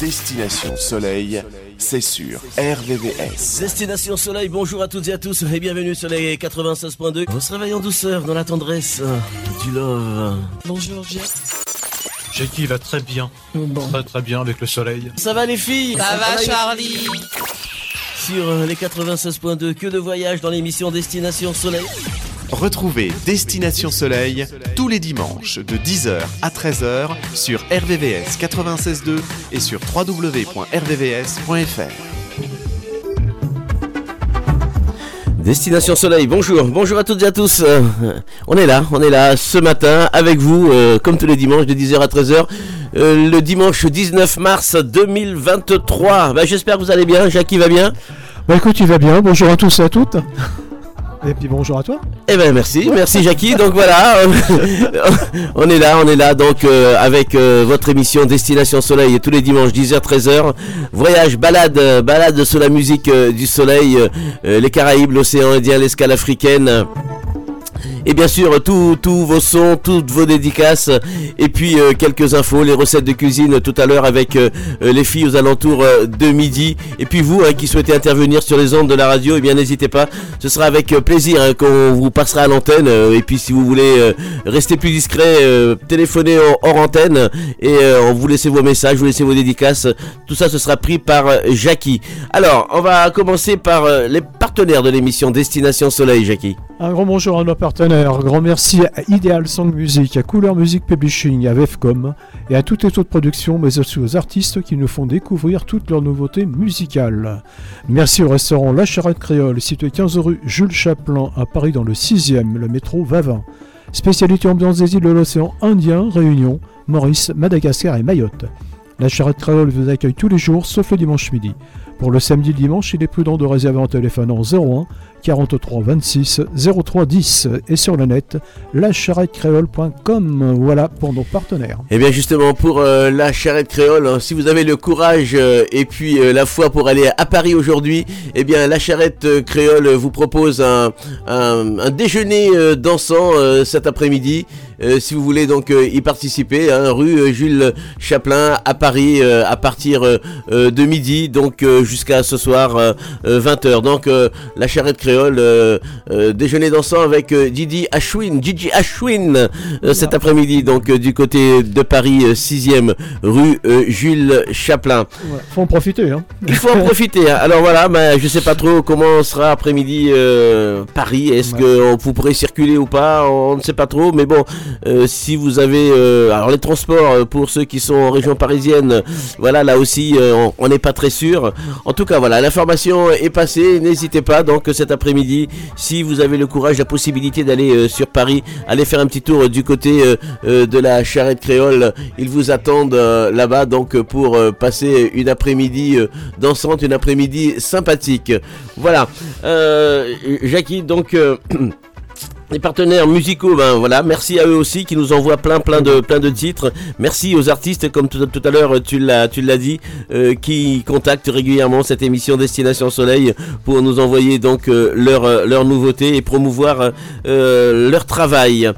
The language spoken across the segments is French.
Destination Soleil, c'est sur RVVS. Destination Soleil, bonjour à toutes et à tous et bienvenue sur les 96.2. On se réveille en douceur dans la tendresse du love. Bonjour Jeff. Jackie va très bien. Très très bien avec le soleil. Ça va les filles? Ça va Charlie Sur euh, les 96.2, que de voyage dans l'émission Destination Soleil. Retrouvez Destination Soleil tous les dimanches de 10h à 13h sur RVVS 96.2 et sur www.rvvs.fr. Destination Soleil, bonjour, bonjour à toutes et à tous. Euh, on est là, on est là ce matin avec vous, euh, comme tous les dimanches de 10h à 13h, euh, le dimanche 19 mars 2023. Bah, J'espère que vous allez bien, Jackie va bien? Bah écoute, tu vas bien, bonjour à tous et à toutes. Et puis bonjour à toi. Eh ben merci, merci Jackie. Donc voilà, on est là, on est là donc euh, avec euh, votre émission Destination Soleil tous les dimanches 10h 13h. Voyage, balade, euh, balade sur la musique du soleil, les Caraïbes, l'océan Indien, l'escale africaine. Et bien sûr, tous vos sons, toutes vos dédicaces, et puis euh, quelques infos, les recettes de cuisine tout à l'heure avec euh, euh, les filles aux alentours de midi. Et puis vous hein, qui souhaitez intervenir sur les ondes de la radio, eh bien n'hésitez pas, ce sera avec plaisir hein, qu'on vous passera à l'antenne. et puis si vous voulez rester plus discret, téléphonez hors, antenne et on vous laissez vos messages, vous laissez vos dédicaces. Tout ça, ce sera pris par Jackie. Alors, on va commencer par les partenaires de l'émission Destination Soleil, Jackie. Un grand bonjour à nos partenaires. Grand merci à Ideal Song Music, à Couleur Music Publishing, à Vefcom et à toutes les autres productions, mais aussi aux artistes qui nous font découvrir toutes leurs nouveautés musicales. Merci au restaurant La Charrette Créole, situé 15 rue Jules Chaplin à Paris dans le 6e, le métro Vavin. Spécialité ambiance des îles de l'océan Indien, Réunion, Maurice, Madagascar et Mayotte. La Charrette Créole vous accueille tous les jours, sauf le dimanche midi. Pour le samedi et le dimanche, il est prudent de réserver en téléphonant 01 43 26 03 10 et sur le net lacharrettecréole.com. Voilà pour nos partenaires. Et bien justement pour euh, la charrette créole, hein, si vous avez le courage euh, et puis euh, la foi pour aller à Paris aujourd'hui, eh bien la charrette créole vous propose un, un- un déjeuner dansant cet après-midi. Si vous voulez donc y participer, hein, rue Jules Chaplin à Paris à partir de midi, donc jusqu'à ce soir 20h. Donc la charrette créole, euh, euh, déjeuner dansant avec euh, Didi Ashwin, Gigi Ashwin cet après-midi, donc du côté de Paris, euh, 6e rue Jules Chaplin. Voilà. Faut en profiter. Hein. Il faut en profiter. hein. Alors voilà, ben, je sais pas trop comment sera après-midi Paris. Est-ce Ouais. que vous pourrez circuler ou pas? On ne sait pas trop. Mais bon, si vous avez... alors les transports, pour ceux qui sont en région parisienne, voilà, là aussi, on- n'est pas très sûr. En tout cas, voilà, l'information est passée. N'hésitez pas, donc cet après-midi, si vous avez le courage, la possibilité d'aller euh, sur Paris, allez faire un petit tour euh, du côté euh, de la charrette créole. Ils vous attendent là-bas, donc pour passer une après-midi dansante, une après-midi sympathique. Voilà. Jackie, donc. Les partenaires musicaux, ben voilà, merci à eux aussi qui nous envoient plein plein de plein de titres. Merci aux artistes, comme tout, à l'heure tu l'as tu l'as dit, euh, qui contactent régulièrement cette émission Destination Soleil pour nous envoyer donc euh, leurs euh, nouveautés et promouvoir euh, leur travail.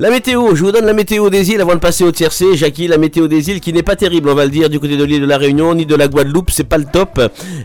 La météo, je vous donne la météo des îles avant de passer au tiercé. Jackie, la météo des îles qui n'est pas terrible, on va le dire, du côté de l'île de la Réunion ni de la Guadeloupe, c'est pas le top.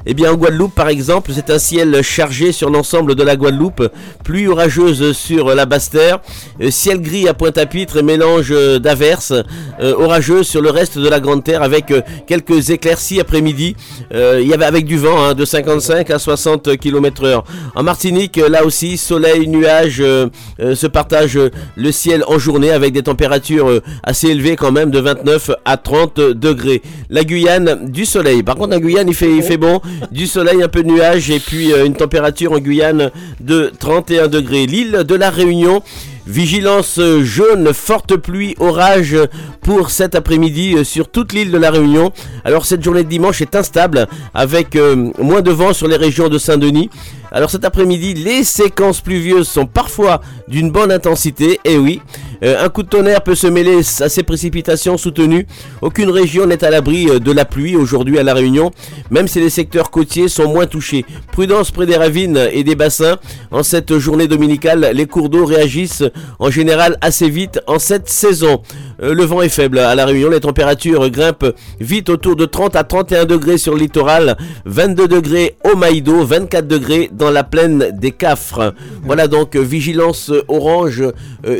Eh bien, en Guadeloupe, par exemple, c'est un ciel chargé sur l'ensemble de la Guadeloupe, pluie orageuse sur la basse terre, euh, ciel gris à Pointe-à-Pitre et mélange euh, d'averses, euh, orageuses sur le reste de la grande terre avec quelques éclaircies après-midi. Il y avait avec du vent hein, de 55 à 60 km/h. En Martinique, là aussi, soleil, nuages se partagent le ciel en journée avec des températures euh, assez élevées quand même de 29 à 30 degrés. La Guyane, du soleil. Par contre, la Guyane, il fait, il fait bon. Du soleil, un peu de nuages et puis euh, une température en Guyane de 31 degrés. L'île de la Réunion. Vigilance jaune, forte pluie, orage pour cet après-midi euh, sur toute l'île de la Réunion. Alors cette journée de dimanche est instable avec moins de vent sur les régions de Saint-Denis. Alors cet après-midi, les séquences pluvieuses sont parfois d'une bonne intensité, et oui. Euh, un coup de tonnerre peut se mêler à ces précipitations soutenues. Aucune région n'est à l'abri euh, de la pluie aujourd'hui à La Réunion, même si les secteurs côtiers sont moins touchés. Prudence près des ravines et des bassins. En cette journée dominicale, les cours d'eau réagissent en général assez vite en cette saison. Euh, le vent est faible à La Réunion, les températures grimpent vite autour de 30 à 31 degrés sur le littoral, 22 degrés au Maïdo, 24 degrés dans la plaine des Cafres. Voilà donc vigilance orange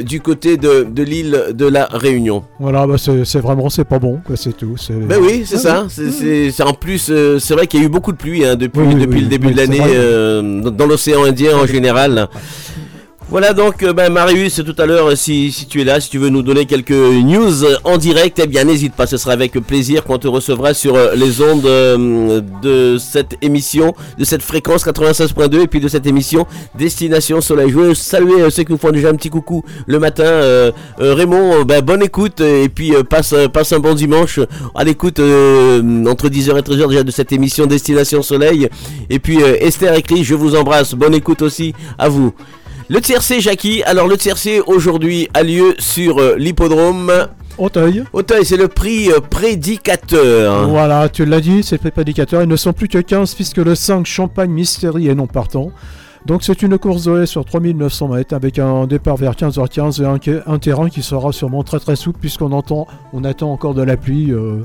du côté de, de l'île de la Réunion. Voilà, bah c'est vraiment, c'est pas bon, quoi, c'est tout. Ben oui, c'est Ah ça. C'est- en plus, euh, c'est vrai qu'il y a eu beaucoup de pluie hein, depuis, Oui, oui, depuis le début de l'année euh, dans dans l'océan Indien en général. Voilà donc, euh, ben, Marius, tout à l'heure, si, si tu es là, si tu veux nous donner quelques news euh, en direct, eh bien n'hésite pas, ce sera avec plaisir qu'on te recevra sur euh, les ondes euh, de cette émission, de cette fréquence 96.2 et puis de cette émission Destination Soleil. Je veux saluer euh, ceux qui nous font déjà un petit coucou le matin. Euh, euh, Raymond, euh, ben, bonne écoute et puis euh, passe, euh, un bon dimanche à l'écoute euh, entre 10h et 13h déjà de cette émission Destination Soleil. Et puis euh, Esther et Chris, je vous embrasse. Bonne écoute aussi à vous. Le tiercé, Jackie. Alors, le tiercé aujourd'hui a lieu sur euh, l'hippodrome. Auteuil. Auteuil, c'est le prix euh, prédicateur. Voilà, tu l'as dit, c'est prédicateurs. Ils ne sont plus que 15 puisque le 5 Champagne Mystery est non partant. Donc c'est une course de sur 3900 mètres avec un départ vers 15h15 et un terrain qui sera sûrement très très souple puisqu'on entend, on attend encore de la pluie euh,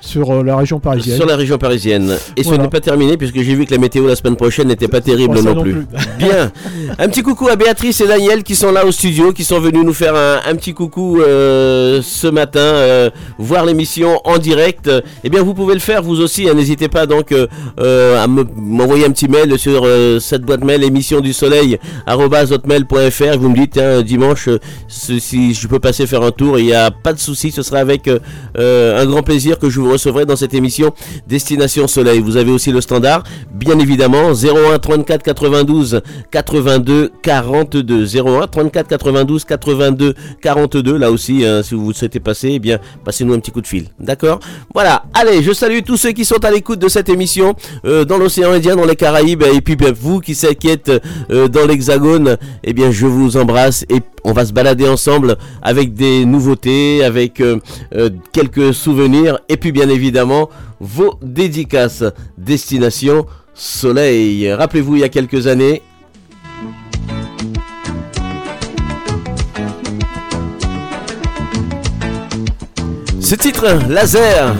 sur euh, la région parisienne. Sur la région parisienne. Et ce n'est pas terminé puisque j'ai vu que la météo la semaine prochaine n'était pas terrible non, plus. Bien. Un petit coucou à Béatrice et Daniel qui sont là au studio, qui sont venus nous faire un, un petit coucou euh, ce matin, euh, voir l'émission en direct. Eh bien, vous pouvez le faire vous aussi. hein. N'hésitez pas donc euh, à me- m'envoyer un petit mail sur cette boîte mail émission du soleil hotmail.fr. Vous me dites dimanche si je peux passer faire un tour. Il n'y a pas de souci. Ce sera avec un grand plaisir que je vous recevrai dans cette émission Destination Soleil. Vous avez aussi le standard, bien évidemment 01 34 92 82 42 01 34 92 82 42 là aussi hein, si vous souhaitez passer eh bien passez-nous un petit coup de fil. D'accord? Voilà. Allez je salue tous ceux qui sont à l'écoute de cette émission euh, dans l'océan Indien dans les Caraïbes et puis bien, vous qui s'inquiètent euh, dans l'hexagone eh bien je vous embrasse et on va se balader ensemble avec des nouveautés avec euh, quelques souvenirs et puis bien évidemment vos dédicaces destination soleil rappelez-vous il y a quelques années Ce titre, Laser.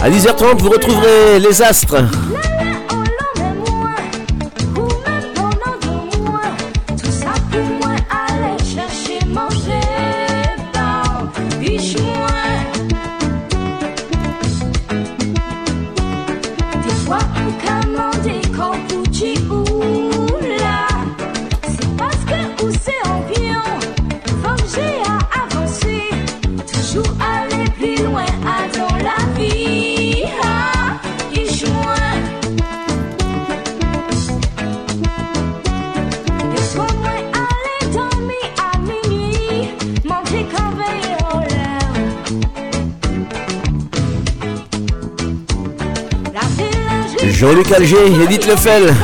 À 10h30, vous retrouverez les astres. Jean-Luc Alger, Edith Lefel.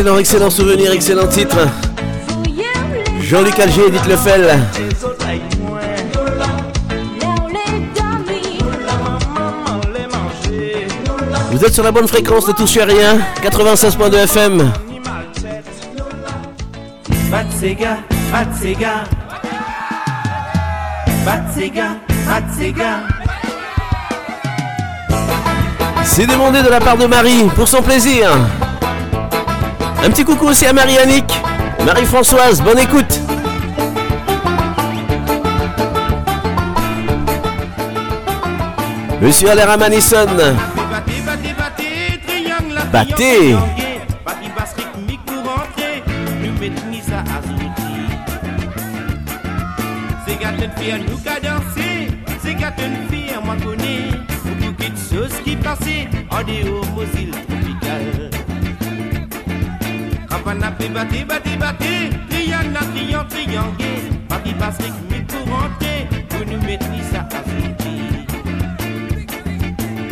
excellent, excellent souvenir, excellent titre. Jean-Luc Alger, Edith Lefel. Vous êtes sur la bonne fréquence, ne touchez à rien. 96.2 FM. C'est demandé de la part de Marie pour son plaisir. Un petit coucou aussi à Marie-Annick, Marie-Françoise, bonne écoute. Monsieur Alain Manison. Battez plaqué, il y en a qui ont triangé. Papi Patrick, pour rentrer, pour nous maîtriser à Azouti.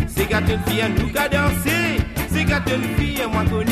C'est gâteau une fille, nous qu'à danser. C'est gâteau une fille, moi qu'on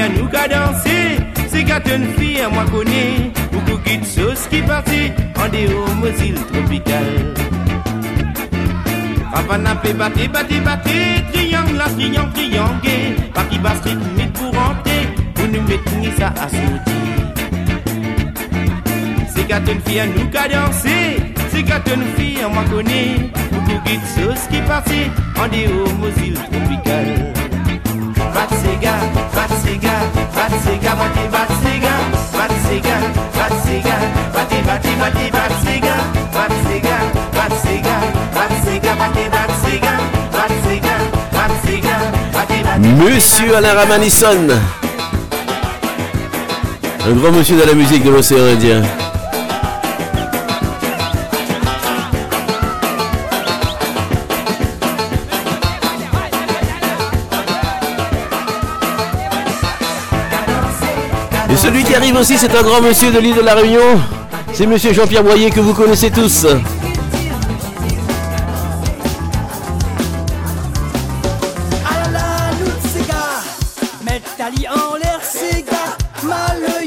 à nous qu'a dansé C'est gâteau une fille à moi connaît Beaucoup de sauce qui partit En dehors aux îles tropicales Havana fait battre, battre, battre Triangle, la triangle, triangle. Pas qui basse rythmique pour rentrer. Pour nous mettre ça à sortir C'est gâteau une fille à nous qu'a dansé C'est gâteau une fille à moi connaît Beaucoup de sauce qui partit En dehors aux îles tropicales Monsieur Alain Ramanisson. Un grand monsieur de la musique de l'océan Indien. Celui qui arrive aussi, c'est un grand monsieur de l'île de la Réunion. C'est monsieur Jean-Pierre Boyer que vous connaissez tous.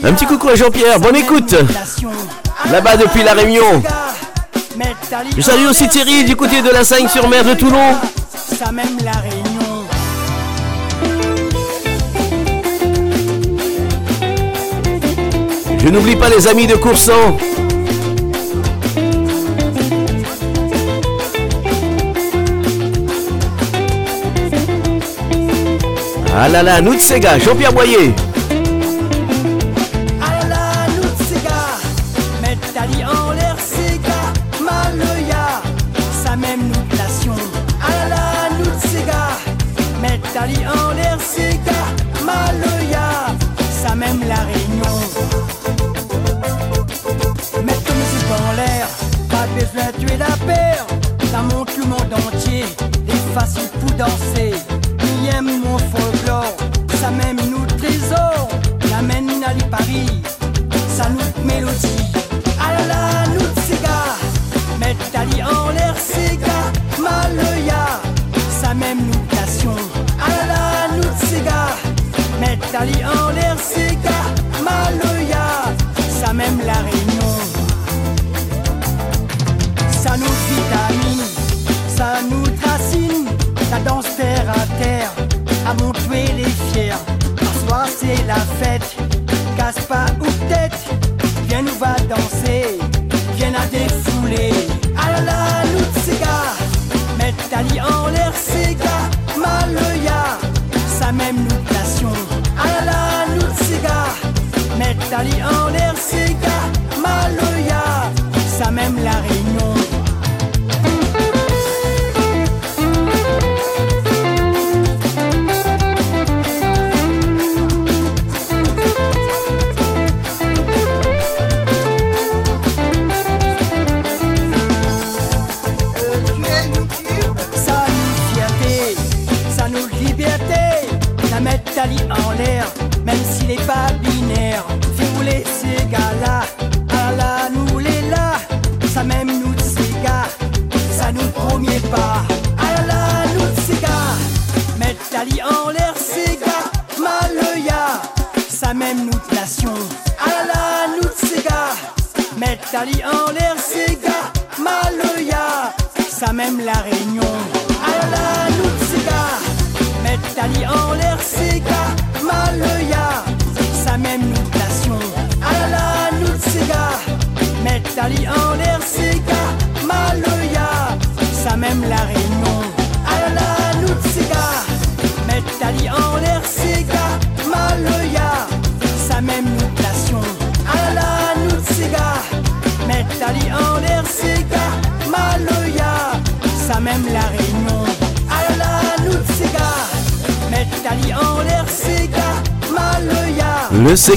Un petit coucou à Jean-Pierre, bonne écoute. Là-bas depuis la Réunion. Je salue aussi Thierry du côté de la 5 sur mer de Toulon. Je n'oublie pas les amis de Coursan. Ah là là, Noutsega, Jean-Pierre Boyer.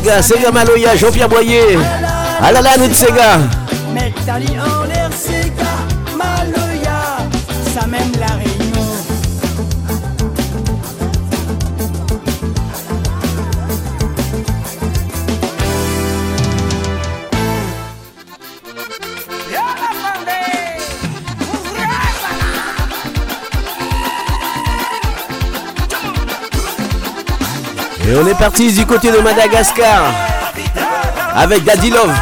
Sega, Sega Maloya, Jean-Pierre Boyer. Ah là on est parti du côté de Madagascar avec Daddy Love.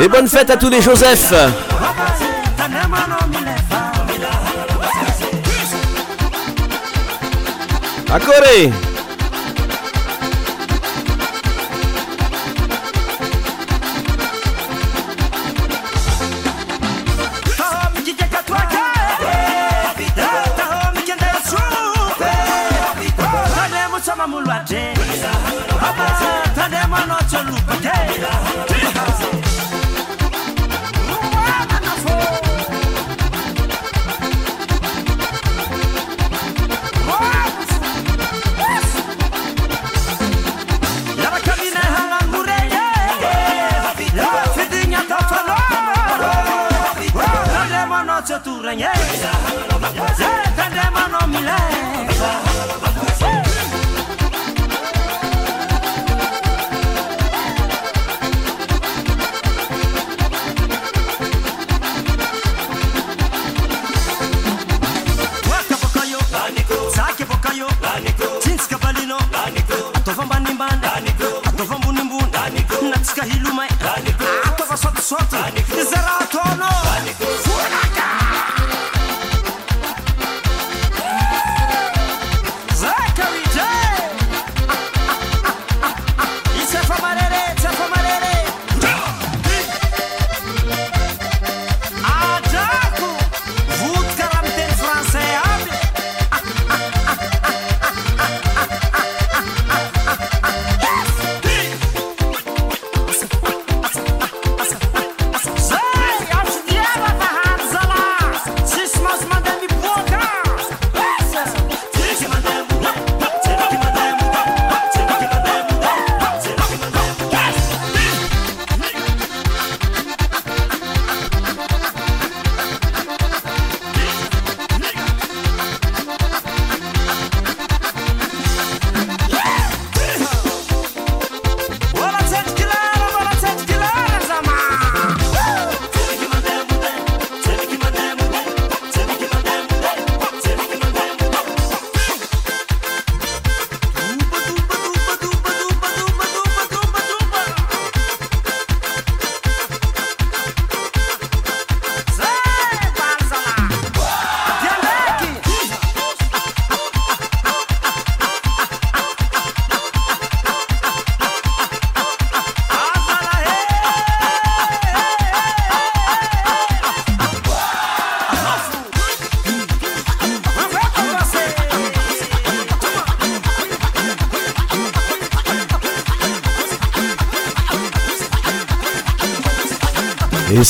Et bonne fête à tous les Joseph.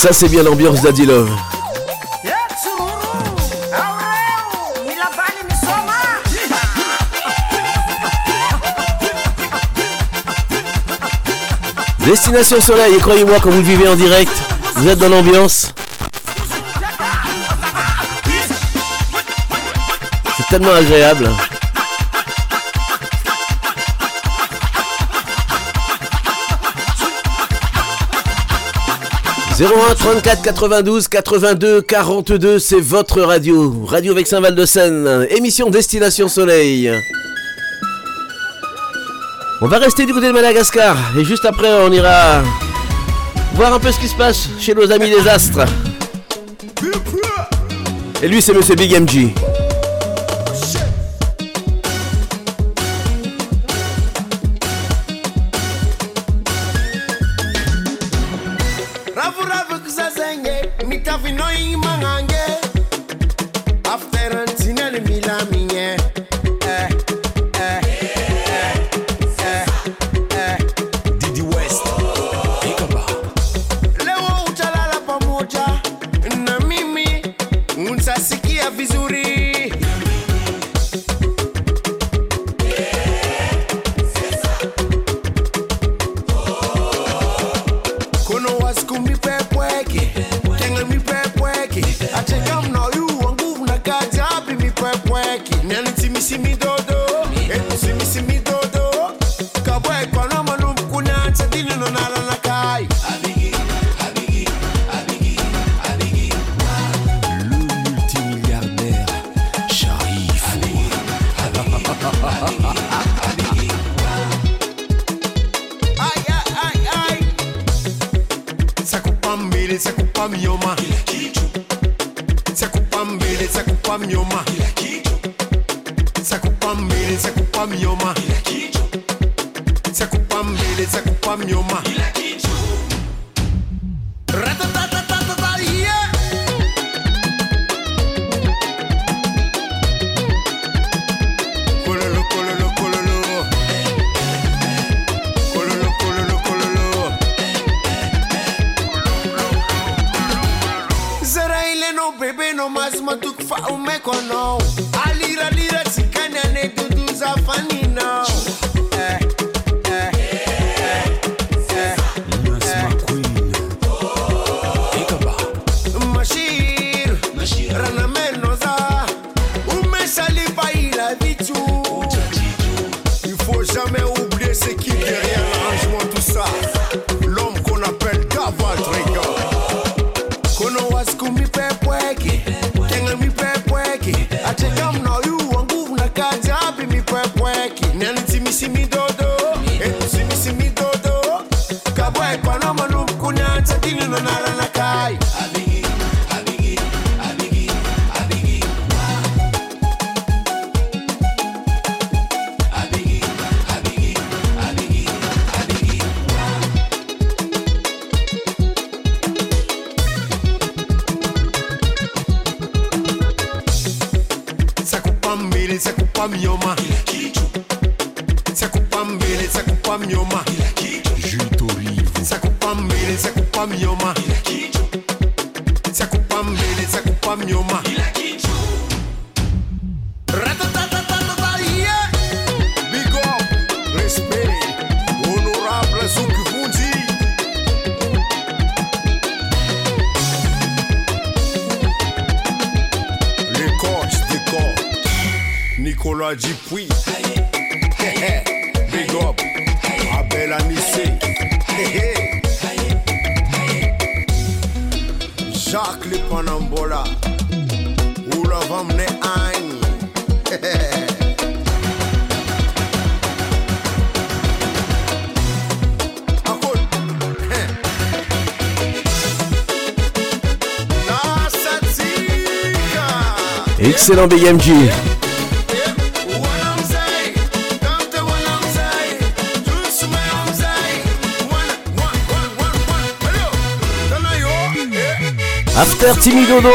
Ça, c'est bien l'ambiance Daddy Love. Destination Soleil, et croyez-moi, quand vous vivez en direct, vous êtes dans l'ambiance. C'est tellement agréable. 01 34 92 82 42, c'est votre radio. Radio Vexin Val de Seine, émission Destination Soleil. On va rester du côté de Madagascar et juste après on ira voir un peu ce qui se passe chez nos amis des astres. Et lui c'est Monsieur Big MG. Nicolas Dupuis. Big up. Jacques Panambola. Satika. Excellent BMG. After Timidodo.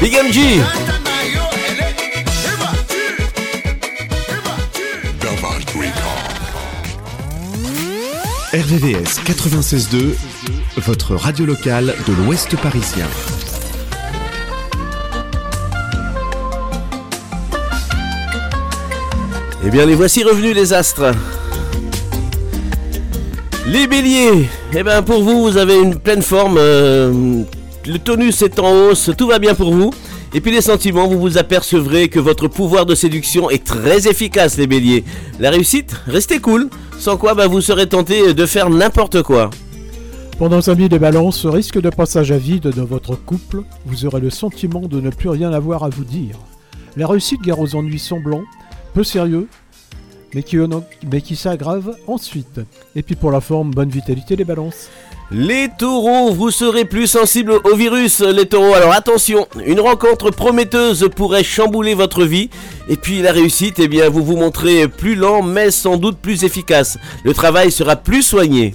Big MG. RVVS 96.2, votre radio locale de l'Ouest parisien. Eh bien, les voici revenus, les astres. Les béliers, eh bien, pour vous, vous avez une pleine forme. euh, le tonus est en hausse, tout va bien pour vous. Et puis les sentiments, vous vous apercevrez que votre pouvoir de séduction est très efficace, les béliers. La réussite, restez cool. Sans quoi, bah, vous serez tenté de faire n'importe quoi. Pour nos amis des balances, risque de passage à vide dans votre couple, vous aurez le sentiment de ne plus rien avoir à vous dire. La réussite gare aux ennuis semblants, peu sérieux, mais qui, mais qui s'aggravent ensuite. Et puis pour la forme, bonne vitalité les balances. Les taureaux, vous serez plus sensibles au virus, les taureaux. Alors attention, une rencontre prometteuse pourrait chambouler votre vie. Et puis la réussite, eh bien, vous vous montrez plus lent, mais sans doute plus efficace. Le travail sera plus soigné.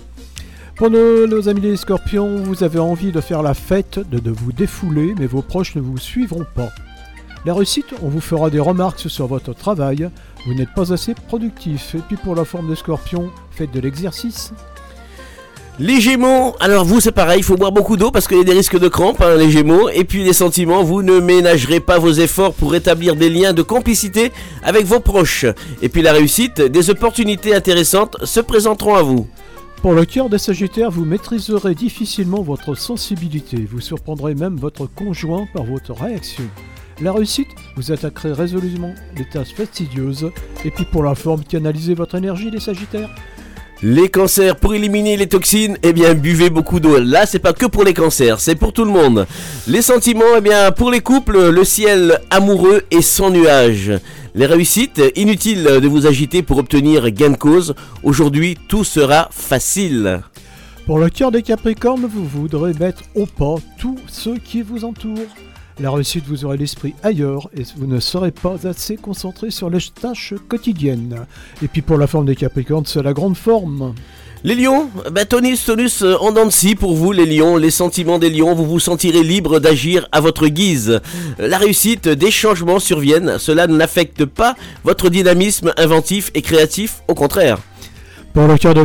Pour nos, nos amis les scorpions, vous avez envie de faire la fête, de, de vous défouler, mais vos proches ne vous suivront pas. La réussite, on vous fera des remarques sur votre travail, vous n'êtes pas assez productif. Et puis pour la forme de scorpion, faites de l'exercice. Les gémeaux, alors vous c'est pareil, il faut boire beaucoup d'eau parce qu'il y a des risques de crampes, hein, les gémeaux. Et puis les sentiments, vous ne ménagerez pas vos efforts pour établir des liens de complicité avec vos proches. Et puis la réussite, des opportunités intéressantes se présenteront à vous. Pour le cœur des Sagittaires, vous maîtriserez difficilement votre sensibilité. Vous surprendrez même votre conjoint par votre réaction. La réussite, vous attaquerez résolument les tâches fastidieuses. Et puis pour la forme, canalisez votre énergie, les Sagittaires. Les cancers, pour éliminer les toxines, eh bien buvez beaucoup d'eau. Là, c'est pas que pour les cancers, c'est pour tout le monde. Les sentiments, eh bien pour les couples, le ciel amoureux est sans nuages. Les réussites, inutile de vous agiter pour obtenir gain de cause. Aujourd'hui, tout sera facile. Pour le cœur des Capricornes, vous voudrez mettre au pas tous ceux qui vous entourent. La réussite, vous aurez l'esprit ailleurs et vous ne serez pas assez concentré sur les tâches quotidiennes. Et puis pour la forme des Capricornes, c'est la grande forme. Les lions, bah, tonus, tonus euh, en de scie pour vous les lions, les sentiments des lions, vous vous sentirez libre d'agir à votre guise. Euh, La réussite, des changements surviennent, cela n'affecte pas votre dynamisme inventif et créatif, au contraire. Pour le cœur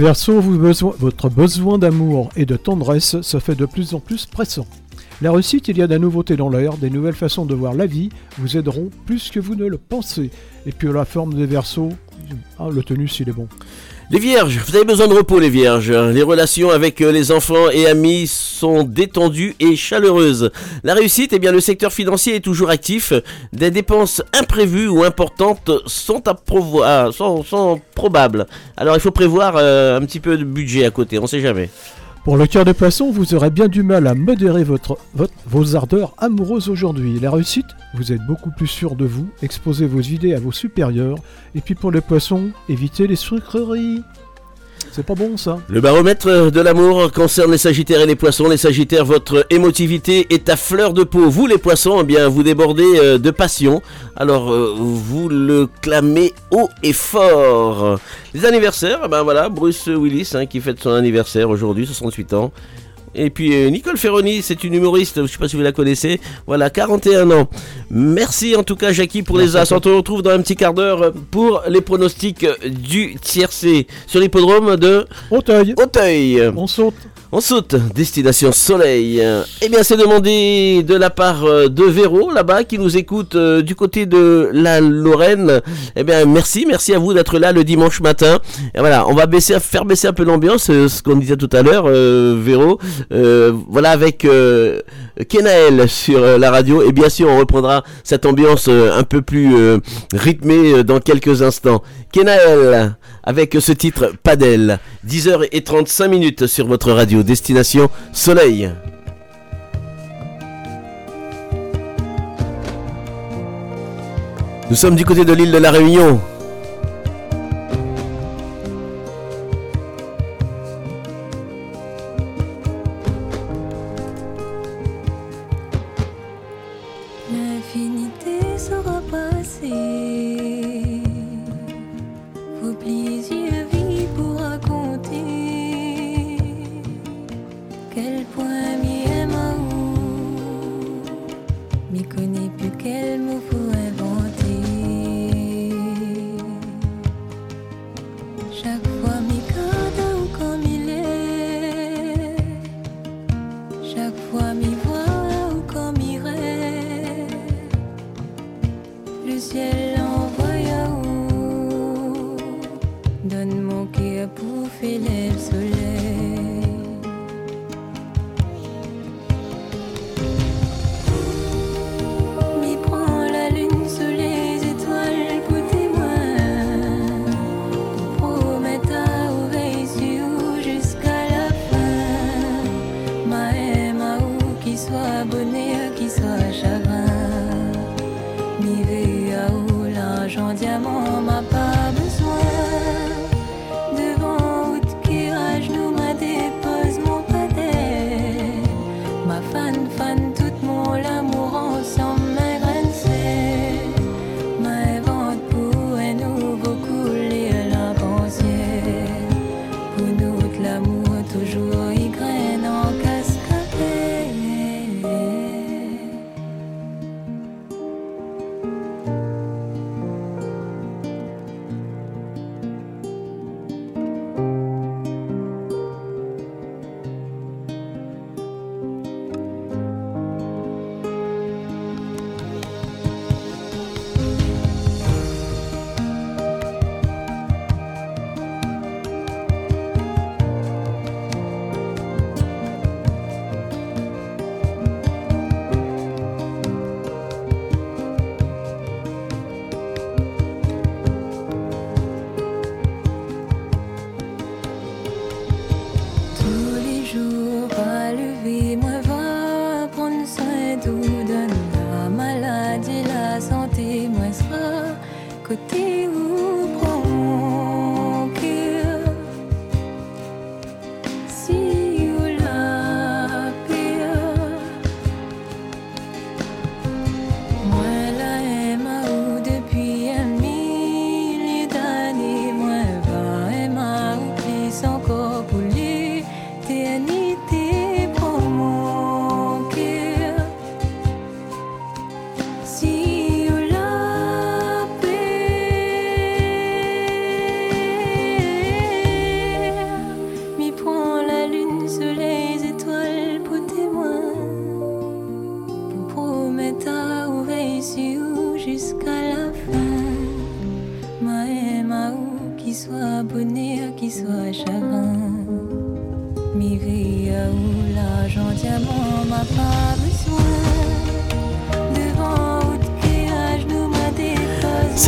vous besoin- votre besoin d'amour et de tendresse se fait de plus en plus pressant. La réussite, il y a de la nouveauté dans l'air, des nouvelles façons de voir la vie vous aideront plus que vous ne le pensez. Et puis la forme des Verseaux, ah, le tonus, il est bon. Les vierges, vous avez besoin de repos les vierges. Les relations avec euh, les enfants et amis sont détendues et chaleureuses. La réussite, eh bien le secteur financier est toujours actif. Des dépenses imprévues ou importantes sont, sont probables. Alors il faut prévoir euh, un petit peu de budget à côté, on sait jamais. Pour le cœur des poissons, vous aurez bien du mal à modérer votre- vos ardeurs amoureuses aujourd'hui. La réussite, vous êtes beaucoup plus sûr de vous, exposez vos idées à vos supérieurs. Et puis pour les poissons, évitez les sucreries. C'est pas bon ça. Le baromètre de l'amour concerne les sagittaires et les poissons. Les sagittaires, votre émotivité est à fleur de peau. Vous les poissons, eh bien vous débordez euh, de passion. Alors euh, vous le clamez haut et fort. Les anniversaires, eh ben voilà, Bruce Willis hein, qui fête son anniversaire aujourd'hui, 68 ans. Et puis euh, Nicole Ferroni, c'est une humoriste, je sais pas si vous la connaissez, voilà, 41 ans. Merci en tout cas Jackie pour les as. On te retrouve dans un petit quart d'heure pour les pronostics du tiercé sur l'hippodrome de Auteuil. Auteuil. On saute. On saute, destination soleil. Eh bien, c'est demandé de la part euh, de Véro, là-bas, qui nous écoute euh, du côté de la Lorraine. Eh bien, merci, merci à vous d'être là le dimanche matin. Et voilà, on va baisser, faire baisser un peu l'ambiance, euh, ce qu'on disait tout à l'heure, euh, Véro. Voilà, avec Kenaël sur euh, la radio. Et bien sûr, on reprendra cette ambiance euh, un peu plus euh, rythmée dans quelques instants. Kenaël, avec ce titre Padel, 10h35 minutes sur votre radio Destination Soleil. Nous sommes du côté de l'île de la Réunion.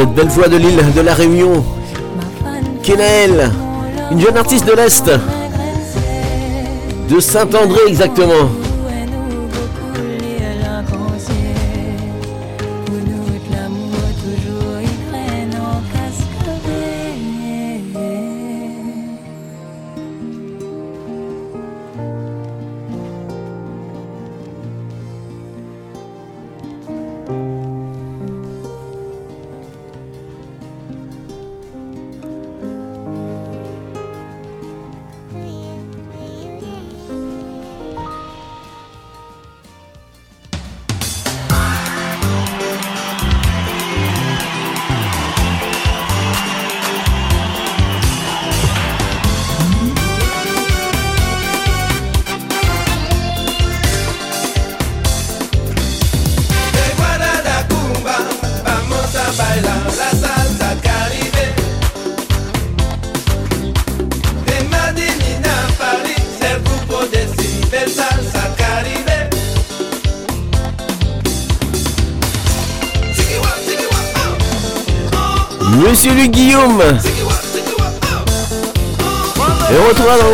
cette belle voix de l'île de la Réunion. Kenaël, une jeune artiste de l'Est, de Saint-André exactement.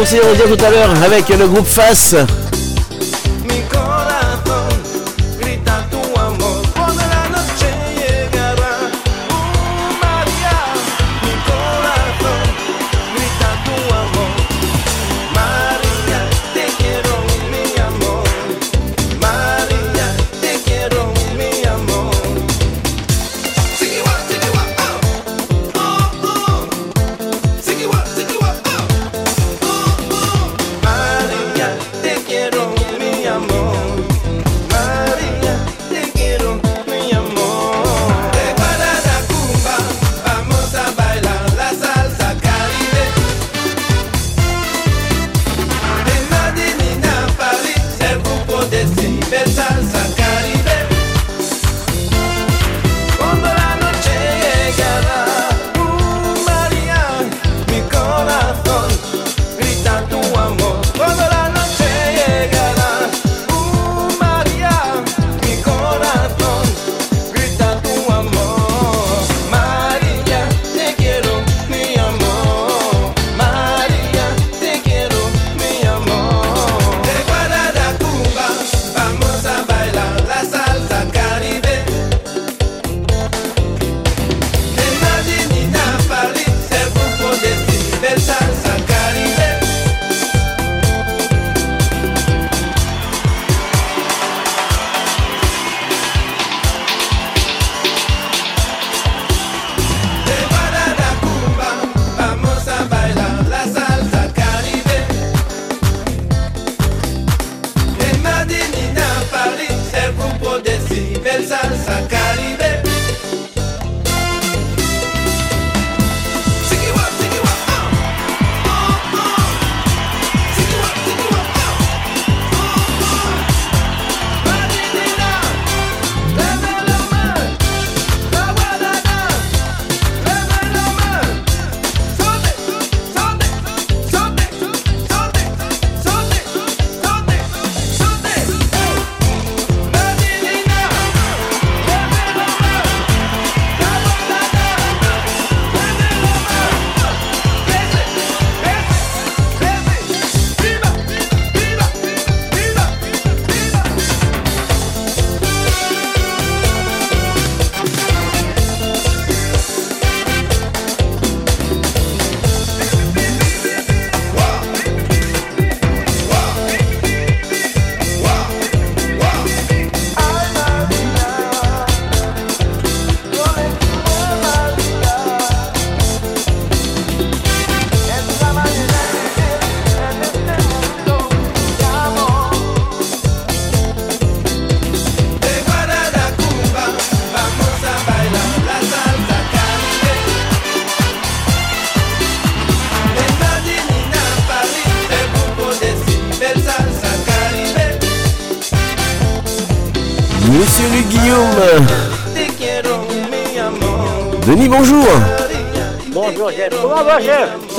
on va tout à l'heure, avec le groupe Face.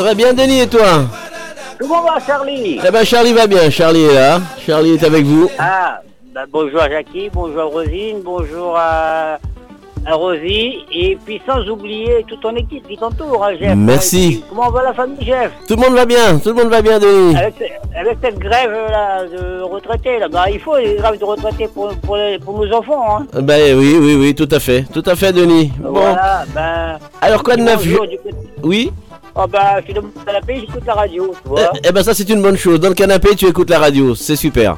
Va bien Denis et toi Comment va Charlie Eh ben Charlie va bien, Charlie est là. Charlie est avec vous. Ah, bah, bonjour à Jackie, bonjour à Rosine, bonjour à, à Rosie, et puis sans oublier toute ton équipe qui t'entoure, hein, Jeff. Merci. Comment va la famille Jeff? Tout le monde va bien, tout le monde va bien Denis. avec, avec cette grève là, de retraités, là, bah, il faut une grève de retraités pour, pour, les- pour nos enfants. Hein. Ben oui, oui, oui, tout à fait, tout à fait Denis. Bon, Voilà, ben, alors quoi de neuf je- Oui? Oh bah, je suis dans mon canapé, j'écoute la radio, tu vois. Eh ben ça c'est une bonne chose. Dans le canapé tu écoutes la radio, c'est super.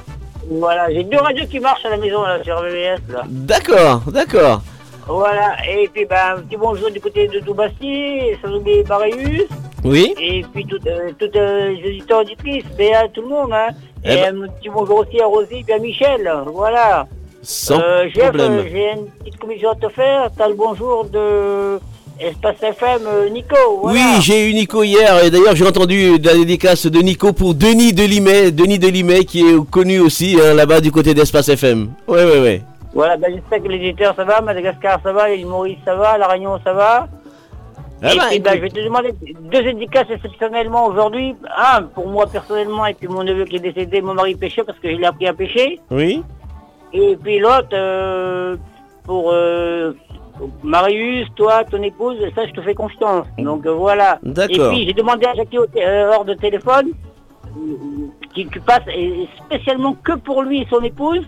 Voilà, j'ai deux radios qui marchent à la maison, là, sur VVS, là. D'accord, d'accord. Voilà, et puis ben, un petit bonjour du côté de Doubasti, sans oublier Marius, Oui et puis toutes euh, toutes, euh, les auditeurs auditrices, Béa, tout le monde, hein. Eh et ben- un petit bonjour aussi à Rosie et à Michel, voilà. Sans Euh, Jeff, problème. euh, j'ai une petite commission à te faire, t'as le bonjour de Espace FM euh, Nico, voilà. Oui, j'ai eu Nico hier et d'ailleurs j'ai entendu la dédicace de Nico pour Denis Delimet, Denis Delimet qui est connu aussi hein, là-bas du côté d'Espace FM. Oui, oui, oui. Voilà, ben, j'espère que les éditeurs ça va, Madagascar ça va, l'île Maurice ça va, La Réunion ça va. Ah et bah, puis ben, je vais te demander deux dédicaces exceptionnellement aujourd'hui. Un pour moi personnellement et puis mon neveu qui est décédé, mon mari pêcheur parce que je l'ai appris à pêcher. Oui Et puis l'autre euh, pour euh, Marius, toi, ton épouse, ça je te fais confiance. Donc euh, voilà. D'accord. Et puis j'ai demandé à Jackie euh, hors de téléphone euh, qui, qui passe et spécialement que pour lui et son épouse.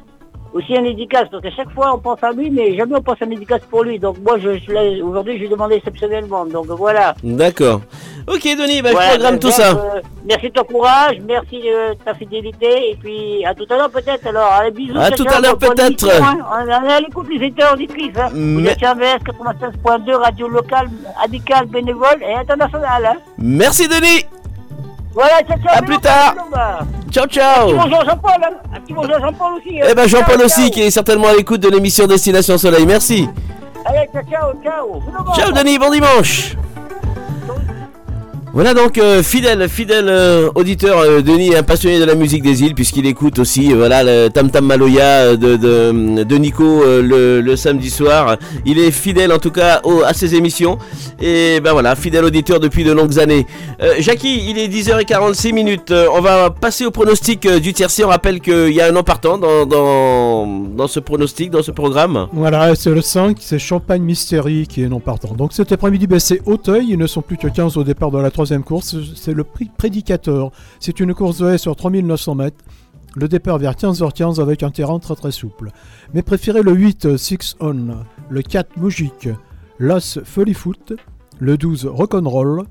Aussi un dédicace, parce qu'à chaque fois on pense à lui, mais jamais on pense à un dédicace pour lui. Donc moi, je, je aujourd'hui, je lui ai demandé exceptionnellement. Donc voilà. D'accord. Ok Denis, bah, Voilà, je programme tout ça. euh, merci de ton courage, merci de ta fidélité, et puis à tout à l'heure peut-être. Alors, allez, bisous. À tout à l'heure, peut-être. hein. On est à l'écoute des éditeurs auditrices. Hein. Vous Mais- MVS 96.2, radio locale, amicale, bénévole et internationale. Hein. Merci Denis. Voilà, ciao, ciao. À plus tard. bah. Ciao Un ciao. petit bonjour Jean-Paul, hein. Un petit bonjour Jean-Paul aussi. hein. Eh ben Jean-Paul Ciao, aussi ciao. qui est certainement à l'écoute de l'émission Destination Soleil. Merci. Allez, ciao, ciao, ciao. Ciao. Denis, bon dimanche. Voilà donc euh, fidèle, fidèle euh, auditeur, euh, Denis un passionné de la musique des îles puisqu'il écoute aussi euh, voilà le Tam Tam Maloya de, de, Nico le, le samedi soir. Il est fidèle en tout cas à ses émissions et ben voilà fidèle auditeur depuis de longues années. Jackie, il est 10h46 minutes. On va passer au pronostic du tiercé. On rappelle qu'il y a un nom partant dans, dans, dans ce pronostic, dans ce programme. Voilà, c'est le 5, c'est Champagne Mystery qui est non partant. Donc cet après-midi, ben, c'est Auteuil, ils ne sont plus que 15 au départ de la course, c'est le prix prédicateur. C'est une course de haie sur 3900 mètres. Le départ vers 15h15 avec un terrain très très souple. Mais préférez le 8 Six On, le 4 Moujik, l'As Foot, le 12 Rock'n'Roll,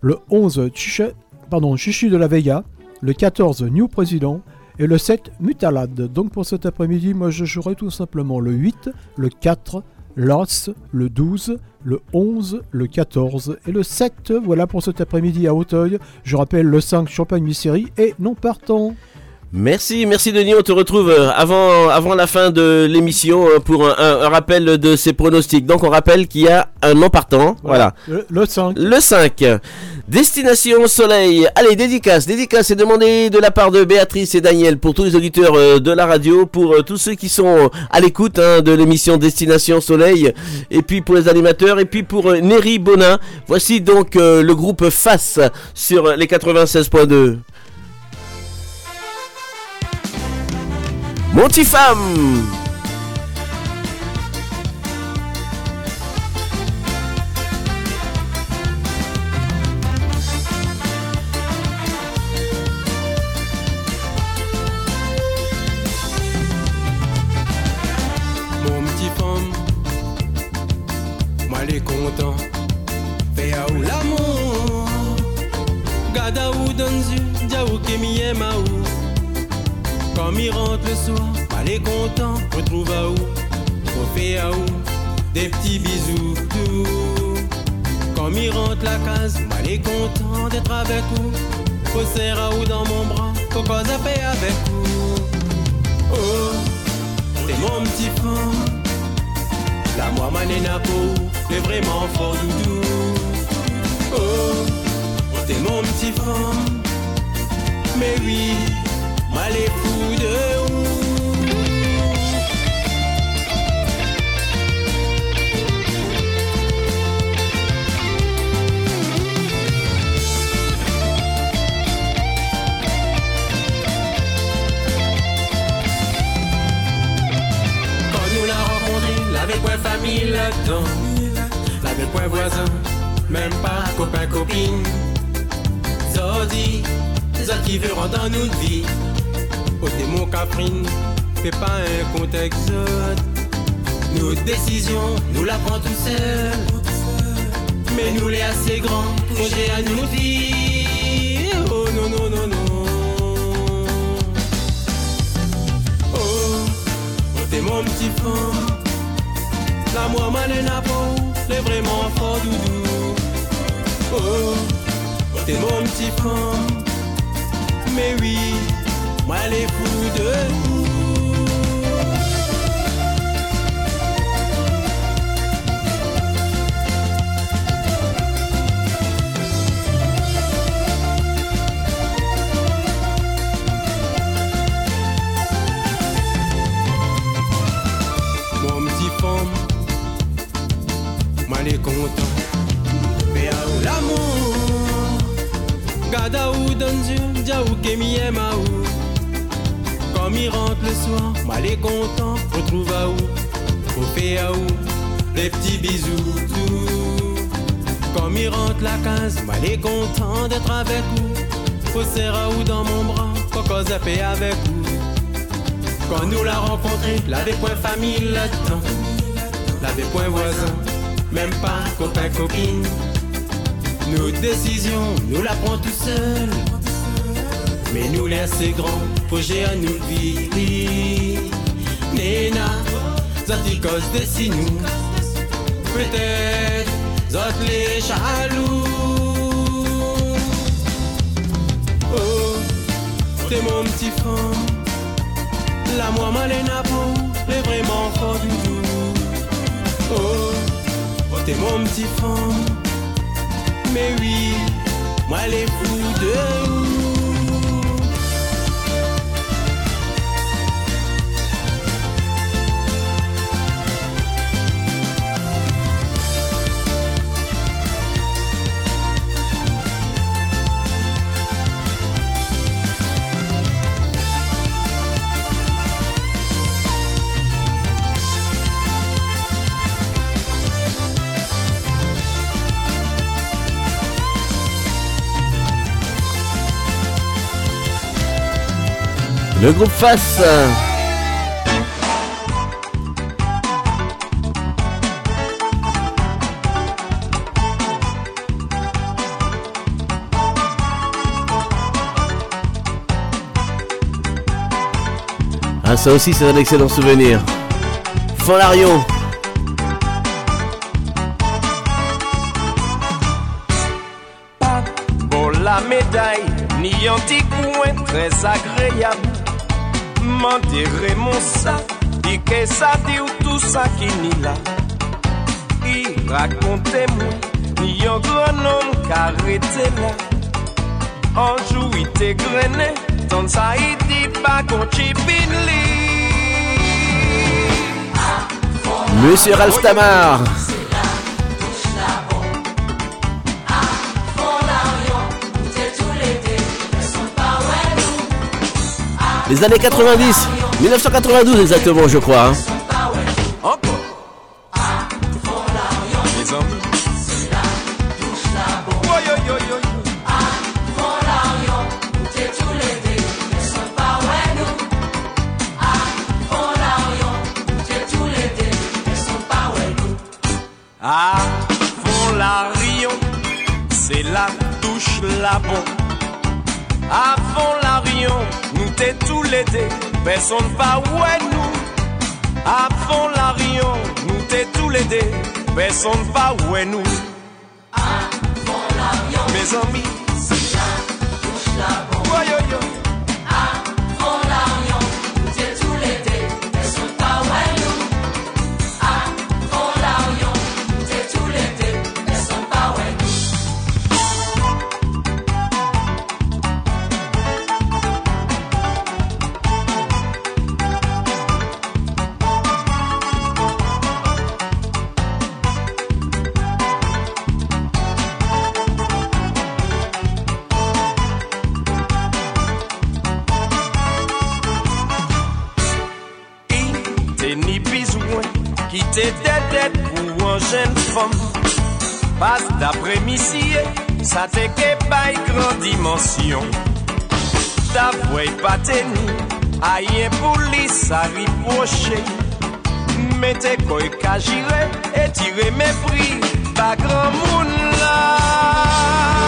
le 11 Chichi, pardon, Chichi de la Vega, le 14 New Président et le 7 Mutalade. Donc pour cet après-midi, moi je jouerai tout simplement le 8, le 4, l'As, le 12, le 11, le 14 et le 7. Voilà pour cet après-midi à Hauteuil. Je rappelle le 5 Champagne Mystery et non partant. Merci, merci Denis. On te retrouve euh, avant, avant la fin de l'émission euh, pour un, un- un rappel de ces pronostics. Donc on rappelle qu'il y a un nom partant. Voilà. Le, le 5. Le 5. Destination Soleil. Allez, dédicace. Dédicace est demandé de la part de Béatrice et Daniel pour tous les auditeurs euh, de la radio, pour tous ceux qui sont à l'écoute hein, de l'émission Destination Soleil, et puis pour les animateurs, et puis pour Néry Bonin. Voici donc euh, le groupe Face sur les 96.2. Montifemme Mon petit femme, moi les content, fais à ou l'amour? Gada ou donzu, dia ou kemi à ou. Quand il rentre le soir, les content, retrouve à. Faut faire à ou, des petits bisous tout. Quand il rentre la case, les content d'être avec vous. Faut serrer à ou dans mon bras, faut à faire avec vous. Oh. C'est mon petit frère. La moi manena c'est vraiment fort doudou. Oh, t'es mon petit frère. Mais oui, moi les quand nous l'a vendu, l'avait pas une famille dedans, l'avait pas voisin, même pas copain copine. Z'as dit, qui voudront dans notre vie? Au démon caprine, fais pas un compte exode. Nos décisions, nous la prend tout seul. Mais nous les assez grands, projet à nous dire. Oh non, non, non, non. Oh, t'es mon petit fond. L'amour mal est napo, les vraiment fort doudou. Oh, oh t'es mon petit fond. Mais oui, moi les fous de. Mon petit femme, content. Mais à où l'amour, gada ou dans Dieu, aima ou. Comme il rentre le soir, moi les content, retrouve à où, au où, les petits bisous tout. Comme il rentre la case, moi les content d'être avec vous. Au où dans mon bras, coco zappé avec vous. Quand nous l'a rencontré, l'avait point famille là-dedans. L'avait point voisin, même pas copain copine. Nos décisions, nous la prend tout seul. Mais nous les assez grands, projet à nous vivre. Nena, zati cause de nous. Peut-être, zot les jaloux. Oh, t'es mon petit fond. La moi malena peau, est vraiment fort du. Oh, oh t'es mon petit fond. Mais oui, moi les fous de vous. Le groupe Face. Ah ça aussi c'est un excellent souvenir. Folarion. Bon la médaille, ni coin très agréable. M'enterrer mon sac, dit que ça dit ou tout ça qui ni là. Il racontez-moi, ni un grand homme qui arrêté là. Un jour il était grené, tant ça il dit pas qu'on chipine Monsieur Ralph Les années 90, 1992 exactement je crois. hein. À fond la Rion, c'est la touche la bon. T'es tous les deux, personne pas ouais nous. À fond la Rion, nous t'es tous les deux, personne pas ouais nous. Mes amis, pateni A ye polis a ripoche Mete koy kajire E tire mepri Pa gran moun la.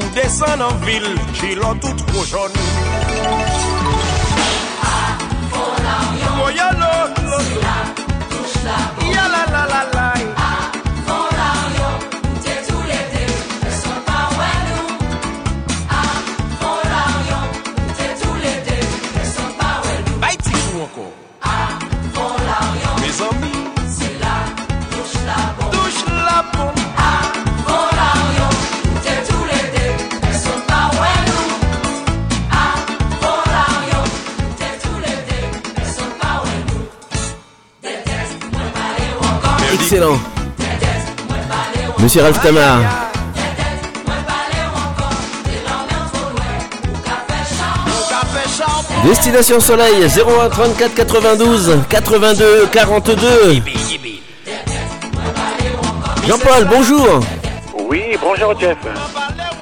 Ou desen an vil, jilon tout kojon Excellent. Monsieur Ralph Tamar. Destination Soleil 01 34 92 82 42. Jean-Paul, bonjour. Oui, bonjour Jeff.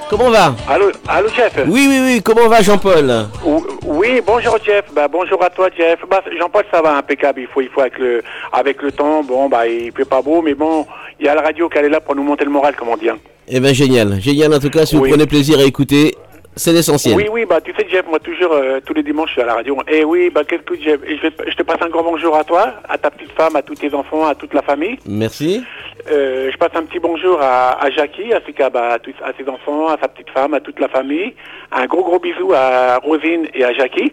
Comment va? Allô, allô Jeff? Oui, oui, oui, comment va Jean-Paul? Oui, bonjour Jeff. Bah, bonjour à toi Jeff. Bah, Jean-Paul, ça va impeccable. Il faut, il faut avec le, avec le temps. Bon, bah, il fait pas beau, mais bon, il y a la radio qui est là pour nous monter le moral, comme on dit. hein. Eh ben génial, génial en tout cas, si vous Oui. prenez plaisir à écouter, c'est l'essentiel. Oui, oui, bah, tu sais Jeff, moi toujours, euh, tous les dimanches, je suis à la radio. Et oui, bah, quel coup Jeff. Je, vais- je te passe un grand bonjour à toi, à ta petite femme, à tous tes enfants, à toute la famille. Merci. Euh, je passe un petit bonjour à, à Jackie, ainsi qu'à bah, à, tous- à ses enfants, à sa petite femme, à toute la famille. Un gros gros bisou à Rosine et à Jackie.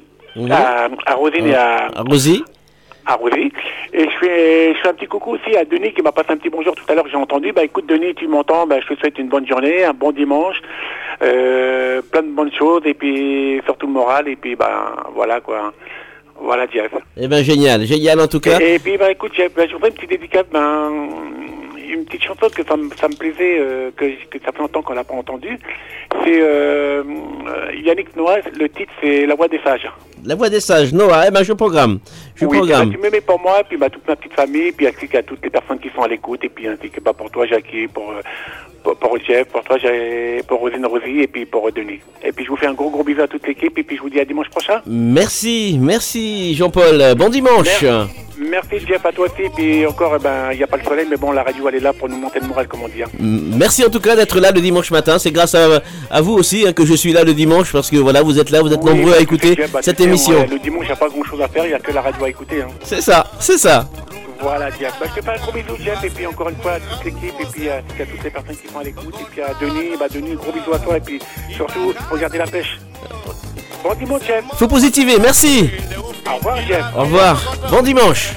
À, à Rosine et à, À Rosie à Rosie. Et je fais, je fais un petit coucou aussi à Denis qui m'a passé un petit bonjour tout à l'heure, j'ai entendu. Bah écoute Denis, tu m'entends, bah, je te souhaite une bonne journée, un bon dimanche, euh, plein de bonnes choses et puis surtout le moral et puis bah voilà quoi. Voilà Jeff. Eh ben génial, génial en tout cas. Et, et puis bah écoute bah, je voudrais une petite dédicace, ben, une petite chanson que ça me, ça me plaisait, euh, que, que ça fait longtemps qu'on l'a pas entendu. C'est euh, Yannick Noah, le titre c'est La Voix des Sages. La voix des sages, Noah, eh ben je programme. Je Oui, programme. tu mets pour moi, puis bah, toute ma petite famille, puis ainsi qu'à toutes les personnes qui sont à l'écoute, et puis ainsi que bah, pour toi, Jackie, pour, euh, pour, pour Jeff, pour toi, pour Rosine Rosie, et puis pour Denis. Et puis je vous fais un gros gros bisou à toute l'équipe, et puis je vous dis à dimanche prochain. Merci, merci Jean-Paul. Bon dimanche. Merci Jeff, à toi aussi, puis encore, eh ben, il n'y a pas le soleil, mais bon, la radio, elle est là pour nous monter le moral, comme on dit. hein. Merci en tout cas d'être là le dimanche matin. C'est grâce à, à vous aussi hein, que je suis là le dimanche parce que voilà, vous êtes là, vous êtes Oui, nombreux à écouter Jeff, bah, cette émission. le dimanche, il n'y a pas grand chose à faire, il n'y a que la radio à écouter. hein. C'est ça, c'est ça. Voilà, Jeff. Bah, je te fais un gros bisou, Jeff, et puis encore une fois à toute l'équipe, et puis à, à toutes les personnes qui sont à l'écoute, et puis à Denis, bah, Denis, gros bisou à toi, et puis surtout, regardez la pêche. Bon dimanche, Jeff. Faut positiver, merci. Au revoir, Jeff. Au revoir. Bon dimanche.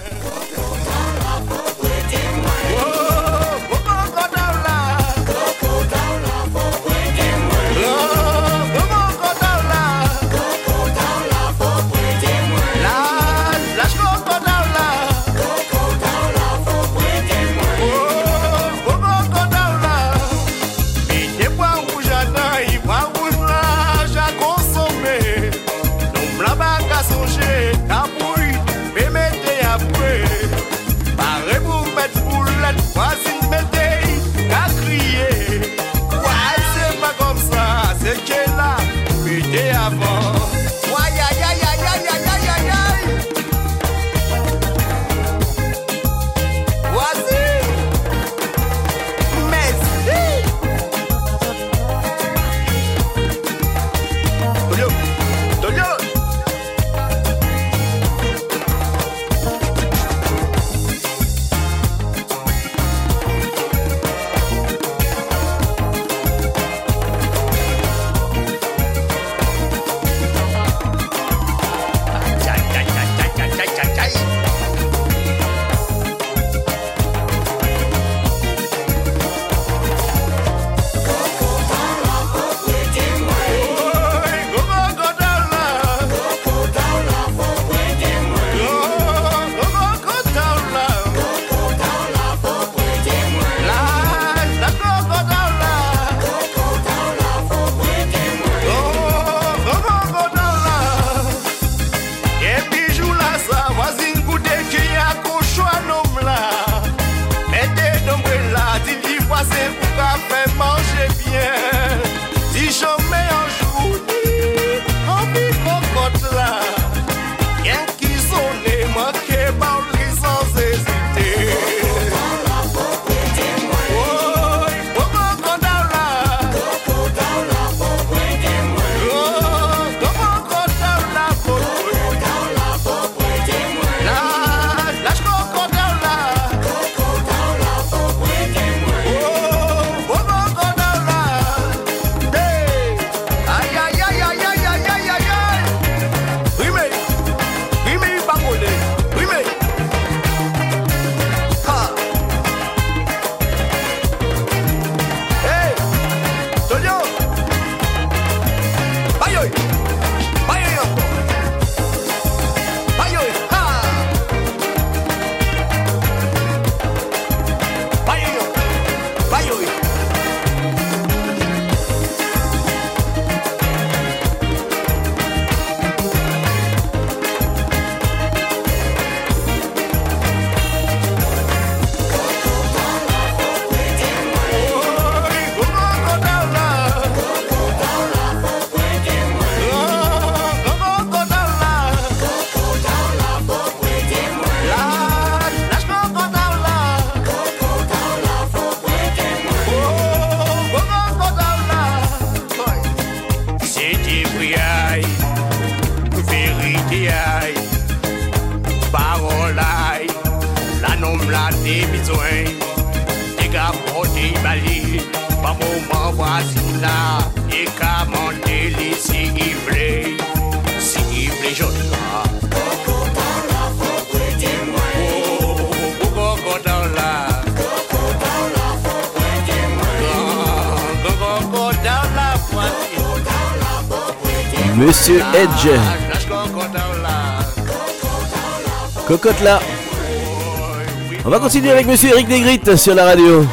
On va continuer avec Monsieur Eric Negrit sur la radio.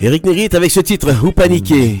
Eric Negrit avec ce titre, Ou paniquer.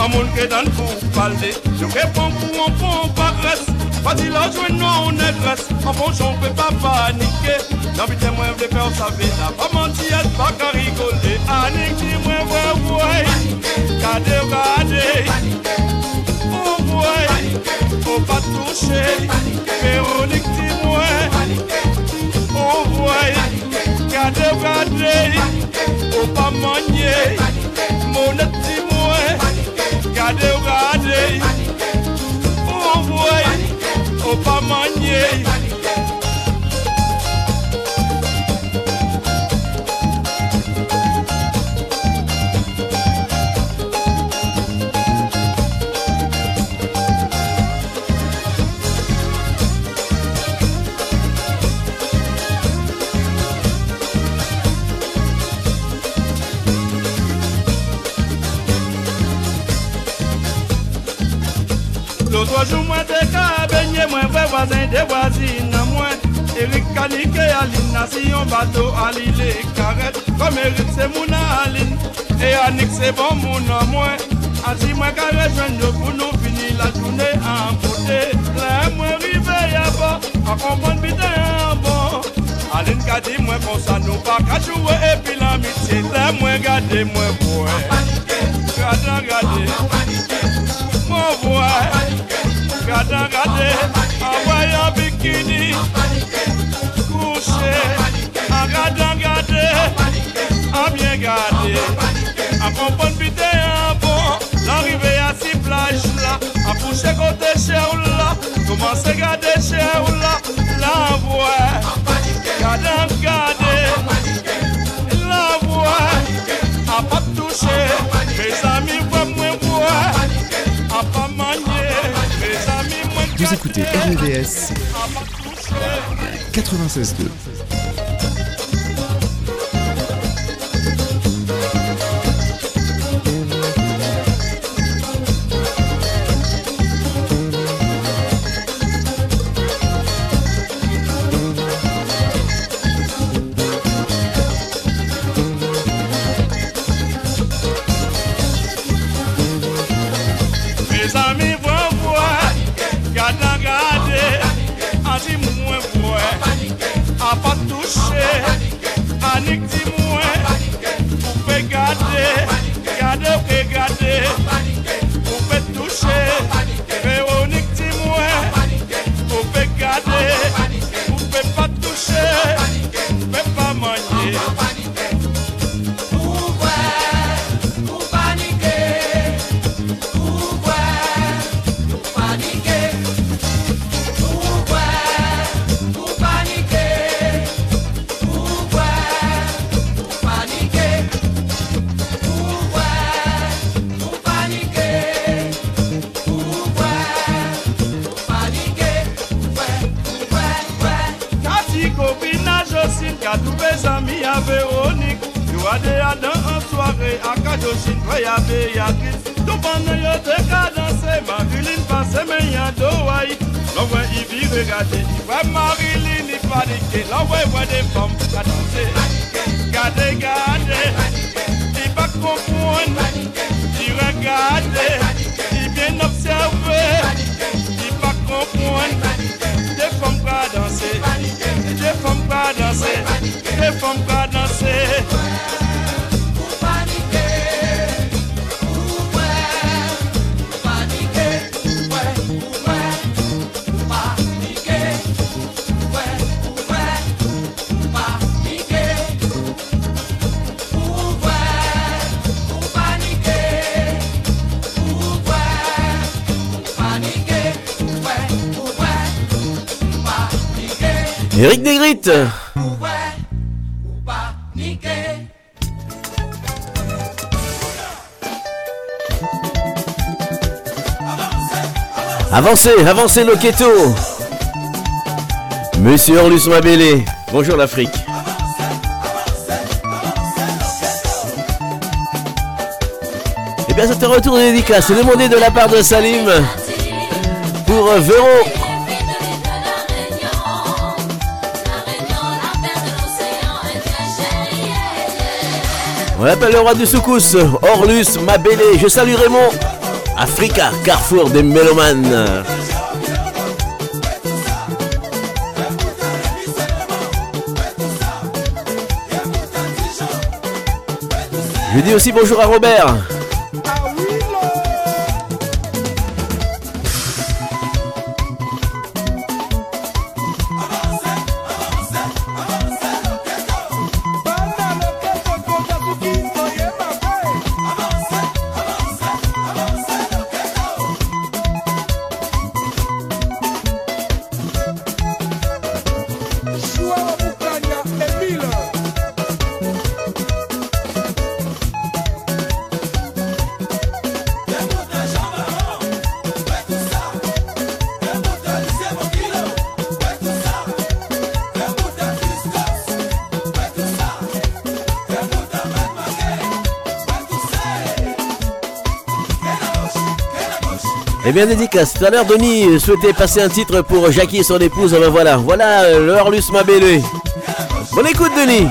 À mon guédan pour parler, je réponds pour un bon progrès, quand il a joué non négresse, en bon j'en peut pas paniquer, J'habite moi de faire savoir n'a pas menti, elle pas qu'à rigoler. Annick dit moi ouais ouais, gardez gardez. Oh ouais, faut pas toucher. Véronique dit moi, oh ouais, gardez gardez. Faut pas manier. Monette dit moi, gardez gardez. Oh ouais, faut pas manier. L'autre jour, moi, baigner, moi, vrai voisin des voisines, moi. Eric Kanike, Aline, Nation, bateau. Comme Eric, c'est mon Aline. Et Annick, c'est bon, mon moi. Ainsi, moi, pour nous finir la journée en beauté. Là, moi, rivé, y'a pas, à comprendre, bien, bon. Aline, dit, moi, qu'on ça nous pas qu'à jouer, et puis l'amitié, là, moi, gardez, moi, ouais. Envoyez un bikini. Bien gardé. Compagnie, putain, en bon. L'arrivée à six plages là. En couché côté chez là. Commencez à garder chez là. L'envoie. Gardez, gardez. L'envoie. A pas touché. Mes amis, voient moins boire. A pas Vous écoutez RVVS 96.2. Avancez, avancez Loketo Monsieur Orlus Mabélé, bonjour l'Afrique. Et bien c'est un retour de dédicace, demandé de la part de Salim pour Véro. On appelle le roi du soukous, Orlus Mabélé. Je salue Raymond. Africa, carrefour des mélomanes. Je dis aussi bonjour à Robert. Eh bien, dédicace. Tout à l'heure, Denis souhaitait passer un titre pour Jackie et son épouse. Ben voilà, voilà euh, le Orlus Mabélé. Bonne écoute, Denis.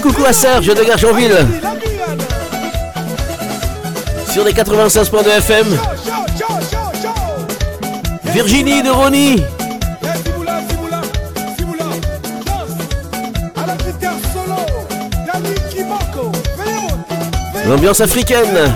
coucou à Serge de Gargenville. Sur les 96.2 FM. Virginie de Ronnie. L'ambiance africaine.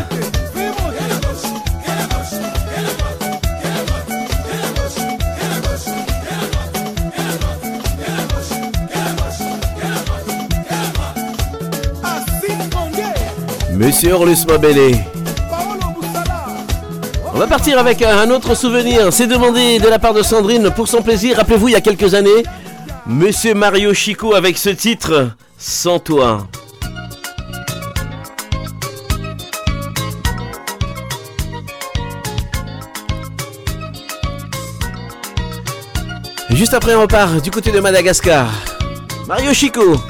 Monsieur Orlus Mabélé. On va partir avec un autre souvenir. C'est demandé de la part de Sandrine pour son plaisir. Rappelez-vous, il y a quelques années, Monsieur Mario Chico avec ce titre, Sans toi. Juste après, on repart du côté de Madagascar. Mario Chico.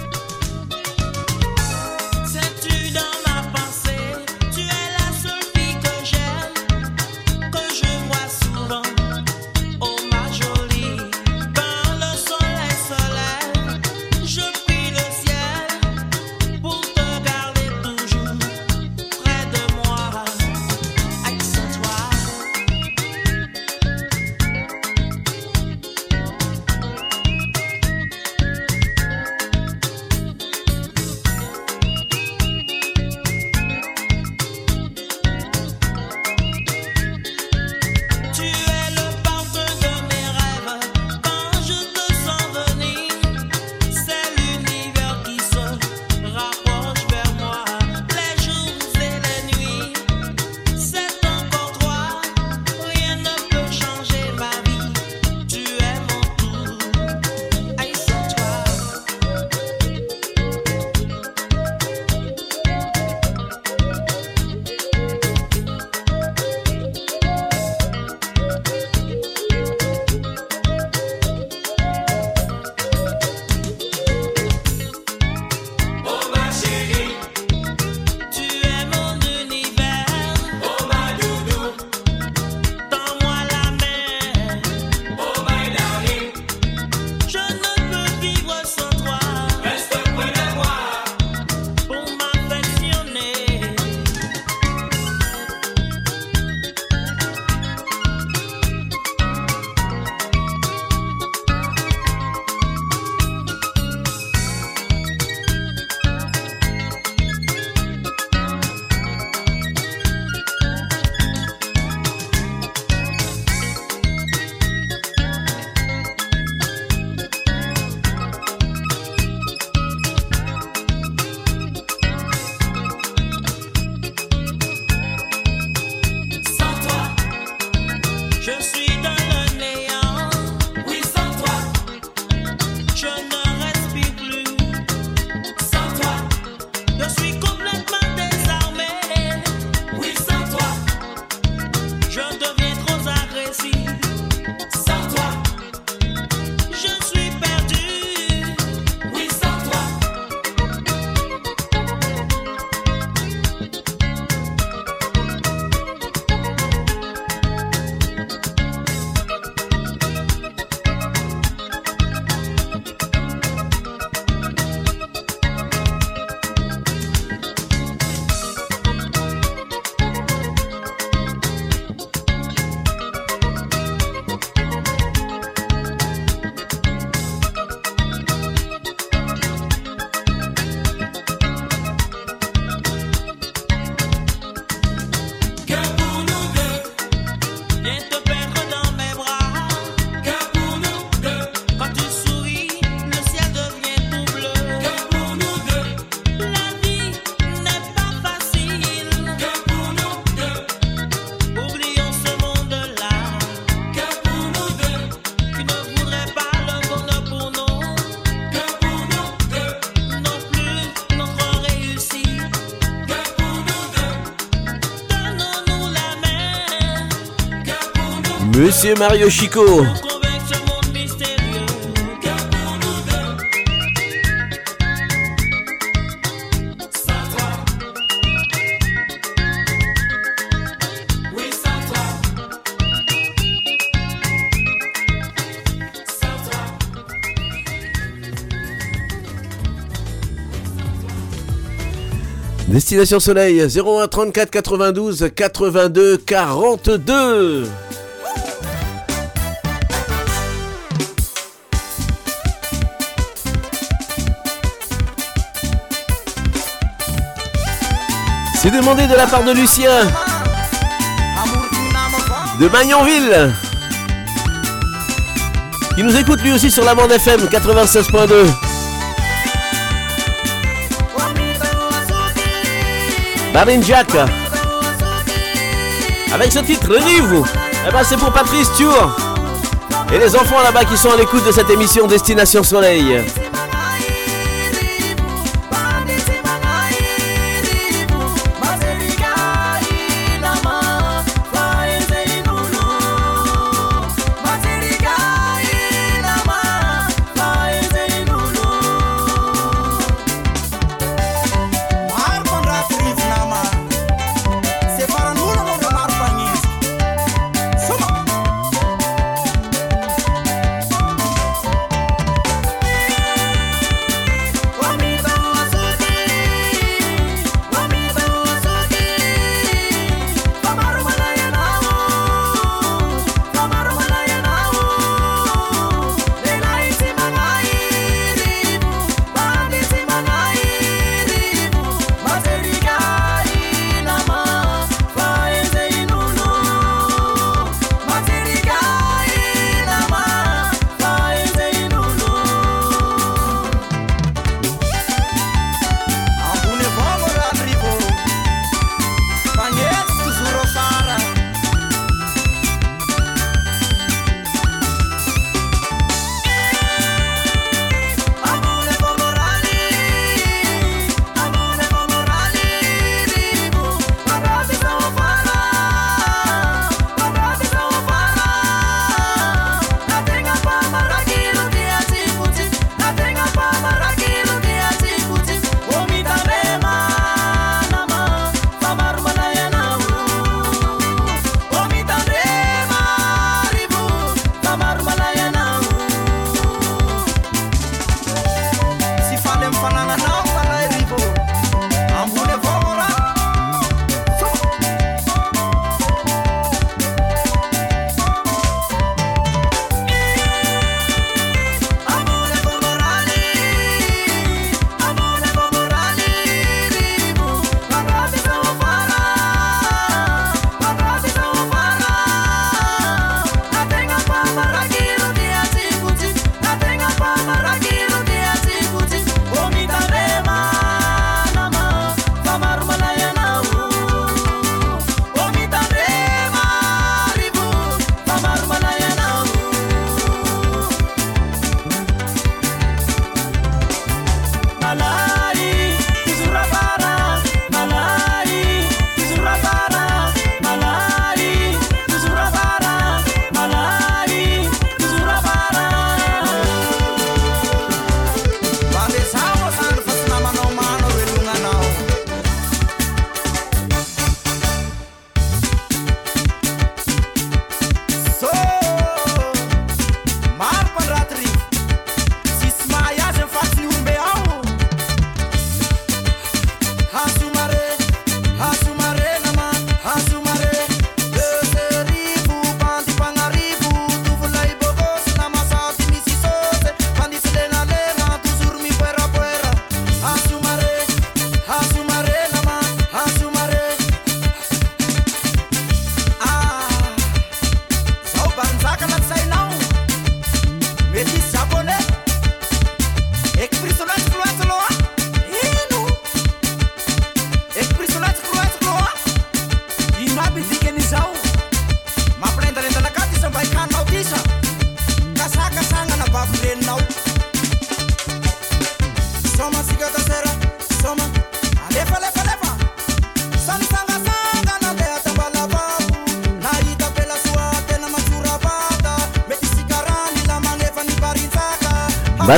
Monsieur Mario Chico. Destination Soleil 01 34 92 82 42 C'est demandé de la part de Lucien de Magnonville qui nous écoute lui aussi sur la bande FM 96.2. Marine Jack avec ce titre Rive Eh ben c'est pour Patrice Tour et les enfants là-bas qui sont à l'écoute de cette émission Destination Soleil.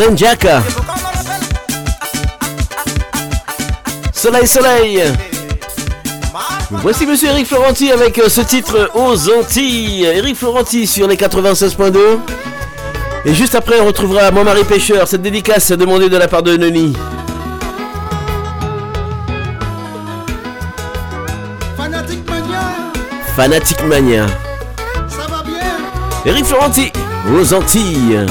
Alan Soleil, soleil. Voici monsieur Eric Florenti avec euh, ce titre aux Antilles. Eric Florenti sur les 96.2. Et juste après, on retrouvera Mon mari pêcheur, cette dédicace demandée de la part de Noni. Fanatique Mania. Fanatique Mania. Ça va bien Eric Florenti aux Antilles.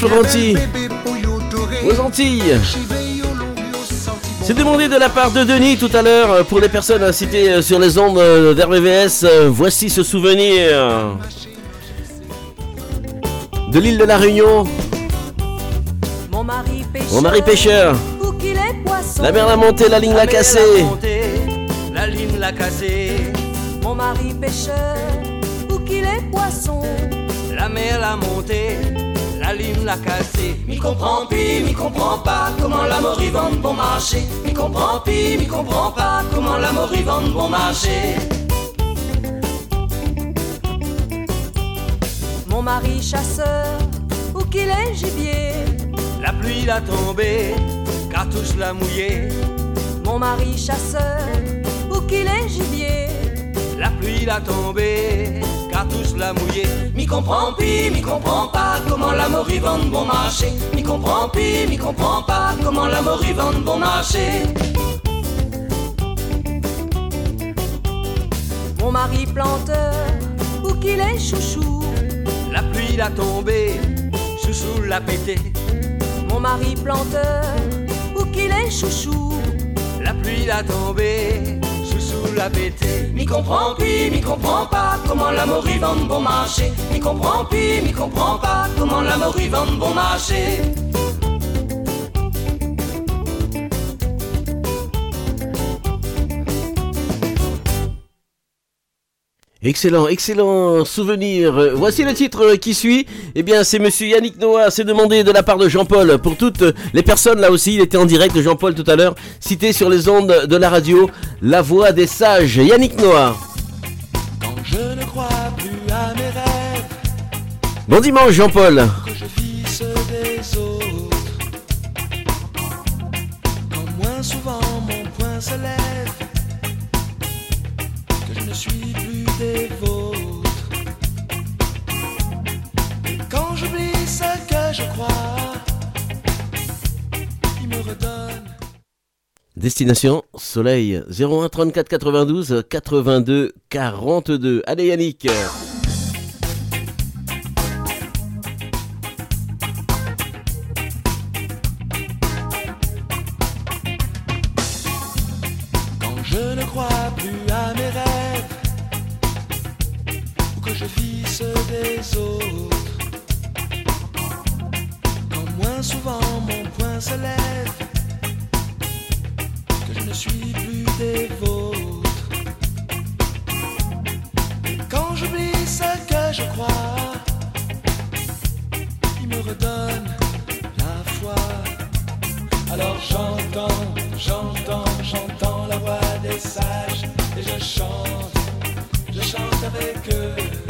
Florenti, aux Antilles. C'est demandé de la part de Denis tout à l'heure euh, pour les personnes citées euh, sur les ondes euh, d'RVVS. Voici ce souvenir de l'île de la Réunion. Mon mari pêcheur, Mon mari pêcheur. la mer l'a monté, la ligne l'a cassé. La, ligne l'a cassé. Mon mari pêcheur, où qu'il est poisson, la mer l'a monté l'allume la cassée. Comprend pis, mi comprend pas, comment la vend bon marché. Mi comprend pis, mi comprend pas, comment la morue vend bon marché. Mon mari chasseur, où qu'il est gibier, la pluie l'a tombé, cartouche l'a mouillé. Mon mari chasseur, où qu'il est gibier, la pluie l'a tombé, cartouche l'a mouillé. Mi comprend pi, mi comprend pas comment la mort y vend bon marché. Mi comprend pi, mi comprend pas comment la mort y vend bon marché. Mon mari planteur, ou qu'il est chouchou. La pluie l'a tombé, chouchou l'a pété. Mon mari planteur, ou qu'il est chouchou. La pluie l'a tombé, chouchou l'a pété. Mi comprend puis, mi comprend pas comment l'amour y vend bon marché. Mi comprend puis, mi comprend pas comment l'amour y vend bon marché. Excellent, excellent souvenir. Voici le titre qui suit. Eh bien, c'est monsieur Yannick Noah, c'est demandé de la part de Jean-Paul. Pour toutes les personnes, là aussi, il était en direct, Jean-Paul, tout à l'heure, cité sur les ondes de la radio, La Voix des Sages. Yannick Noah. Je ne crois plus à mes rêves, Bon dimanche, Jean-Paul. Destination Soleil 01 34 92 82 42. Allez Yannick. Souvent mon poing se lève, ne suis plus des vôtres. Quand j'oublie ce que je crois, il me redonne la foi. Alors j'entends, j'entends, j'entends la voix des sages et je chante, je chante avec eux.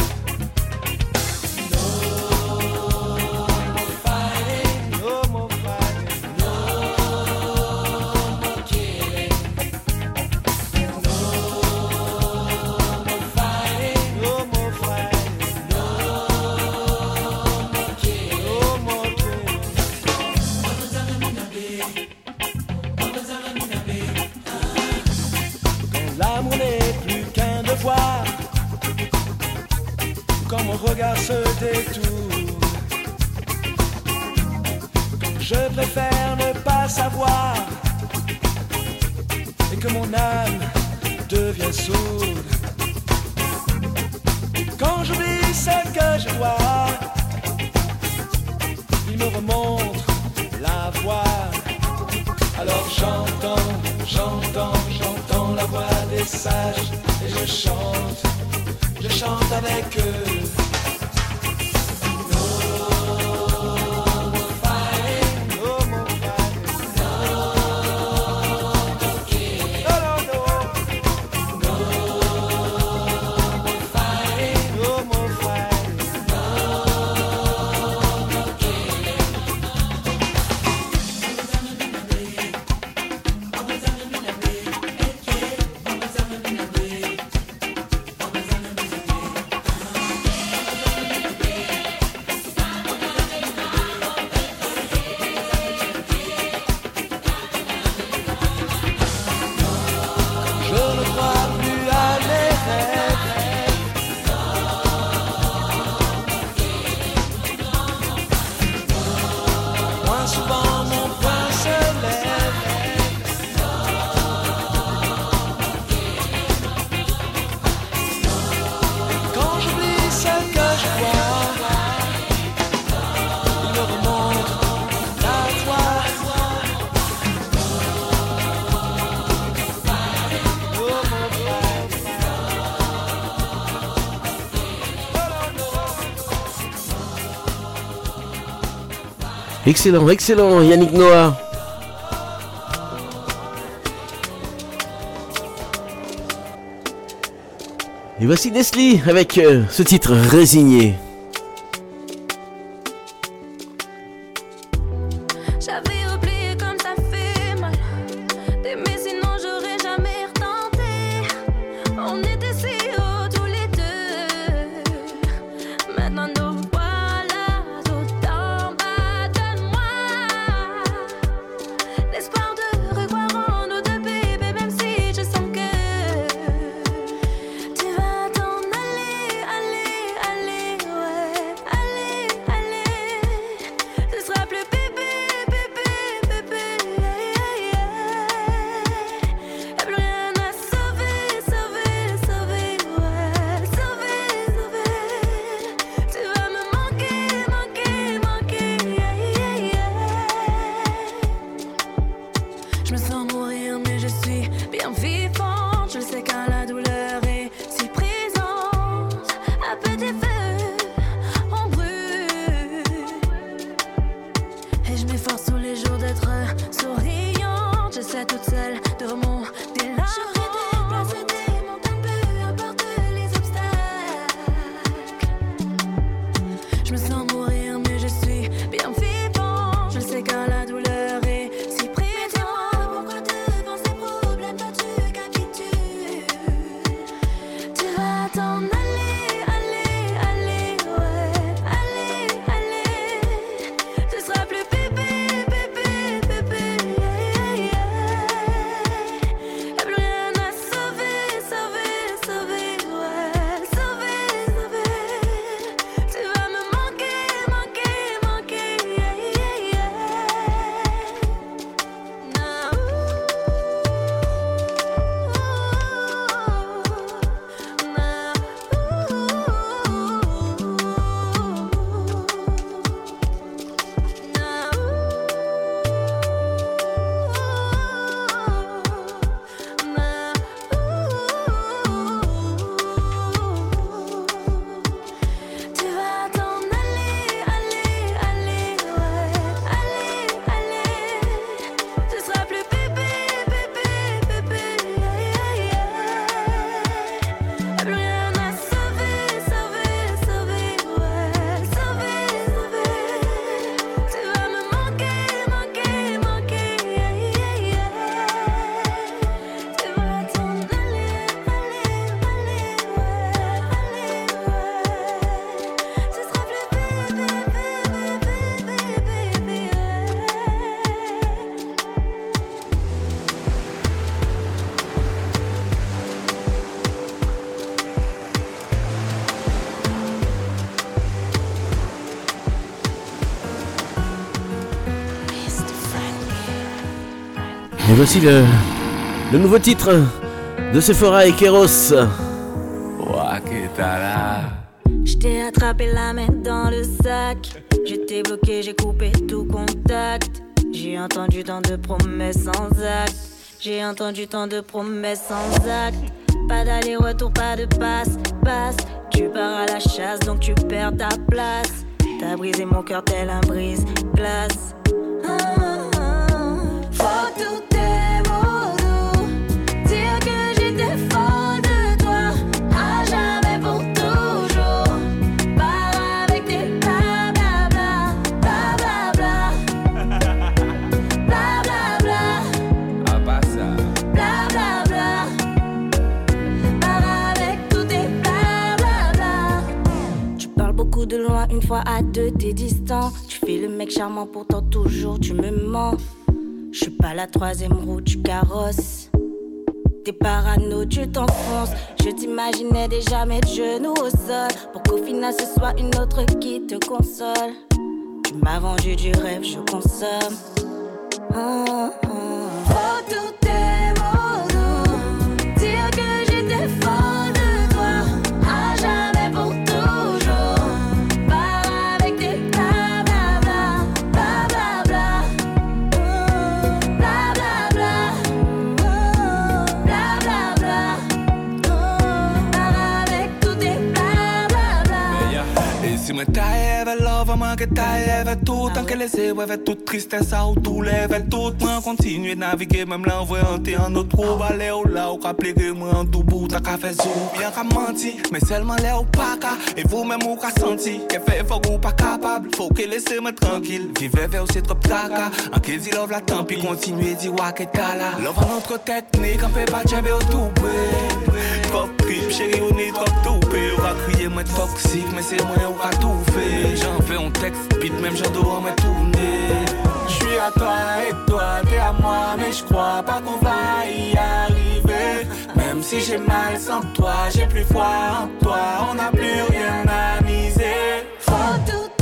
Regard se détourne, je préfère ne pas savoir, et que mon âme devient sourde, quand j'oublie ce que je vois, il me remontre la voix. Alors j'entends, j'entends, j'entends la voix des sages et je chante, je chante avec eux. Excellent, excellent Yannick Noah. Et voici Nestlé avec euh, ce titre résigné. Voici le, le nouveau titre de Sephora et Keros. Je t'ai attrapé la main dans le sac. Je t'ai bloqué, j'ai coupé tout contact. J'ai entendu tant de promesses sans acte. J'ai entendu tant de promesses sans acte. Pas d'aller-retour, pas de passe, passe. Tu pars à la chasse, donc tu perds ta place. T'as brisé mon cœur tel un brise-glace. Mec charmant, pourtant toujours tu me mens. Je suis pas la troisième roue du carrosse. T'es parano, tu t'enfonces. Je t'imaginais déjà mettre genoux au sol. Pour qu'au final ce soit une autre qui te console. Tu m'as vendu du rêve, je consomme. Tous love, mă că taie ve tout Tant que les ébres ve toute tristesse ou tout level tout Mă continue naviguer même l'envoyer en autre trou. Balé ou là ou ka plege mă en tout bout Ta ka fe zou, bien ka menti Mais seulement les ou pas Et vous même ou ka senti Que fait faut ou pas capable. Faut que laissez moi tranquille Vivez vers c'est trop taka En que dit love la tant pis continuer dit wa que t'as là Love en notre technique On peut pas tchabé au tout trip chérie on est trop tout peu On va crier moi toxique Mais c'est moi on va tout faire. J'en fais un texte beat même j'en dois me tourner. Je suis à toi et toi t'es à moi Mais je crois pas qu'on va y arriver. Même si j'ai mal sans toi J'ai plus foi en toi. On n'a plus rien à miser. Tous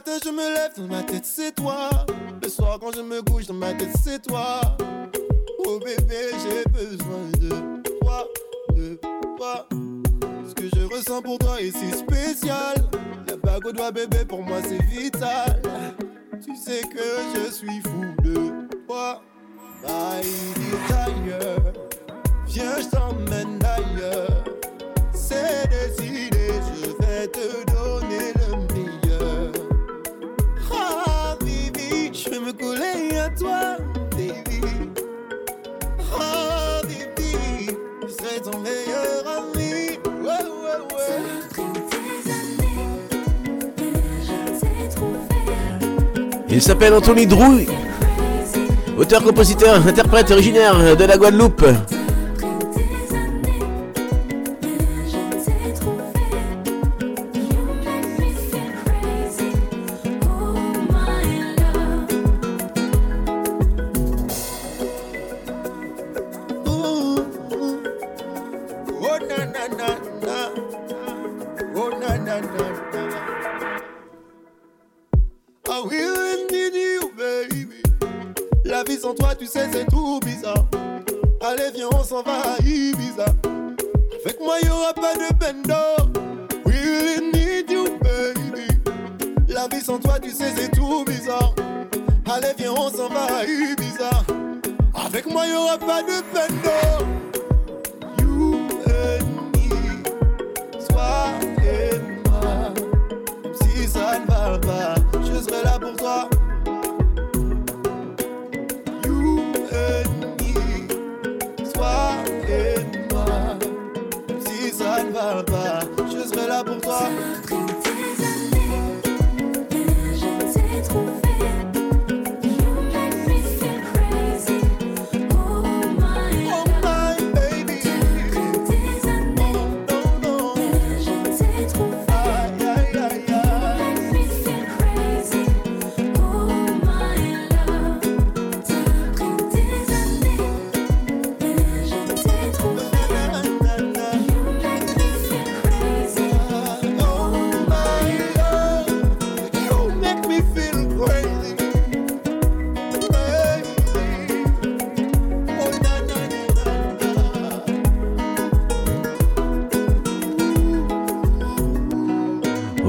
matin, je me lève, dans ma tête, c'est toi. Le soir, quand je me couche, dans ma tête, c'est toi. Oh bébé, j'ai besoin de toi, de toi. Ce que je ressens pour toi est si spécial. La bague au doigt, bébé, pour moi, c'est vital. Tu sais que je suis fou de toi. My desire. Viens, je t'emmène ailleurs. C'est décidé, je vais te je vais me coller à toi, baby. Ah, baby, je serai ton meilleur ami. Ouais, ouais, ouais. Il s'appelle Anthony Drouy. Auteur, compositeur, interprète originaire de la Guadeloupe.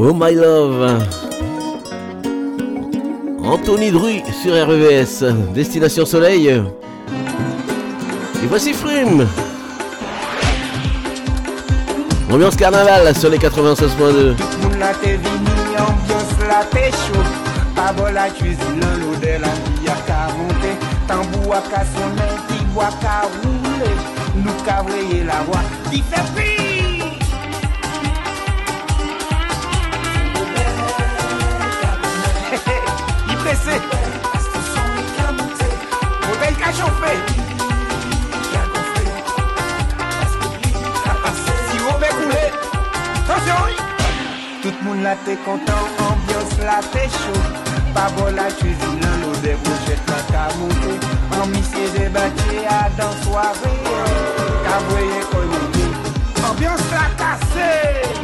Oh my love. Anthony Dru sur REVS, Destination Soleil. Et voici Frim. Ambiance carnaval sur les 96.2. Moun la te vini, ambiance la te chaud Pa bo la cuisine, l'odeur la vie a ka monte Tambou a ka sonne, ti bois ka roule Nou ka vreye la voix, qui fait pire Moun la te kontan, ambyans la te chou. Pabol la chuzou nan lo de bouchet la ka moutou An misye de batye a dan soare Kabweye konou Ambyans la kase.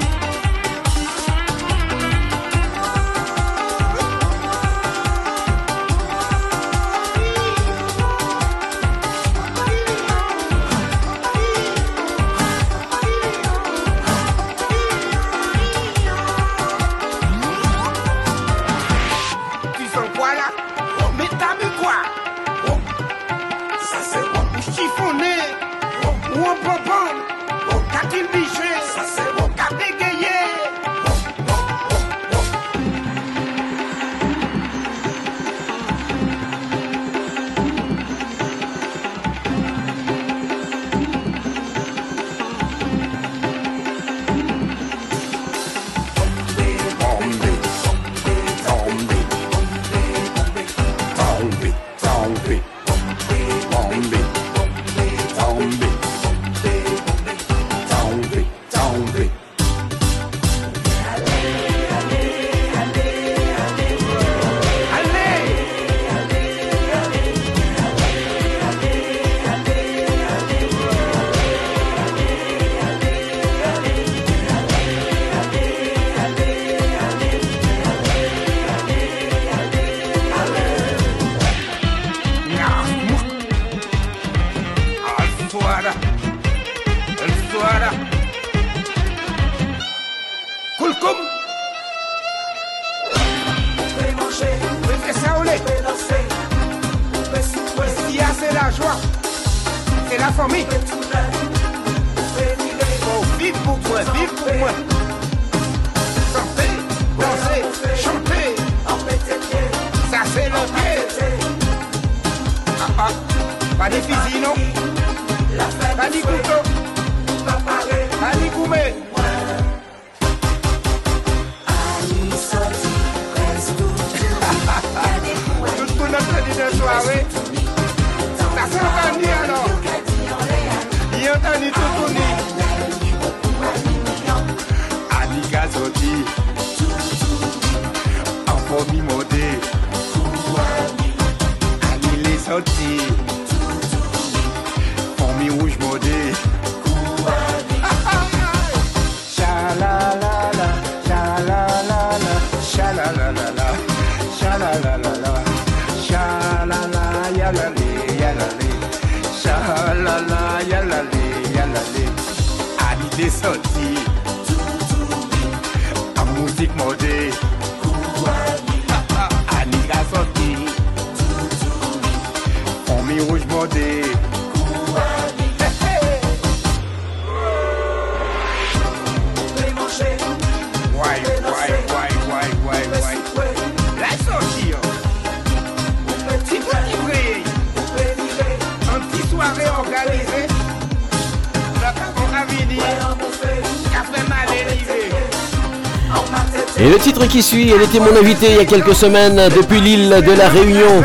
elle était mon invitée il y a quelques semaines depuis l'île de la Réunion.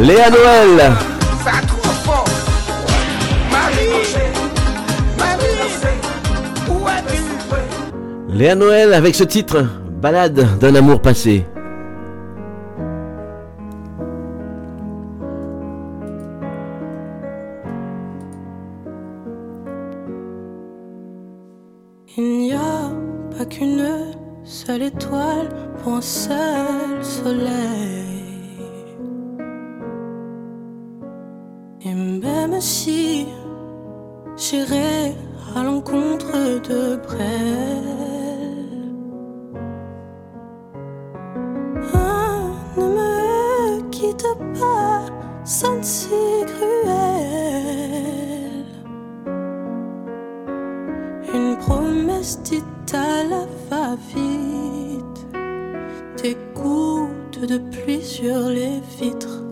Léa Noël. Léa Noël avec ce titre, Balade d'un amour passé. de pluie sur les vitres.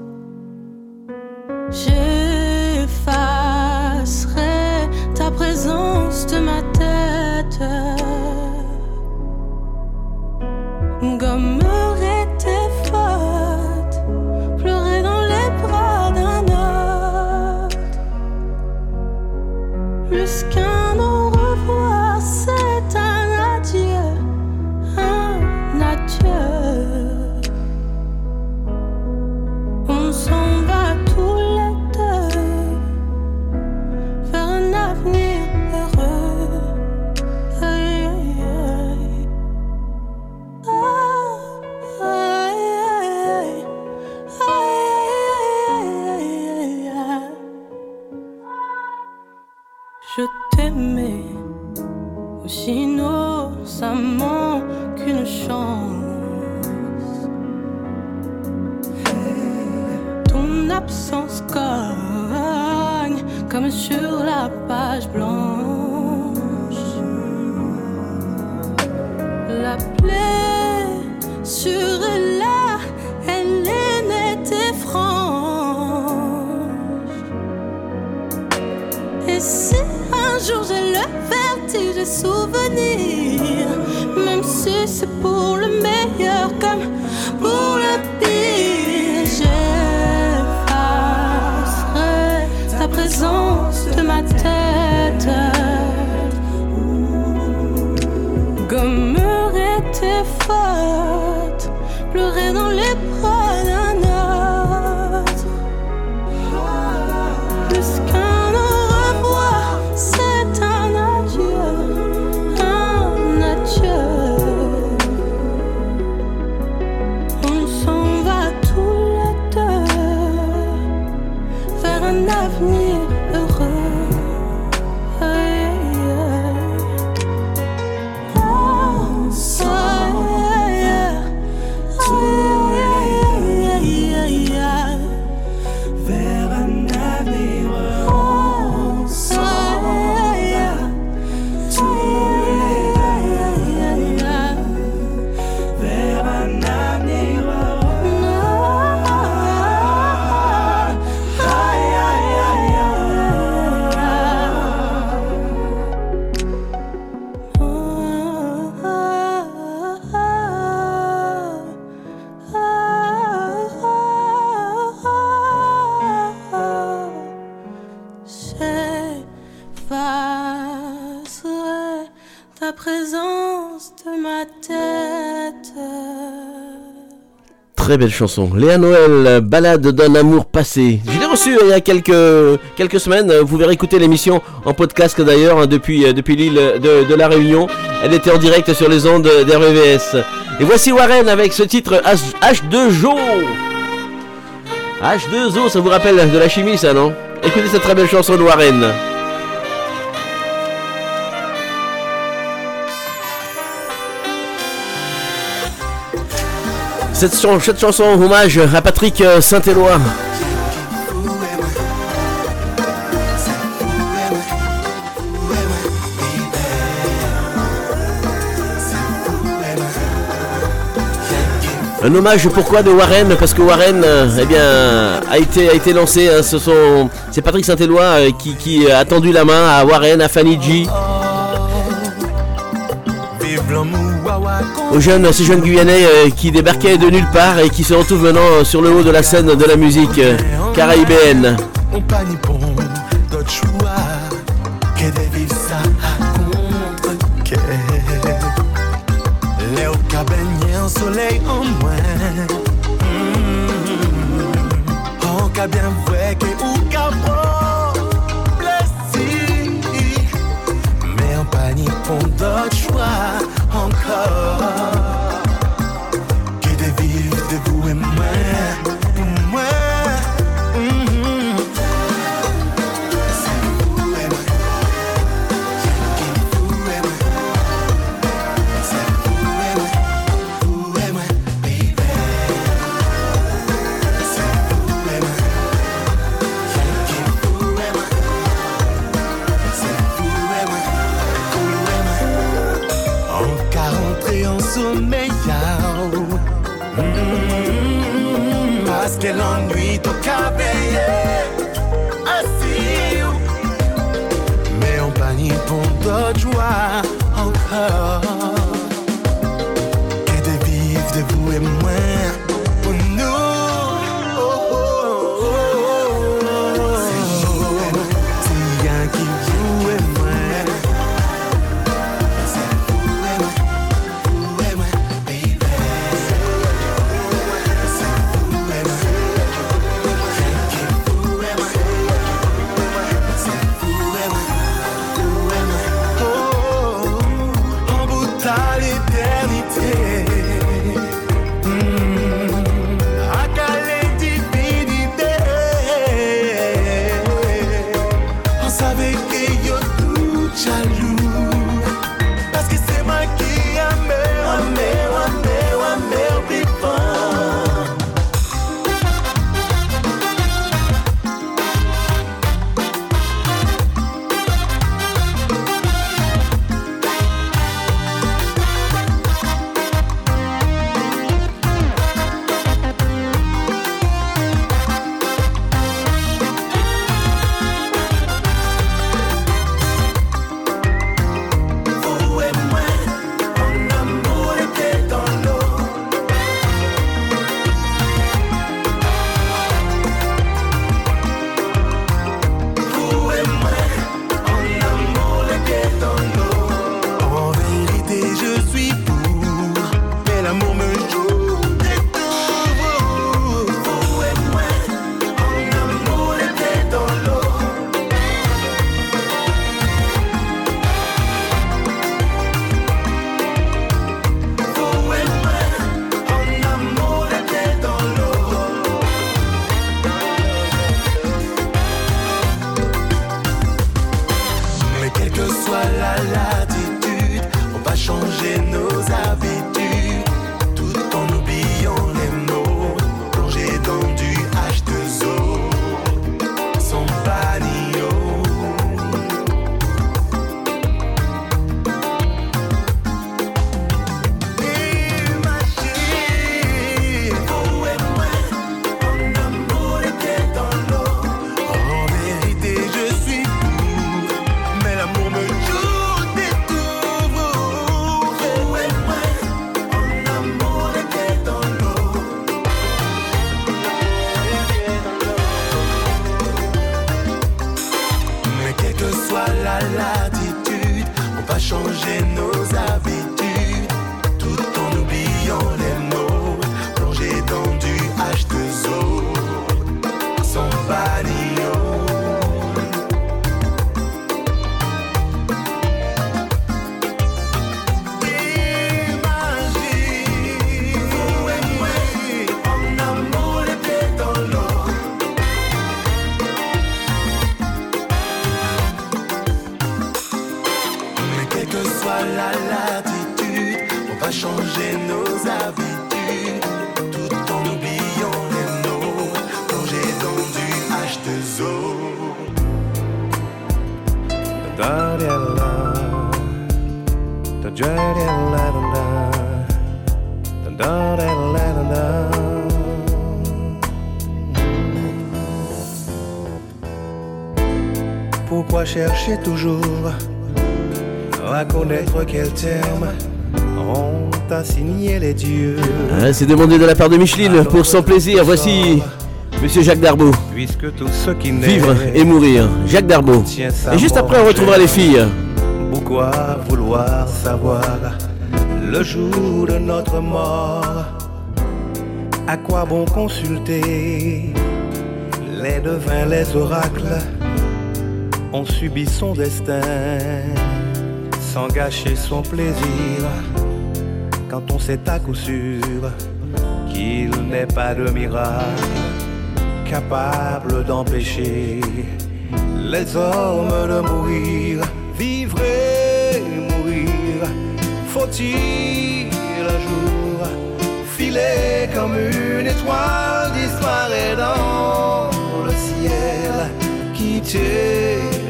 Très belle chanson. Léa Noël, balade d'un amour passé. Je l'ai reçu il y a quelques, quelques semaines. Vous verrez écouter l'émission en podcast d'ailleurs hein, depuis, depuis l'île de, La Réunion. Elle était en direct sur les ondes d'RVVS. Et voici Warren avec ce titre H- H2O. H2O, ça vous rappelle de la chimie ça, non? Écoutez cette très belle chanson de Warren. Cette, chan- cette chanson hommage à Patrick euh, Saint-Éloi. Un hommage pourquoi de Warren? Parce que Warren euh, eh a, été, lancé, hein, c'est Patrick Saint-Éloi euh, qui, qui a tendu la main à Warren, à Fanny G, aux jeunes, ces jeunes Guyanais euh, qui débarquaient de nulle part et qui se retrouvent maintenant sur le haut de la scène de la musique euh, caraïbéenne. Chercher toujours à connaître quel terme ont assigné les dieux Ah, C'est demandé de la part de Micheline pour son plaisir. Voici Monsieur Jacques Darbeau. Puisque tout ce qui Vivre et mourir. Jacques Darbeau. Et juste après, on retrouvera les filles. Pourquoi vouloir savoir le jour de notre mort? À quoi bon consulter les devins, les oracles On subit son destin sans gâcher son plaisir quand on sait à coup sûr qu'il n'est pas de miracle capable d'empêcher les hommes de mourir, vivre et mourir. Faut-il un jour filer comme une étoile, disparaître dans le ciel, quitter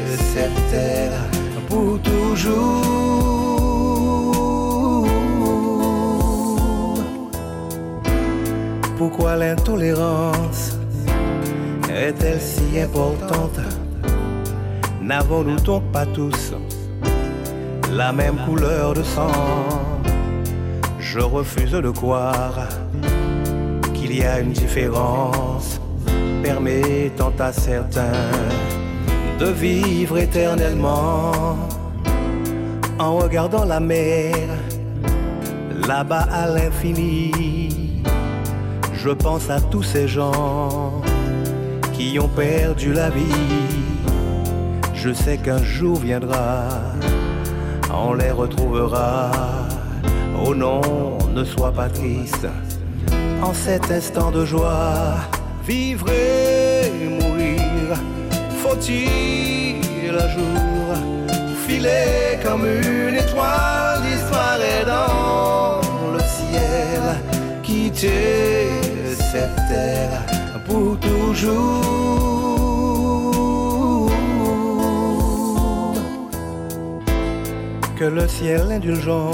pour toujours? Pourquoi l'intolérance est-elle si importante? N'avons-nous donc pas tous la même couleur de sang? Je refuse de croire qu'il y a une différence permettant à certains de vivre éternellement en regardant la mer là-bas à l'infini. Je pense à tous ces gens qui ont perdu la vie. Je sais qu'un jour viendra, on les retrouvera. Oh non, ne sois pas triste. En cet instant de joie, vivre et mourir, faut-il un jour filer comme une étoile, disparaître dans le ciel, quitter cette terre pour toujours. Que le ciel indulgent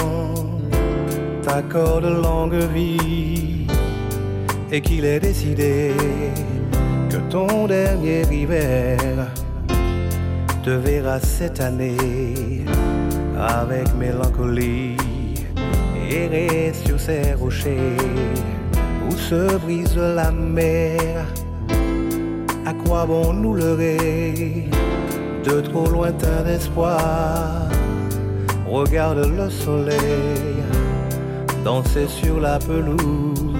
t'accorde longue vie et qu'il ait décidé ton dernier hiver. Te verra cette année avec mélancolie errer sur ces rochers où se brise la mer. À quoi bon nous leurrer de trop lointains espoirs Regarde le soleil danser sur la pelouse,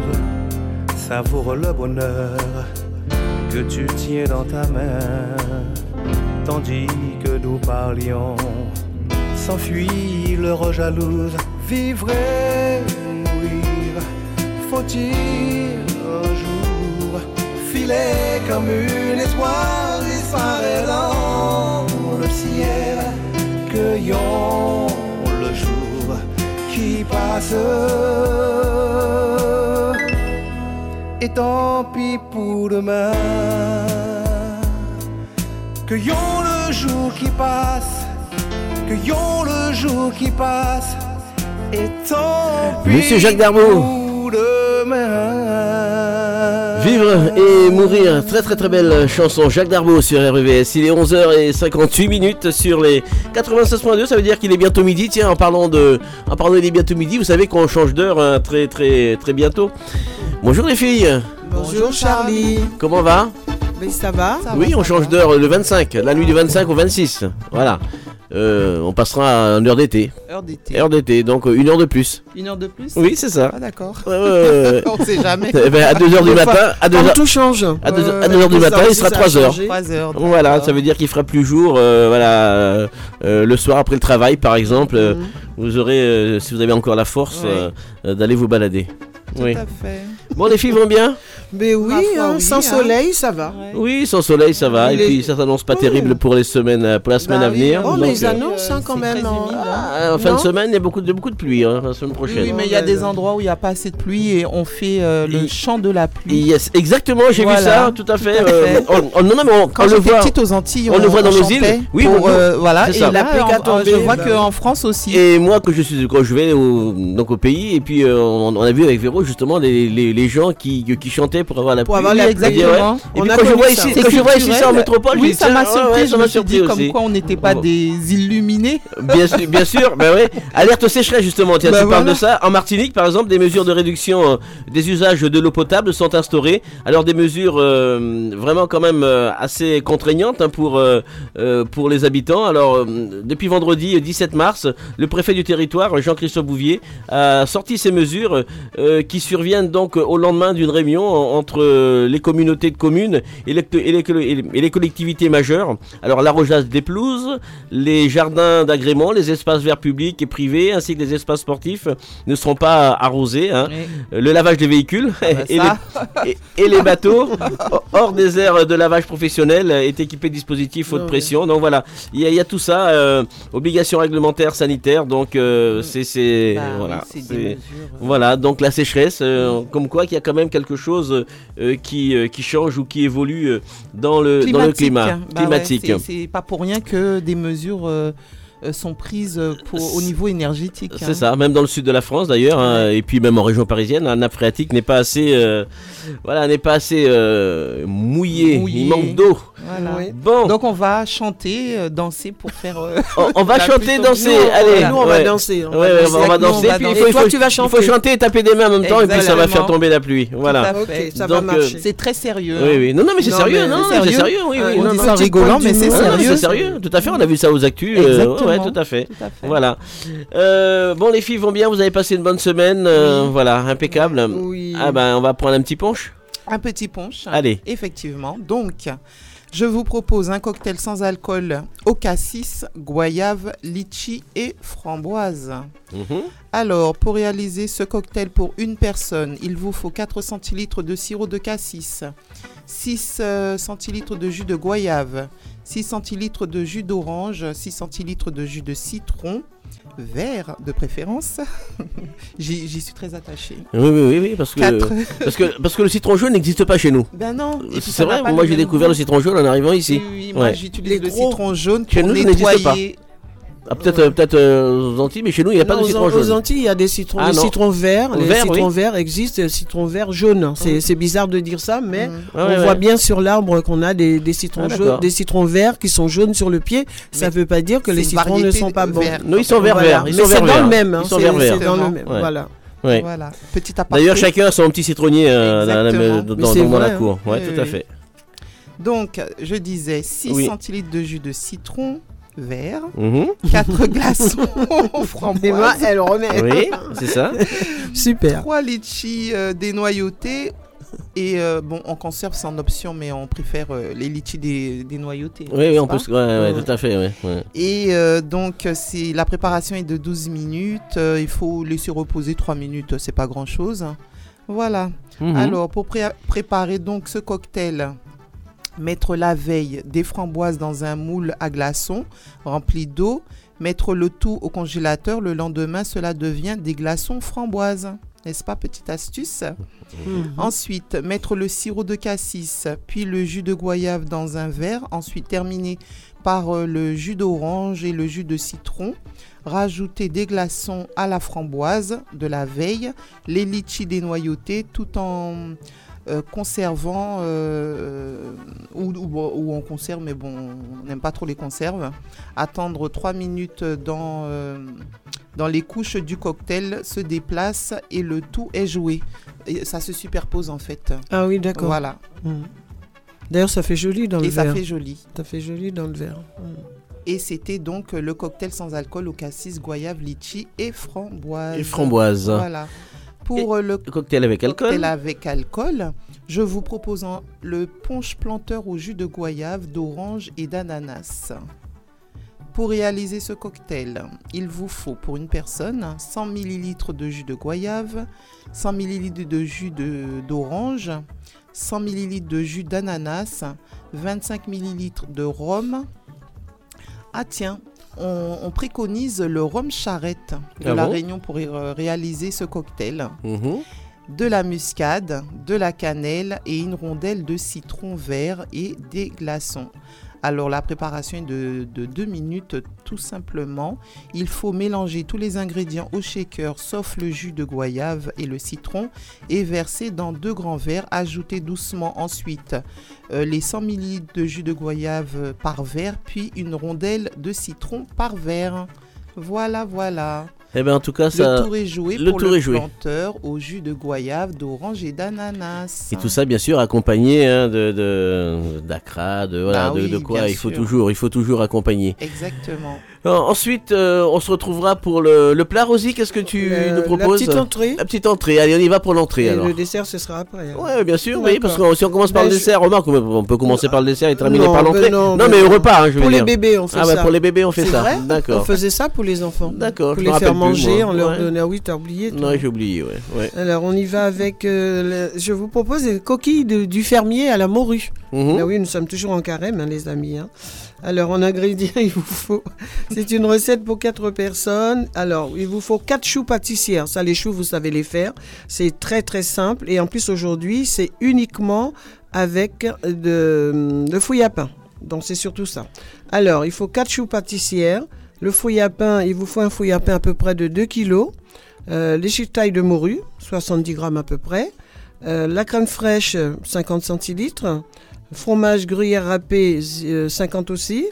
savoure le bonheur que tu tiens dans ta main, tandis que nous parlions. S'enfuit l'heure jalouse, vivre et mourir. Faut-il un jour filer comme une étoile, disparaître dans le ciel, cueillons le jour qui passe. Et tant pis pour demain, cueillons le jour qui passe, cueillons le jour qui passe. Et tant pis Monsieur Jacques Darbeau. Vivre et mourir, très très très belle chanson. Jacques Darbeau sur RVVS. Il est 11h58 minutes sur les 96.2. Ça veut dire qu'il est bientôt midi. Tiens, en parlant de, en parlant il est bientôt midi, vous savez qu'on change d'heure hein, très très très bientôt. Bonjour les filles. Bonjour Charlie. Comment va? Mais ça va Oui, on change d'heure le 25, la nuit du 25 au 26. Voilà. Euh, on passera en heure d'été. Heure d'été. Heure d'été, donc euh, une heure de plus. Une heure de plus Oui, c'est ça. Ah d'accord. On sait jamais. Eh ben, à 2h du matin, à 2 comme heures- tout change. À 2 Ouais, à 2 heures du ça matin, il sera ça a 3 heures. changé. Trois heures, Voilà, ça veut dire qu'il fera plus jour. euh, voilà, le soir après le travail, par exemple, euh, vous aurez, si vous avez encore la force, d'aller vous balader. Tout oui. à fait. Bon, les filles vont bien? Mais oui, foi, hein, oui, sans hein. soleil, ça va. Oui, sans soleil, ça va. Et puis ça s'annonce pas terrible pour les semaines, euh, pour la semaine Bah à oui, venir. Oh, mais donc, ils euh, annoncent hein, quand même. en- ah, en fin de semaine, il y a beaucoup de, beaucoup de pluie, hein, la semaine prochaine. Oui, mais il y a des endroits où il n'y a pas assez de pluie et on fait euh, le chant de la pluie. Yes, exactement, j'ai Voilà, vu ça, tout à fait. tout à fait. on, on- non, non, mais on, Quand on le voit. petite aux Antilles, on, le voit dans nos îles. Oui, euh, voilà. c'est Et ça. là, pluie qui a on- tombé, je vois bah qu'en France aussi. Et moi, quand je suis, quand je vais au, donc au pays, et puis euh, on, on a vu avec Véro justement les, les, les gens qui, qui chantaient pour avoir la Pour pluie. avoir la pluie, exactement. Et On puis quand je vois ça. ici, C'est quand je vois ici ça en métropole, Oui, dis, ça m'a surpris, je me suis dit comme quoi on n'était pas des illuminés. Bien sûr, bien sûr, ouais. Alerte sécheresse justement, tiens, Bah tu parles de ça. En Martinique, par exemple, des mesures de réduction euh, des usages de l'eau potable sont instaurées. Alors des mesures euh, vraiment quand même euh, assez contraignantes hein, pour, pour les habitants. Alors depuis vendredi euh, 17 mars, le préfet du territoire, Jean-Christophe Bouvier, a sorti ces mesures qui surviennent donc au lendemain d'une réunion entre euh, les communautés de communes et les, et les- et les- et les collectivités majeures. Alors l'arrosage des pelouses, les jardins d'agrément, les espaces verts publics et privés, ainsi que les espaces sportifs ne seront pas arrosés. hein. Euh, Le lavage des véhicules et, ça. les, et- les bateaux hors des aires de lavage professionnel est équipé de dispositifs haute pression. Donc voilà, il y, a- il y a tout ça, euh, obligations réglementaires sanitaires. Donc euh, c'est Bah voilà. Donc la sécheresse, euh, comme quoi qu'il y a quand même quelque chose qui euh, qui change ou qui évolue euh, dans le dans le climat Bah climatique. c'est- c'est pas pour rien que des mesures euh, euh, sont prises euh, pour, au niveau énergétique. C'est hein. ça, même dans le sud de la France d'ailleurs, hein, et puis même en région parisienne, la nappe phréatique n'est pas assez, euh, voilà, n'est pas assez euh, mouillée. Mouillée. Il manque d'eau. Voilà. Bon, Donc on va chanter, euh, danser pour faire. euh, on, on va chanter, danser. tomber. Allez, nous, on va danser, on Ouais, va danser. on va Nous, on danser. va puis il danser. faut, Et toi, faut- tu vas Il faut chanter. chanter et taper des mains en même temps, et puis ça va faire tomber la pluie. Voilà. Tout à fait. Ok, ça va Donc, euh, marcher. C'est très sérieux. Oui, hein. oui. Non, non, mais c'est sérieux. mais Non, c'est sérieux. sérieux. Oui, oui. On non, dit non. ça rigolant, mais c'est sérieux. c'est sérieux. Tout à fait. On a vu ça aux actus. Exactement. ouais, tout à fait. Tout à fait. Voilà. Bon, les filles vont bien. Vous avez passé une bonne semaine. Voilà, impeccable. Oui. Ah ben, on va prendre un petit punch. Un petit punch. Allez. Effectivement. Donc, je vous propose un cocktail sans alcool au cassis, goyave, litchi et framboise. Mhm. Alors, pour réaliser ce cocktail pour une personne, il vous faut 4 centilitres de sirop de cassis, 6 euh, centilitres de jus de goyave, 6 centilitres de jus d'orange, 6 centilitres de jus de citron, vert de préférence. J'y j'y suis très attachée. Oui, oui, oui, oui, parce que, parce que parce que le citron jaune n'existe pas chez nous. Ben non. C'est vrai. Moi, j'ai découvert goût. le citron jaune en arrivant ici. Oui, oui, moi Ouais. j'utilise le citron jaune Chez pour nous, n'existe pas. nettoyer. Ah, peut-être euh, peut-être euh, aux Antilles, mais chez nous, il n'y a pas Non, de aux- citron aux, jaune. Antilles, il y a des citrons, Ah, des non. citrons verts. Les Vert, citrons oui. verts existent, les citrons verts jaunes. C'est c'est bizarre de dire ça, mais Ah, on ouais, voit ouais. bien sur l'arbre qu'on a des, des citrons Ah, jaunes, des citrons verts qui sont jaunes sur le pied. Ça ne veut pas dire que les citrons ne sont pas bons. verts. Non, ils sont verts, Voilà. verts. Ils Mais sont c'est verts, dans verts. le même. hein. Ils sont C'est- verts, dans le même. Voilà. Ouais. Voilà. D'ailleurs, chacun a son petit citronnier euh, dans, la dans- dans- dans vrai, cour. Ouais, Oui, tout à oui. fait. Donc, je disais 6 Oui. centilitres de jus de citron vert, Mhm. 4 glaçons Et moi, elle remet. Oui, c'est ça. Super. 3 litchis euh, dénoyautés. Et euh, bon, on conserve, c'est en option, mais on préfère euh, les litchis dé- dénoyautés. Oui, oui, on peut. pas se- Ouais, ouais, Ouais. tout à fait. Ouais, ouais. Et euh, donc, c'est la préparation est de 12 minutes. euh, il faut laisser reposer 3 minutes, c'est pas grand chose. Voilà. Mhm. Alors, pour pré- préparer donc ce cocktail, mettre la veille des framboises dans un moule à glaçons rempli d'eau, mettre le tout au congélateur. Le lendemain, cela devient des glaçons framboises. N'est-ce pas, petite astuce? Mhm. Ensuite, mettre le sirop de cassis, puis le jus de goyave dans un verre. Ensuite, terminer par euh, le jus d'orange et le jus de citron. Rajouter des glaçons à la framboise de la veille, les litchis dénoyautés, tout en euh, conservant euh, ou, ou, ou on conserve, mais bon, on n'aime pas trop les conserves. Attendre 3 minutes dans, euh, dans les couches du cocktail, se déplace et le tout est joué. Et ça se superpose en fait. Ah oui, d'accord. Voilà. Mhm. D'ailleurs, ça fait joli dans le Et ça verre. fait joli. Ça fait joli dans le verre. Mhm. Et c'était donc le cocktail sans alcool au cassis, goyave, litchi et framboise. Et framboise. Voilà. Pour le cocktail avec alcool. cocktail avec alcool, je vous propose le punch planteur au jus de goyave, d'orange et d'ananas. Pour réaliser ce cocktail, il vous faut pour une personne 100 ml de jus de goyave, 100 ml de jus d'orange, 100 ml de jus d'ananas, 25 ml de rhum. Ah tiens, on, on préconise le rhum charrette de Ah la bon Réunion pour réaliser ce cocktail. Mhm. De la muscade, de la cannelle et une rondelle de citron vert et des glaçons. Alors la préparation est de, de deux minutes tout simplement. Il faut mélanger tous les ingrédients au shaker sauf le jus de goyave et le citron et verser dans deux grands verres. Ajouter doucement ensuite euh, les 100 ml de jus de goyave par verre puis une rondelle de citron par verre. Voilà, voilà. Eh ben en tout cas, ça. le tour est joué le pour tour le est joué. planteur au jus de goyave, d'orange et d'ananas. Et tout ça, bien sûr, accompagné hein, de d'acra, de, voilà, Bah de, oui, de quoi il faut sûr. toujours, il faut toujours accompagner. Exactement. Alors, ensuite, euh, on se retrouvera pour le, le plat Rosy. Qu'est-ce que tu Le- nous la proposes petite entrée. La petite entrée. Allez, on y va pour l'entrée alors. le dessert, ce sera après. hein. Ouais, bien sûr, oui, parce que si on commence par Ben, le je- dessert, remarque, on peut commencer par le dessert et terminer Non, par ben l'entrée. non, non, ben mais au repas, hein, je veux Pour les bébés, on fait ah, ça. pour les bébés, on fait ça. D'accord. On faisait ça pour les enfants. D'accord. Pour les faire manger, on leur donnait. Ah oui, t'as oublié. Non, j'ai oublié, ouais. Alors, on y va avec. euh, je vous propose des coquilles du fermier à la morue. Mhm. Ah oui, nous sommes toujours en carême, hein, les amis. hein. Alors, en ingrédients, il vous faut. C'est une recette pour 4 personnes. Alors, il vous faut 4 choux pâtissières. Ça, les choux, vous savez les faire. C'est très, très simple. Et en plus, aujourd'hui, c'est uniquement avec de, de fouille à pain. Donc, c'est surtout ça. Alors, il faut 4 choux pâtissières. Le fouille à pain, il vous faut un fouille à pain à peu près de 2 kg. Euh, de morue, 70 grammes à peu près. Euh, la crème fraîche, 50 centilitres. Fromage gruyère râpé, euh, 50 aussi.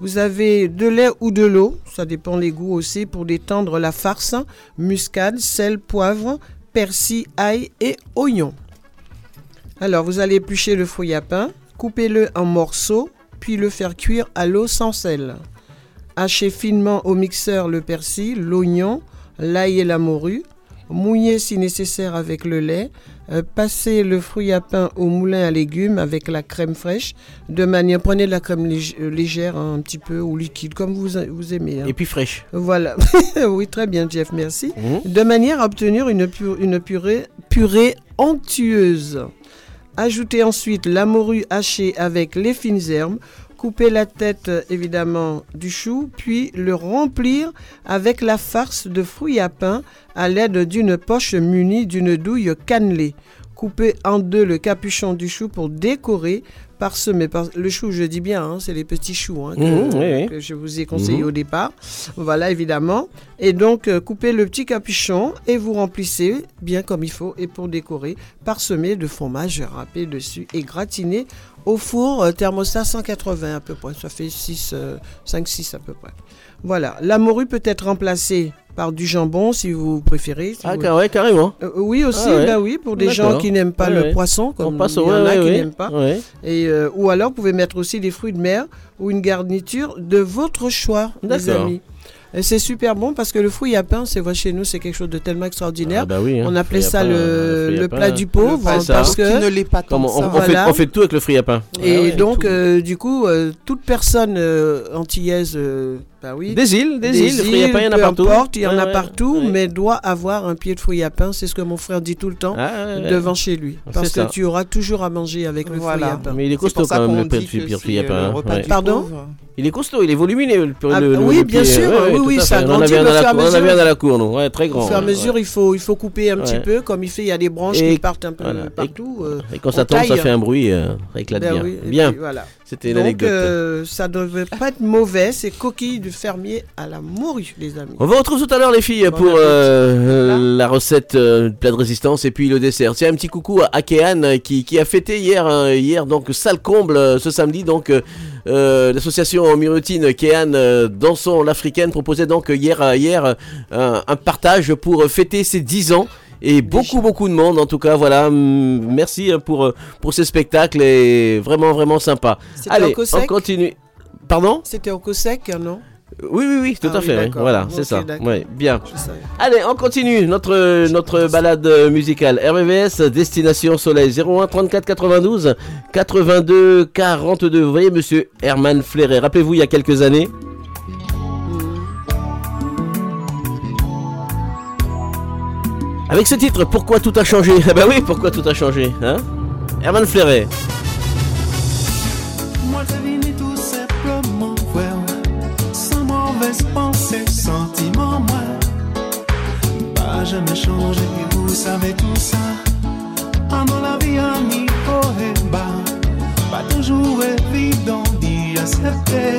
Vous avez de lait ou de l'eau, ça dépend les goûts aussi, pour détendre la farce. Muscade, sel, poivre, persil, ail et oignon. Alors, vous allez éplucher le fruit à pain, coupez-le en morceaux, puis le faire cuire à l'eau sans sel. Hachez finement au mixeur le persil, l'oignon, l'ail et la morue. Mouillez si nécessaire avec le lait. Euh, passez le fruit à pain au moulin à légumes avec la crème fraîche. De manière, prenez de la crème euh, légère, hein, un petit peu, ou liquide, comme vous, vous aimez. hein. Et puis fraîche. Voilà. oui, très bien, Jeff, merci. Mhm. De manière à obtenir une, une purée, purée onctueuse. Ajoutez ensuite la morue hachée avec les fines herbes. Coupez la tête évidemment du chou, puis le remplir avec la farce de fruits à pain à l'aide d'une poche munie d'une douille cannelée. Coupez en deux le capuchon du chou pour décorer, parsemer. Par... Le chou, je dis bien, hein, c'est les petits choux hein, que, oui, oui. que je vous ai conseillé Mhm. au départ. Voilà, évidemment. Et donc, euh, coupez le petit capuchon et vous remplissez bien comme il faut. Et pour décorer, parsemer de fromage râpé dessus et gratiné au four euh, thermostat 180 à peu près. Ça fait 6, 5-6 à peu près. Voilà. La morue peut être remplacée par du jambon si vous préférez. si Ah, vous- ouais, carrément. Euh, oui aussi, Ah ouais. bah oui, pour des gens qui n'aiment pas le ouais. poisson, comme On passe il y en a qui n'aiment pas. Et, euh, ou alors, vous pouvez mettre aussi des fruits de mer ou une garniture de votre choix, les D'accord. amis. C'est super bon parce que le fruit à pain, c'est vrai chez nous, c'est quelque chose de tellement extraordinaire. Ah bah oui, hein. On appelait ça pain, le, pain. plat du pauvre hein, ça. parce Qui que ne l'est pas que on, ça. on fait, on fait tout avec le fruit à pain. Et Ah ouais. donc, euh, du coup, euh, toute personne euh, antillaise, euh, bah oui, Des îles, des îles, le fruit à pain, il y en a partout. importe, il y en a ouais, partout, ouais. mais doit avoir un pied de fruit à pain. C'est ce que mon frère dit tout le temps Ah, ouais, ouais. devant chez lui, parce que ça. tu auras toujours à manger avec le Voilà. fruit à pain. Mais il est costaud quand même, le dit de fruit à pain. hein. Pardon. Il est costaud, il est volumineux. Oui, bien pied, sûr, oui, oui, à ça. On en grandit avait un au dans fur et la à cour- on avait un dans la cour, nous. Ouais, très grand. Au fur et à ouais. mesure, il faut, il faut couper un petit peu, comme il fait, il y a des branches Et- qui partent un peu voilà. Partout. euh, Et quand ça tombe, ça fait un bruit, euh, ça éclate Ben bien. oui, Bien. puis voilà. C'était une Donc, anecdote. euh, ça devrait pas être mauvais, c'est coquille de fermier à la morue, les amis. On vous retrouve tout à l'heure les filles Bon pour euh, euh, la recette euh, plat de résistance et puis le dessert. C'est un petit coucou à Akean euh, qui, qui a fêté hier, hier donc salle comble ce samedi donc euh, l'association Mirutine Kean euh, dansons l'africaine proposait donc hier hier euh, un, un partage pour fêter ses 10 ans. Et beaucoup beaucoup de monde en tout cas voilà merci euh, pour euh, pour ce spectacle et vraiment vraiment sympa. Allez on continue. Pardon? C'était au Cossec, non? Oui oui oui tout Ah à oui, fait oui. voilà c'est ça bien. Allez, on continue notre, notre balade euh, musicale. RVVS, Destination Soleil 01 34 92 82 42. Vous voyez, monsieur Herman Fleuret, rappelez-vous, il y a quelques années. Avec ce titre, pourquoi tout a changé? Ah bah oui, pourquoi tout a changé hein? Herman Fleuret. Moi venu tout simplement voir Sans mauvaise pensée, sentiment moi. Pas jamais changé, vous savez tout ça. Ah dans la vie en niveau et bas Pas toujours évident d'y accepter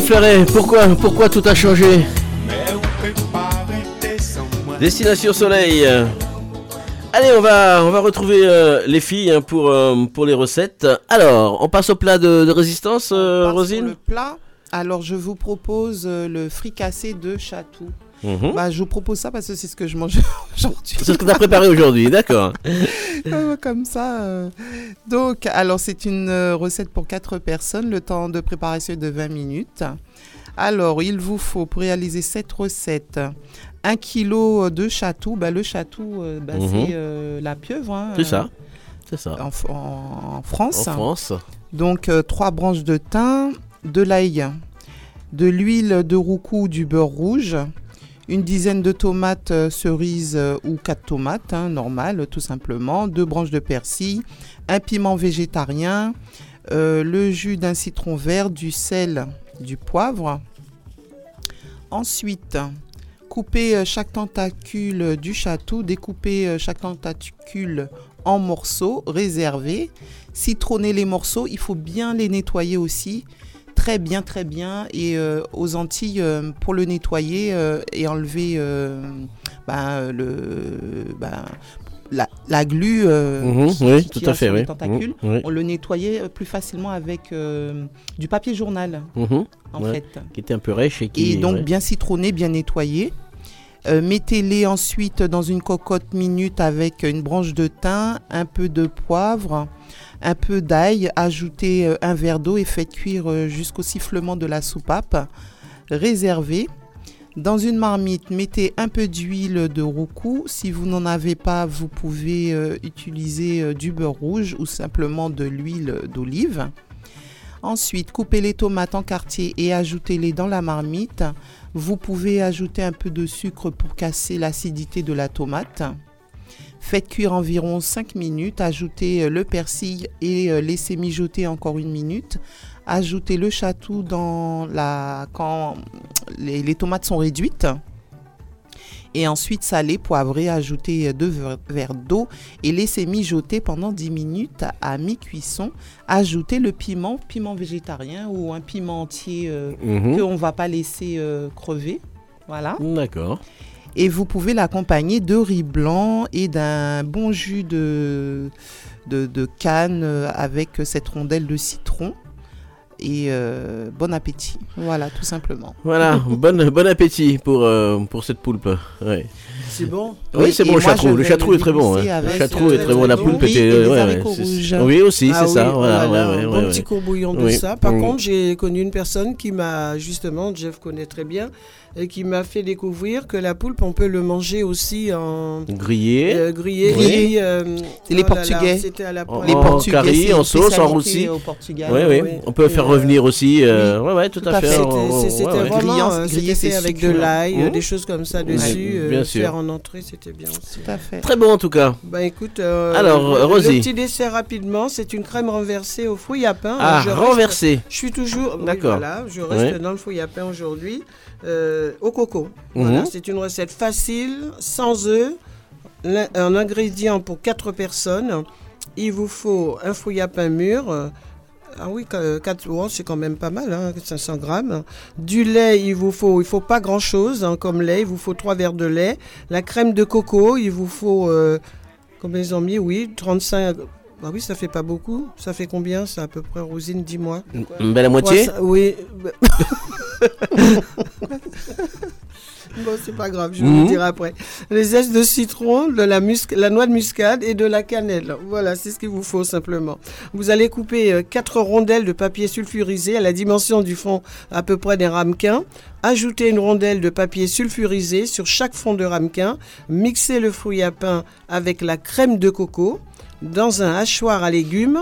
Fleuret, pourquoi, pourquoi tout a changé. Destination Soleil. Allez, on va, on va retrouver euh, les filles hein, pour, euh, pour les recettes. Alors, on passe au plat de, de résistance, euh, Rosine Le plat, alors je vous propose le fricassé de chatou. Mhm. Bah, je vous propose ça parce que c'est ce que je mange aujourd'hui. C'est ce que tu as préparé aujourd'hui, d'accord. Euh, Comme ça. euh. Donc, alors c'est une euh, recette pour 4 personnes. Le temps de préparation est de 20 minutes. Alors, il vous faut pour réaliser cette recette 1 kg de chatou. Bah, le chatou, bah, Mhm. c'est euh, la pieuvre. hein, C'est ça. C'est ça. En, f- en- en France. En France. Donc, euh, trois branches de thym, de l'ail, de l'huile de roucou, du beurre rouge, une dizaine de tomates euh, cerises euh, ou quatre tomates, hein, normales tout simplement, deux branches de persil, un piment végétarien, euh, le jus d'un citron vert, du sel, du poivre. Ensuite, couper chaque tentacule du château, découper chaque tentacule en morceaux réservés, citronner les morceaux, il faut bien les nettoyer aussi très bien, très bien. Et euh, aux Antilles, euh, pour le nettoyer euh, et enlever ben, le, ben, la, la glu Mhm, qui, oui, qui tout à a fait, sur les oui. tentacules, oui. on le nettoyait plus facilement avec du papier journal, Mhm, en ouais, fait. Qui était un peu rêche et qui. Et donc ouais. bien citronné, bien nettoyé. Euh, Mettez-les ensuite dans une cocotte minute avec une branche de thym, un peu de poivre, un peu d'ail. Ajoutez euh, un verre d'eau et faites cuire euh, jusqu'au sifflement de la soupape. Réservez. Dans une marmite, mettez un peu d'huile de roucou. Si vous n'en avez pas, vous pouvez euh, utiliser du beurre rouge ou simplement de l'huile d'olive. Ensuite, coupez les tomates en quartiers et ajoutez-les dans la marmite. Vous pouvez ajouter un peu de sucre pour casser l'acidité de la tomate. Faites cuire environ 5 minutes, ajoutez euh, le persil et euh, laissez mijoter encore une minute. Ajoutez le chatou dans la quand les, les tomates sont réduites. Et ensuite salez, poivrez, ajoutez euh, deux ver- verres d'eau et laissez mijoter pendant 10 minutes à mi-cuisson. Ajoutez le piment, piment végétarien ou un piment entier euh, Mhm. qu'on ne va pas laisser euh, crever. Voilà. D'accord. Et vous pouvez l'accompagner de riz blanc et d'un bon jus de, de, de canne euh, avec cette rondelle de citron. Et euh, bon appétit. Voilà, tout simplement. Voilà, bon, bon appétit pour, euh, pour cette poulpe. Ouais. C'est bon Oui, c'est bon, le chatrou. Le chatrou est très bon. hein. Le avec, chatrou euh, est très bon. La oui, poulpe et était. Oui, aussi, Ah c'est ça. oui, Voilà, un petit courbouillon de Oui. ça. Par Mm. contre, j'ai connu une personne qui m'a justement, Jeff connaît très bien, et qui m'a fait découvrir que la poulpe, on peut le manger aussi en Grillé. euh, grillé. Oui. euh, C'est les Portugais. C'était à la. Les Portugais, en sauce, en roussi. Oui, oui. Oui. On peut faire revenir aussi. ouais, ouais, tout, à fait. C'était- vraiment Grillant- grillé, c'est avec de l'ail, Mmh. des choses comme ça dessus. bien sûr. En entrée, c'était bien aussi. Tout à fait. Très bon en tout cas. Bah écoute, euh, Alors, le, Rosie. le petit dessert rapidement, c'est une crème renversée au fruit à pain. Ah, Je reste- renversée. Je suis toujours. oui, D'accord. voilà, je reste dans le fouille à pain aujourd'hui. euh, au coco. Mhm. Voilà, c'est une recette facile, sans œufs. Un ingrédient pour 4 personnes. Il vous faut un fouille à pain mûr. Ah oui, 4 c'est quand même pas mal, hein, 500 grammes. Du lait, il vous faut, il faut pas grand chose hein, comme lait. Il vous faut 3 verres de lait. La crème de coco, il vous faut, euh, combien ils ont mis? Oui, 35. Bah oui, ça fait pas beaucoup. Ça fait combien Ça à peu près, Rosine, dis-moi? Une belle à moitié? Oui. bon, c'est pas grave, je vais Mhm. vous dire après. Les zestes de citron, de la, musc- la noix de muscade et de la cannelle. Voilà, c'est ce qu'il vous faut simplement. Vous allez couper 4 rondelles de papier sulfurisé à la dimension du fond à peu près des ramequins. Ajoutez une rondelle de papier sulfurisé sur chaque fond de ramequin. Mixez le fruit à pain avec la crème de coco dans un hachoir à légumes.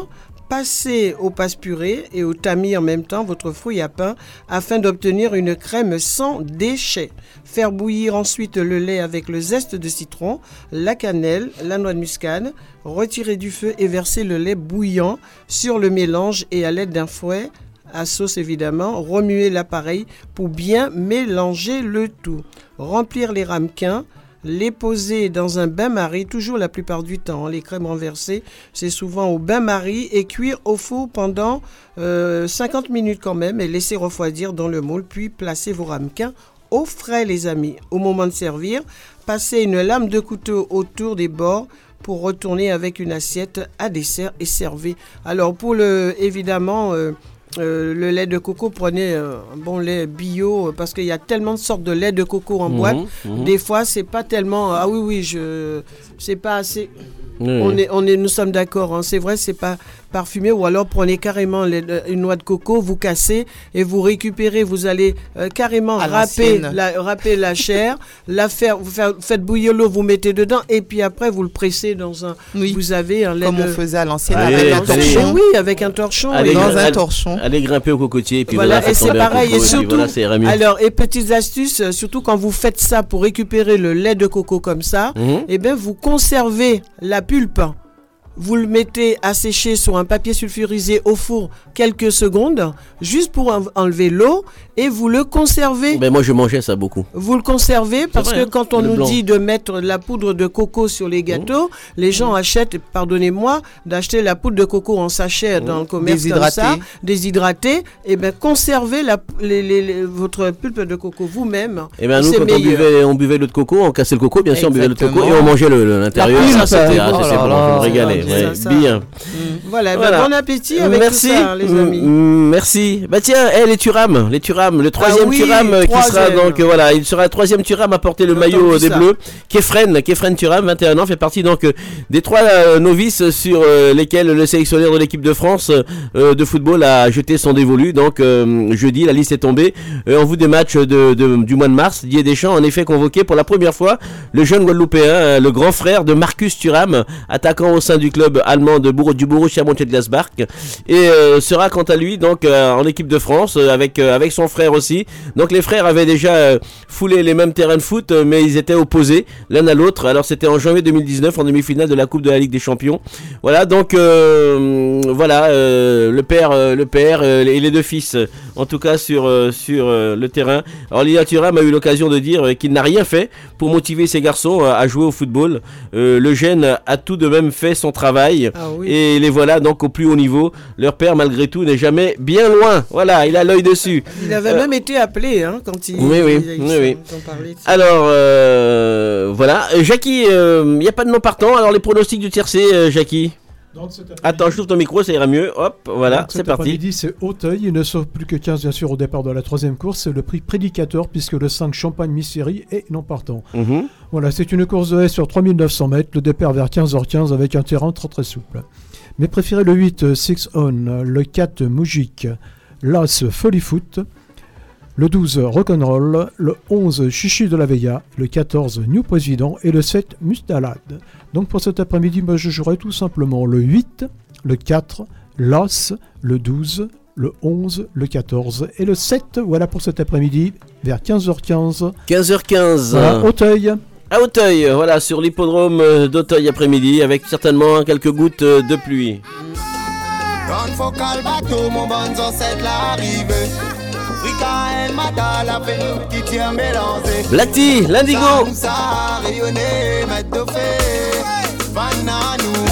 Passez au passe purée et au tamis en même temps votre fruit à pain afin d'obtenir une crème sans déchets. Faire bouillir ensuite le lait avec le zeste de citron, la cannelle, la noix de muscade. Retirer du feu et verser le lait bouillant sur le mélange et à l'aide d'un fouet à sauce évidemment, remuer l'appareil pour bien mélanger le tout. Remplir les ramequins, les poser dans un bain-marie, toujours la plupart du temps. les crèmes renversées, c'est souvent au bain-marie et cuire au four pendant euh, 50 minutes quand même et laisser refroidir dans le moule, puis placer vos ramequins au frais les amis. Au moment de servir, passez une lame de couteau autour des bords pour retourner avec une assiette à dessert et servez. Alors pour le évidemment euh, euh, le lait de coco, prenez euh, un bon lait bio euh, parce qu'il y a tellement de sortes de lait de coco en Mhm, boîte. mhm. Des fois, c'est pas tellement. Ah oui, oui, je. C'est pas assez. Oui, on, oui. est, on est, nous sommes d'accord. hein. C'est vrai, c'est pas parfumé. Ou alors prenez carrément les- une noix de coco, vous cassez et vous récupérez. Vous allez euh, carrément râper la, râper la chair, la faire, vous faire- faites bouillir l'eau, vous mettez dedans et puis après vous le pressez dans un. Vous avez un lait Comme de- on faisait à l'ancienne Allez, avec un torchon. Oui, avec un torchon. Allez, oui. Dans grimper- un torchon. Allez grimper au cocotier et puis Voilà, voilà, et c'est pareil, et surtout, alors, et petites astuces, euh, surtout quand vous faites ça pour récupérer le lait de coco comme ça, Mhm. eh bien, vous conservez la pulpe. Vous le mettez à sécher sur un papier sulfurisé au four quelques secondes, juste pour en- enlever l'eau, et vous le conservez. Ben, moi, je mangeais ça beaucoup. Vous le conservez parce vrai, que hein, quand on nous blanc. Mmh. dit de mettre de la poudre de coco sur les gâteaux, les gens achètent, pardonnez-moi, d'acheter la poudre de coco en sachet dans le commerce Déshydratée. comme ça, déshydratée, et bien conservez la, les- les- les- votre pulpe de coco vous-même. Et ben nous, C'est quand on buvait, on buvait l'eau de coco, on cassait le coco, bien sûr, on buvait l'eau de coco et on mangeait le- le- l'intérieur. Ça, c'était ah, Oh bon, je me régalais. C'est ouais, ça, ça. Bien. Voilà, ben, bon appétit avec merci. tout ça, les Mm, amis. mm, merci. Bah tiens, eh, les Turam, les Turam, le troisième Ah oui, Turam qui sera donc euh, voilà, il sera le troisième Turam à porter le maillot entendu des ça. Bleus. Kefren, Kefren Turam, 21 ans, fait partie donc euh, des trois euh, novices sur lesquels le sélectionneur de l'équipe de France de football a jeté son dévolu. Donc jeudi, la liste est tombée en vue des matchs de, de- du mois de mars. Didier Deschamps en effet convoqué pour la première fois le jeune Guadeloupéen, le grand frère de Marcus Thuram, attaquant au sein du club allemand de Bourg du Borussia Mönchengladbach, et euh, sera quant à lui donc euh, en équipe de France euh, avec avec son frère aussi. Donc les frères avaient déjà foulé les mêmes terrains de foot, mais ils étaient opposés l'un à l'autre. Alors c'était en janvier 2019 en demi-finale de la Coupe de la Ligue des Champions. Voilà donc voilà le père le père et les deux fils en tout cas sur sur le terrain. Alors Lilian Thuram a eu l'occasion de dire qu'il n'a rien fait pour motiver ses garçons à jouer au football. Le jeune a tout de même fait son travail Ah oui. et les voilà donc au plus haut niveau. Leur père malgré tout n'est jamais bien loin. Voilà, il a l'œil dessus. Il avait Euh, même été appelé hein, quand il. oui, oui, il- oui, oui. Alors, euh, voilà. Euh, Jackie, il n'y a pas de nom partant. Alors, les pronostics du tiercé, euh, Jackie? Donc, Attends, je trouve ton micro, ça ira mieux. Hop, voilà, c'est parti. après-midi, c'est Auteuil. Il ne sauve plus que 15, bien sûr, au départ de la troisième course. C'est le prix prédicateur, puisque le 5 Champagne Mystery est non partant. Mhm. Voilà, c'est une course de haie sur 3900 mètres. Le départ vers 15h15 avec un terrain très très souple. Mes préférés, le 8 euh, Six On, le 4 Moujik, l'As Foot, le 12 Rock'n'Roll, le 11 Chichi de la Veilla, le 14 New Président et le 7 Mustalade. Donc pour cet après-midi, moi, je jouerai tout simplement le 8, le 4, l'As, le 12, le 11, le 14 et le 7. Voilà pour cet après-midi vers 15h15. 15h15. Voilà, Auteuil. À Auteuil, voilà, sur l'hippodrome d'Auteuil après-midi, avec certainement quelques gouttes de pluie. Quand faut qu'al bateau, mon bon c'est l'arrivée. Africa et Mata, la peine qui tient mélangé. Black Tea, l'Indigo. Ça nous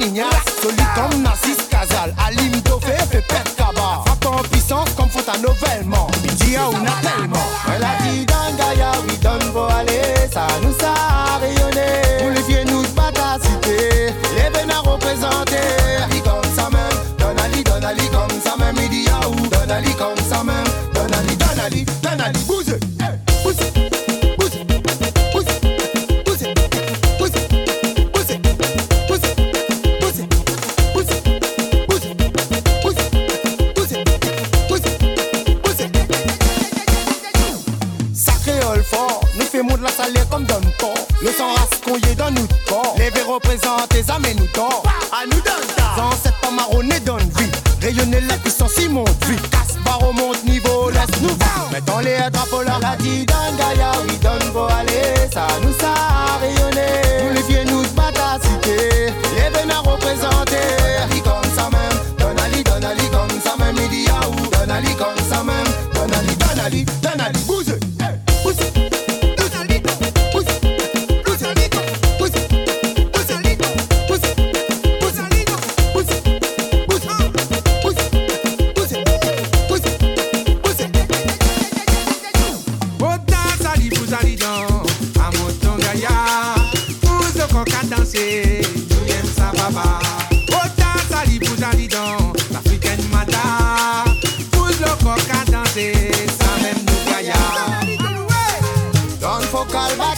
Ignace, solide comme Narcisse Casal. Alim Dofé, fait pète cabas. Frappe en puissance comme Fontano Vellemont. Il dit à on a tellement. Elle a dit dans Gaïa, oui, donne pour aller. Ça nous a rayonné. Pour les vieux, nous battent à cité. Les veines à représenter. Ali comme ça même. Donne Ali, donne Ali comme ça même. Il dit où? Donne Ali comme ça même. Donne Ali, donne Ali, donne Ali, fait de la salée comme donne port. Le sang rascouillé dans nous corps. Les verres représentent les âmes et nous tord. À nous donne ça. Sans cette pas marronné donne vie. Rayonner la puissance, vite. Casse barreau monte niveau, laisse nous voir. Mettons les drapeaux. La dit Gaïa, oui donne pour aller. Ça nous a rayonné. Nous les vieux nous battent à cité. Les représenter. Ali comme ça même. Donne Ali, donne Ali comme ça même. Il dit Yaou. Donne Ali comme ça même. Donne Ali, donne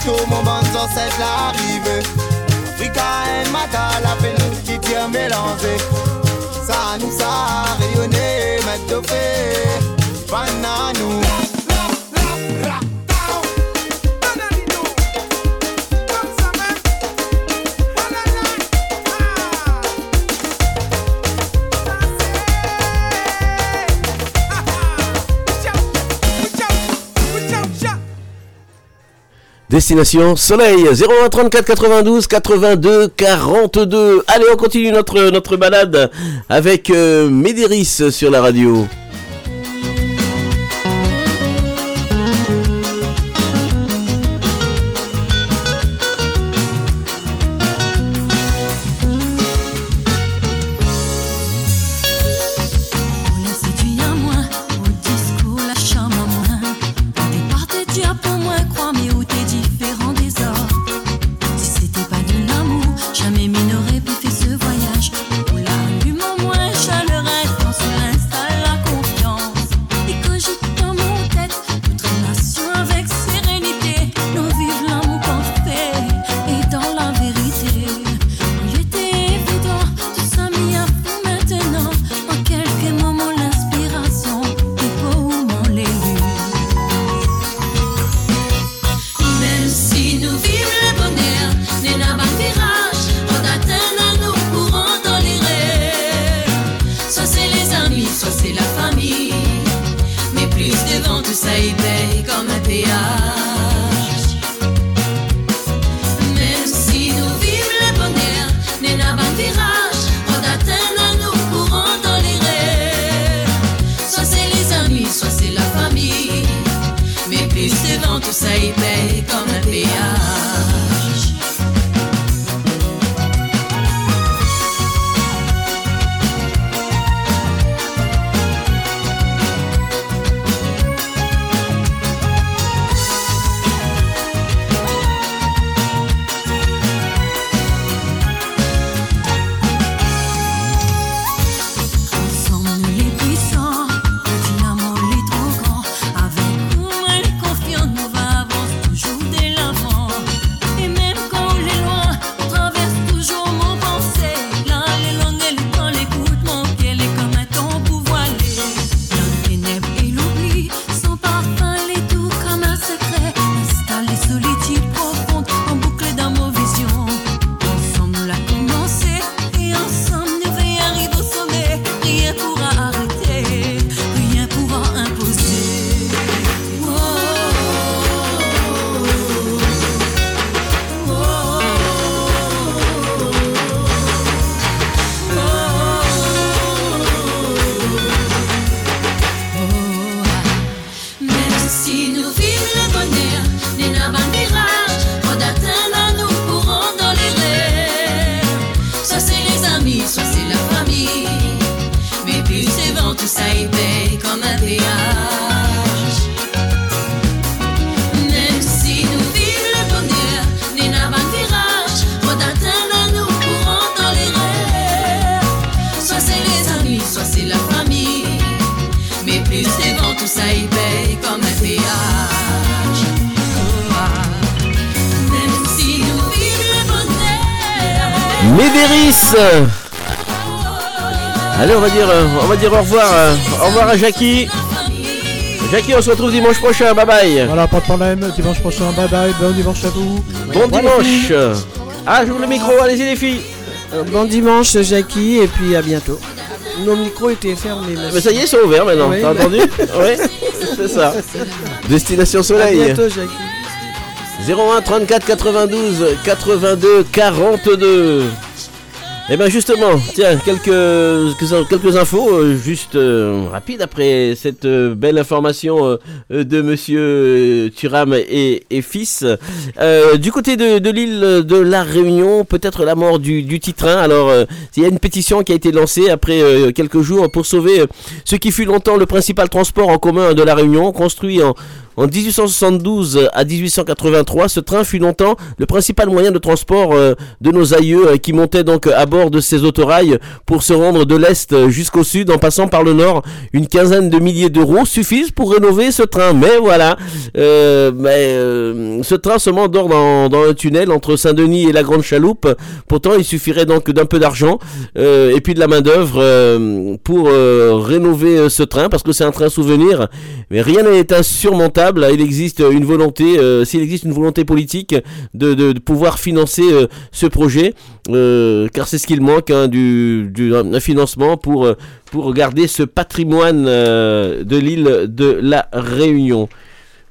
bateau, mon bon c'est l'arrivée. Africa et Mata, la qui tient mélangé. Ça nous a rayonné, Destination Soleil 01 34 92 82 42. Allez, on continue notre notre balade avec euh, Médéris sur la radio. Revoir, euh, au revoir à Jackie. Jackie, on se retrouve dimanche prochain. Bye bye. Voilà, pas de problème. Dimanche prochain, bye bye. Bon dimanche à vous. Bon Voilà, dimanche. Ah, j'ouvre le micro. Allez-y les filles. Euh, Bon dimanche, Jackie, et puis à bientôt. Nos micros étaient fermés. Mais ça y est, ils sont ouverts maintenant. Oui, T'as entendu Oui, c'est ça. Destination À Soleil. bientôt, Jackie. 01 34 92 82 42. Et bien justement, tiens, quelques, quelques, infos euh, juste euh, rapides après cette euh, belle information de monsieur euh, Thuram et, fils. Euh, du côté de, l'île de la Réunion, peut-être la mort du, du titrin. Alors, euh, il y a une pétition qui a été lancée après euh, quelques jours pour sauver euh, ce qui fut longtemps le principal transport en commun de la Réunion, construit en, en 1872 à 1883, ce train fut longtemps le principal moyen de transport euh, de nos aïeux euh, qui montaient donc à bord de ces autorails pour se rendre de l'est jusqu'au sud en passant par le nord. Une quinzaine de milliers d'euros suffisent pour rénover ce train. Mais voilà, euh, euh, ce train se m'endort dans, dans un tunnel entre Saint-Denis et la Grande Chaloupe. Pourtant, il suffirait donc d'un peu d'argent euh, et puis de la main d'œuvre euh, pour rénover ce train parce que c'est un train souvenir. Mais rien n'est insurmontable. Il existe une volonté, s'il existe une volonté politique de, pouvoir financer ce projet, euh, car c'est ce qu'il manque, hein, du, du- un financement pour, euh, pour garder ce patrimoine euh, de l'île de la Réunion.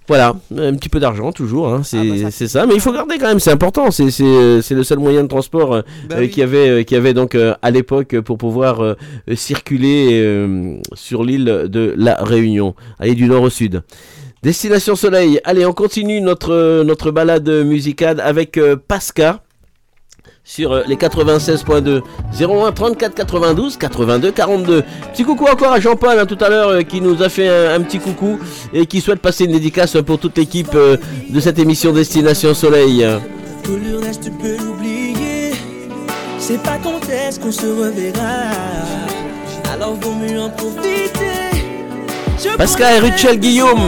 Voilà, un petit peu d'argent toujours, hein, c'est c'est ça. Mais il faut garder quand même, c'est important. C'est le seul moyen de transport euh, Bah oui. qu'il y avait euh, qu'il y avait donc euh, à l'époque pour pouvoir circuler sur l'île de la Réunion, aller du nord au sud. Destination Soleil. Allez, on continue notre notre balade musicale avec euh, Pasca sur euh, les 96.2 01 34 92 82 42. Petit coucou encore à Jean-Paul hein, tout à l'heure euh, qui nous a fait un, un petit coucou et qui souhaite passer une dédicace pour toute l'équipe euh, de cette émission Destination Soleil. Tout le reste, tu peux l'oublier. C'est pas quand est-ce qu'on se reverra. Alors vaut mieux en profiter. Je Pascal et Rachel Guillaume.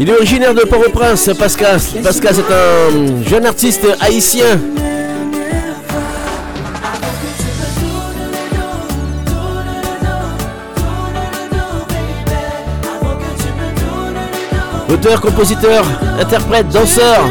Il est originaire de Port-au-Prince, Pascal. Pascal c'est un jeune artiste haïtien. Auteur, compositeur, interprète, danseur.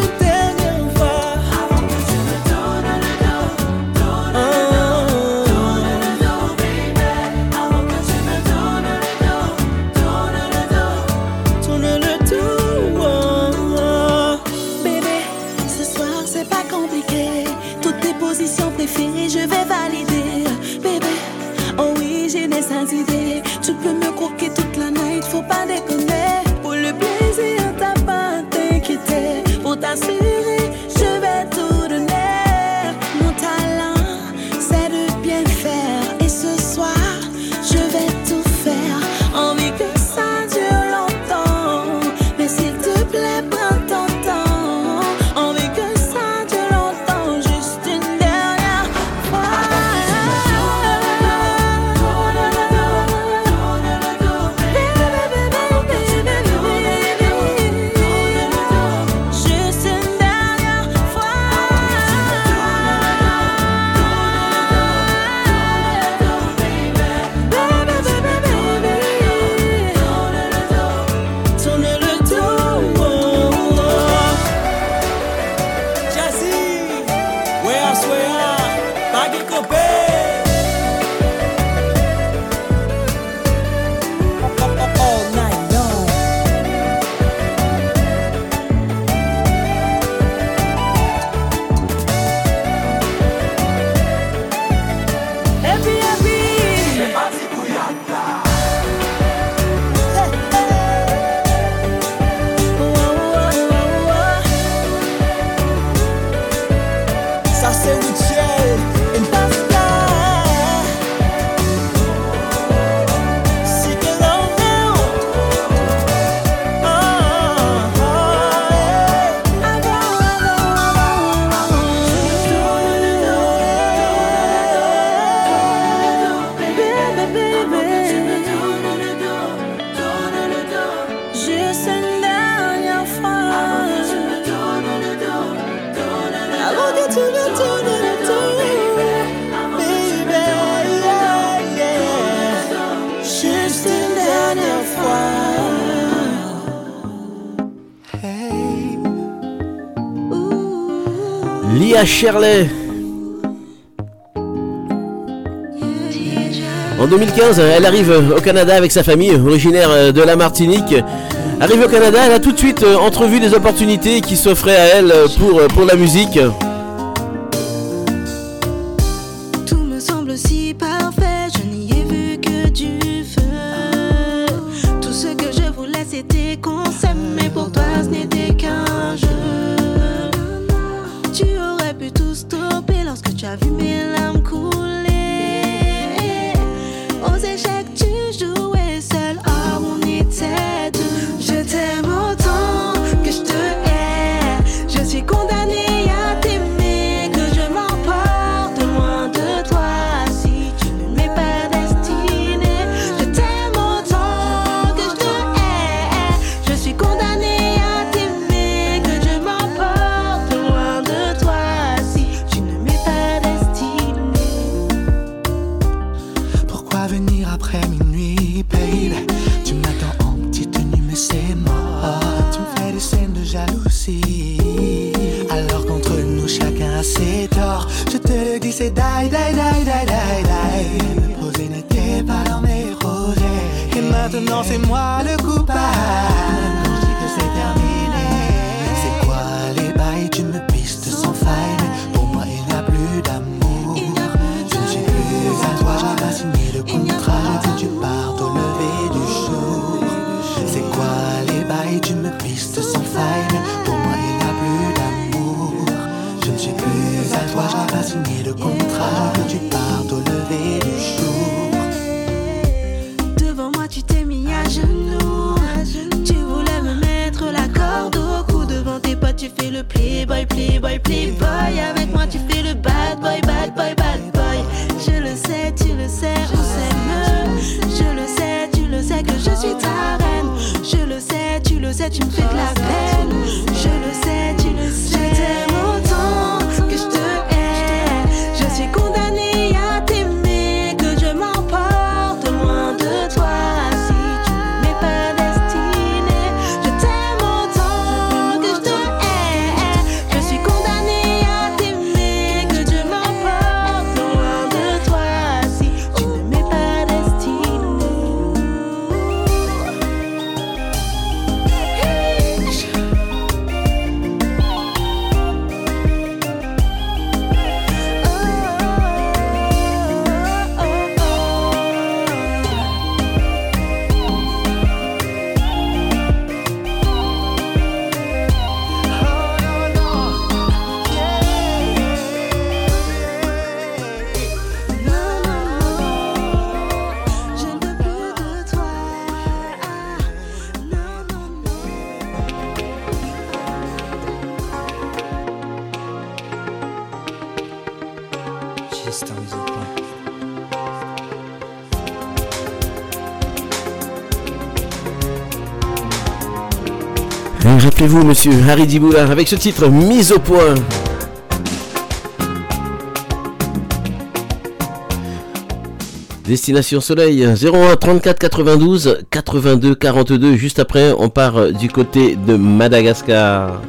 En 2015, elle arrive au Canada avec sa famille, originaire euh, de la Martinique. Arrivée au Canada, elle a tout de suite euh, entrevu des opportunités qui s'offraient à elle euh, pour la musique. touch and fit like that. vous, monsieur Harry Diboula, avec ce titre Mise au point. Destination Soleil 01 34 92 82 42. Juste après, on part du côté de Madagascar.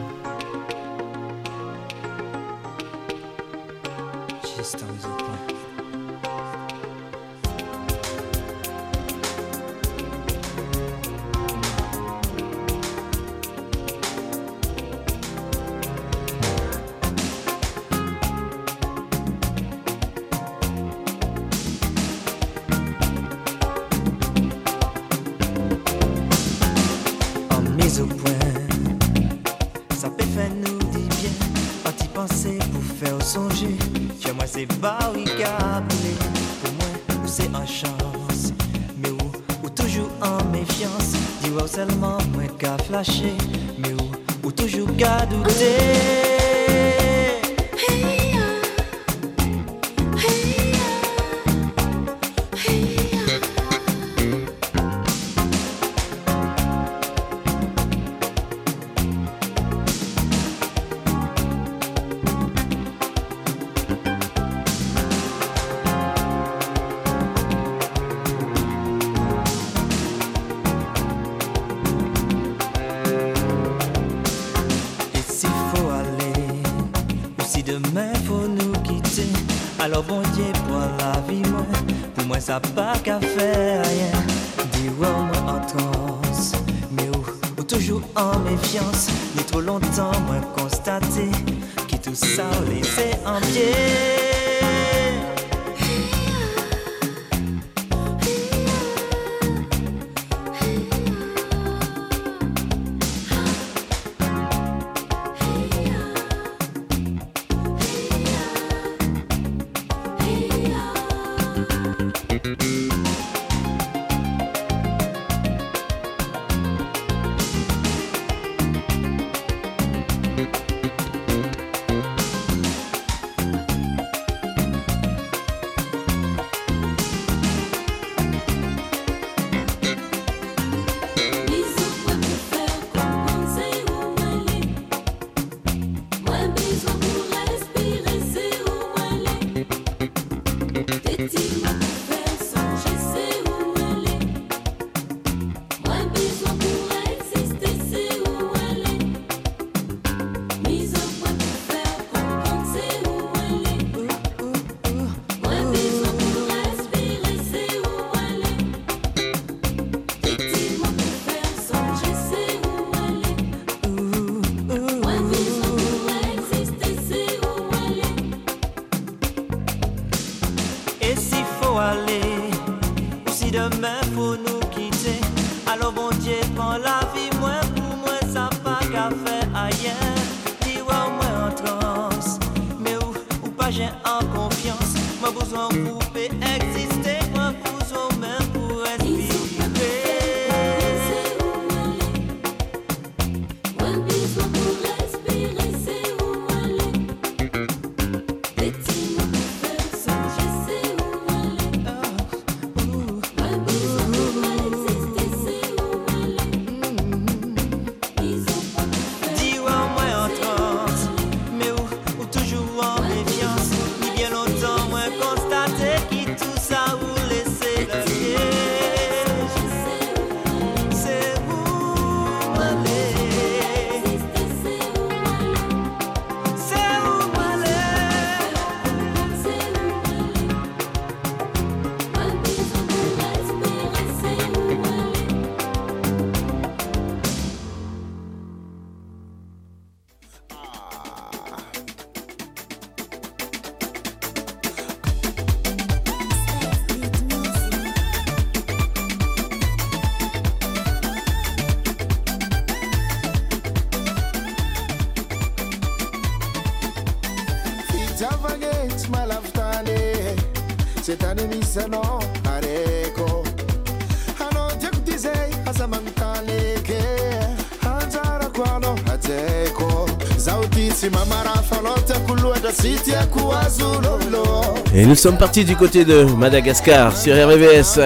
Et nous sommes partis du côté de Madagascar sur RVVS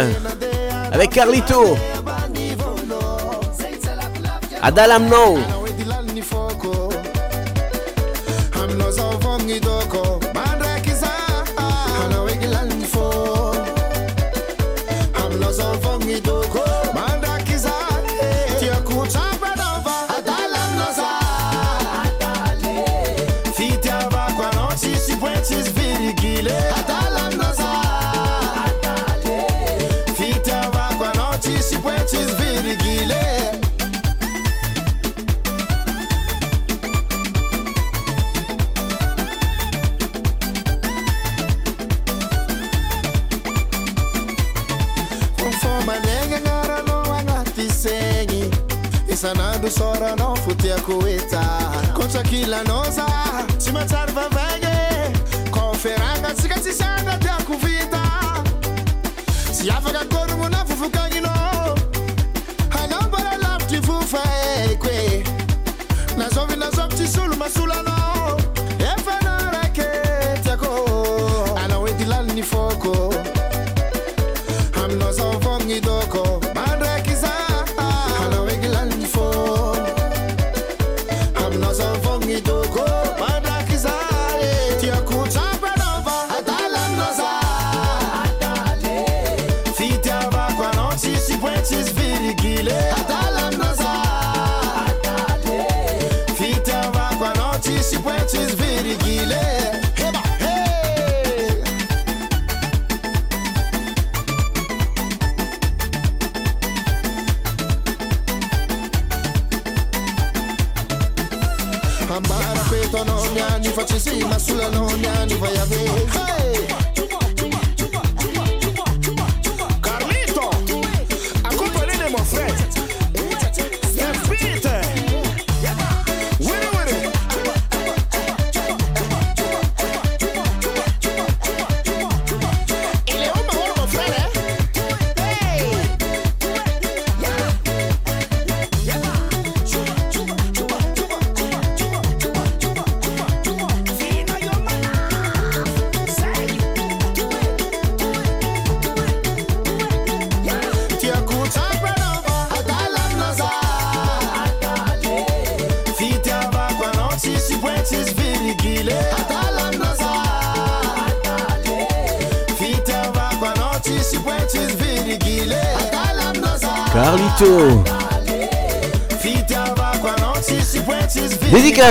avec Carlito. Adalam No.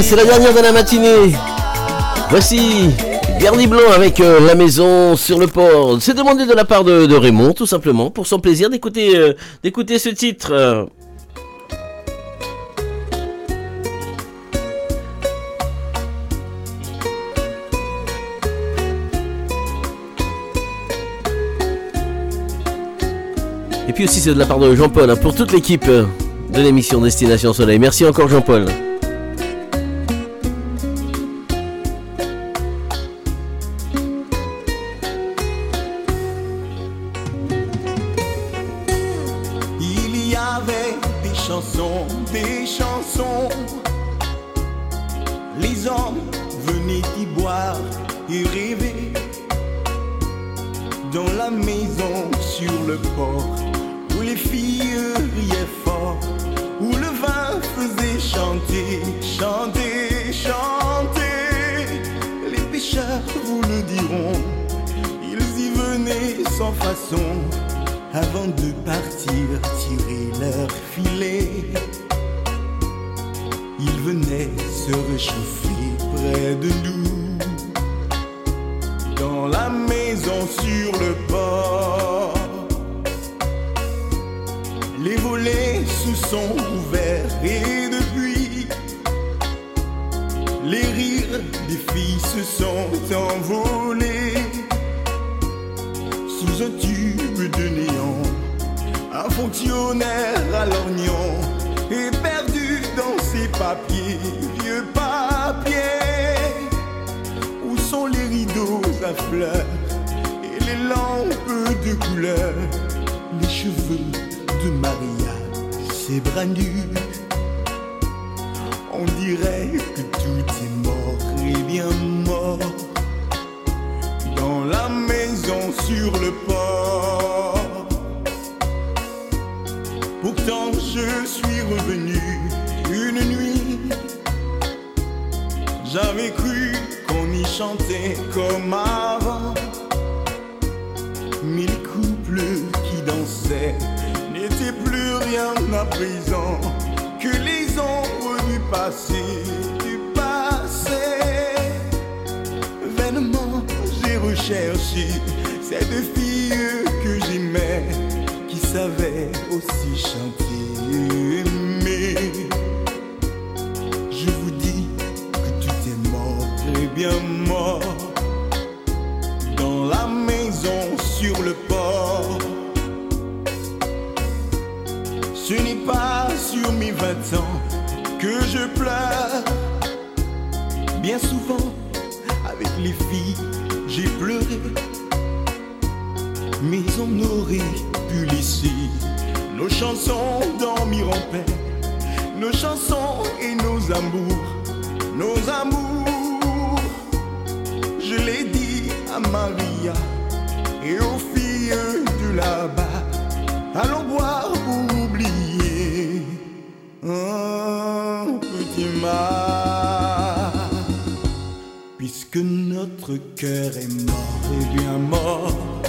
c'est la dernière de la matinée. Voici Garni Blanc avec euh, La Maison sur le port. C'est demandé de la part de, Raymond, tout simplement, pour son plaisir d'écouter euh, d'écouter ce titre. Et puis aussi c'est de la part de Jean-Paul hein, pour toute l'équipe de l'émission Destination Soleil. Merci encore Jean-Paul. Les lampes de couleur, les cheveux de Maria, ses bras nus. On dirait que tout est mort et bien mort dans la maison sur le port. Pourtant je suis revenu une nuit. J'avais cru qu'on y chantait comme avant. À présent que les ombres du passé, du passé. Vainement j'ai recherché cette fille que j'aimais, qui savait aussi chanter, aimer. Je vous dis que tout est mort, très bien mort, dans la maison sur le pas sur mes vingt ans que je pleure, bien souvent avec les filles j'ai pleuré, mais on aurait pu laisser nos chansons dormir en paix, nos chansons et nos amours, nos amours. Je l'ai dit à Maria et aux filles de là-bas, allons boire Puisque notre cœur est mort et bien mort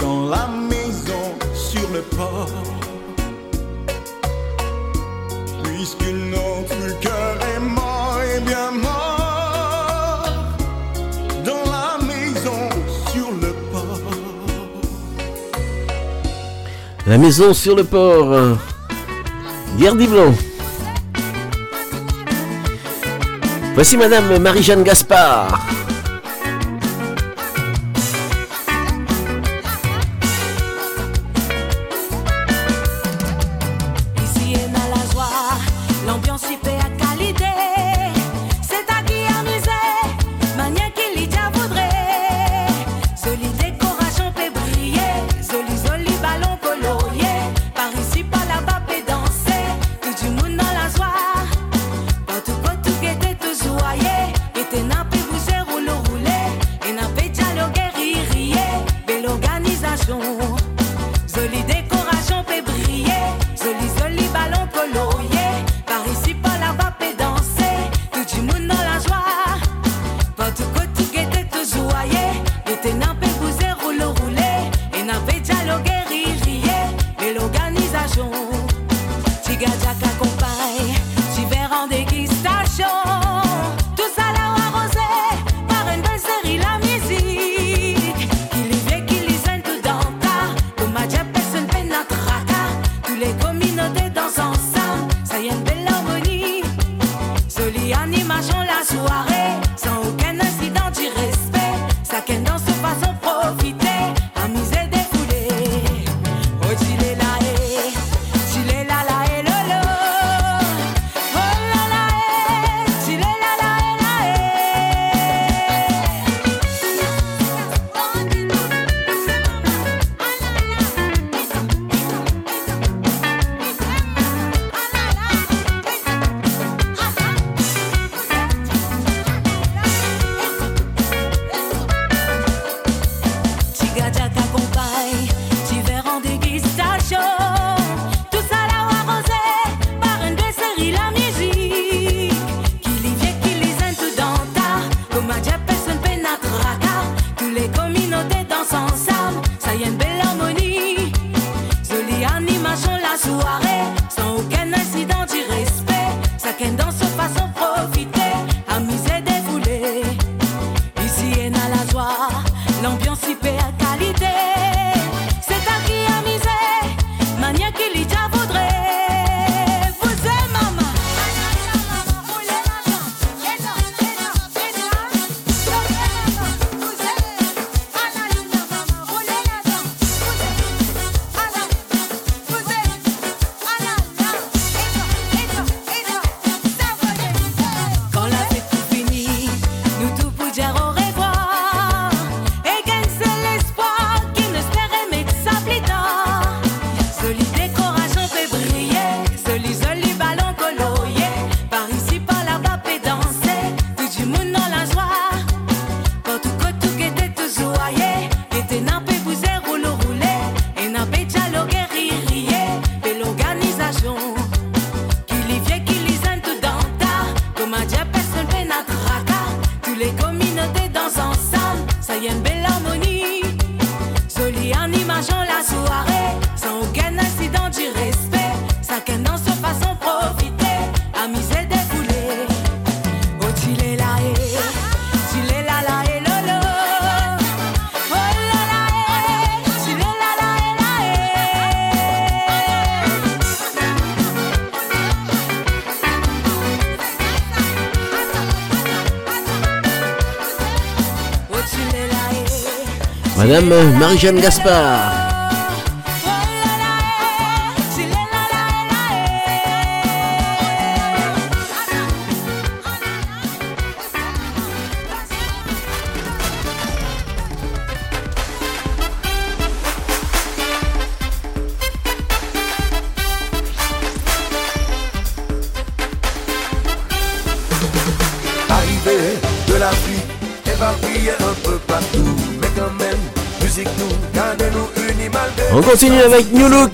dans la maison sur le port. Puisque notre cœur est mort et bien mort dans la maison sur le port. La maison sur le port. Gardi Blanc. Voici Madame Marie-Jeanne Gaspard. bien. Madame Marie-Jeanne Gaspard. continue avec New Look.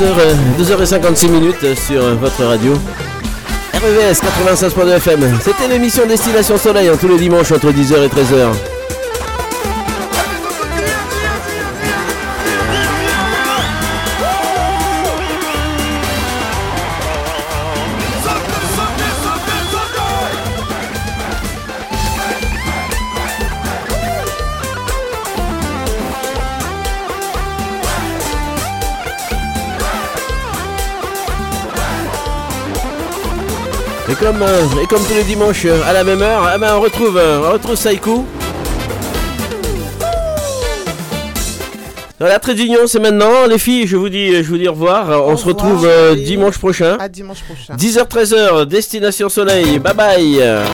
2h56 minutes sur votre radio. REVS 96.2 FM. C'était l'émission Destination Soleil hein, tous les dimanches entre 10h et 13h. Comme, euh, et comme tous les dimanches euh, à la même heure, eh ben, on retrouve, euh, on retrouve Saikou. Voilà, très d'union, c'est maintenant. Les filles, je vous dis, je vous dis au revoir. On se retrouve dimanche prochain. À dimanche prochain. 10h-13h, Destination Soleil. Bye bye.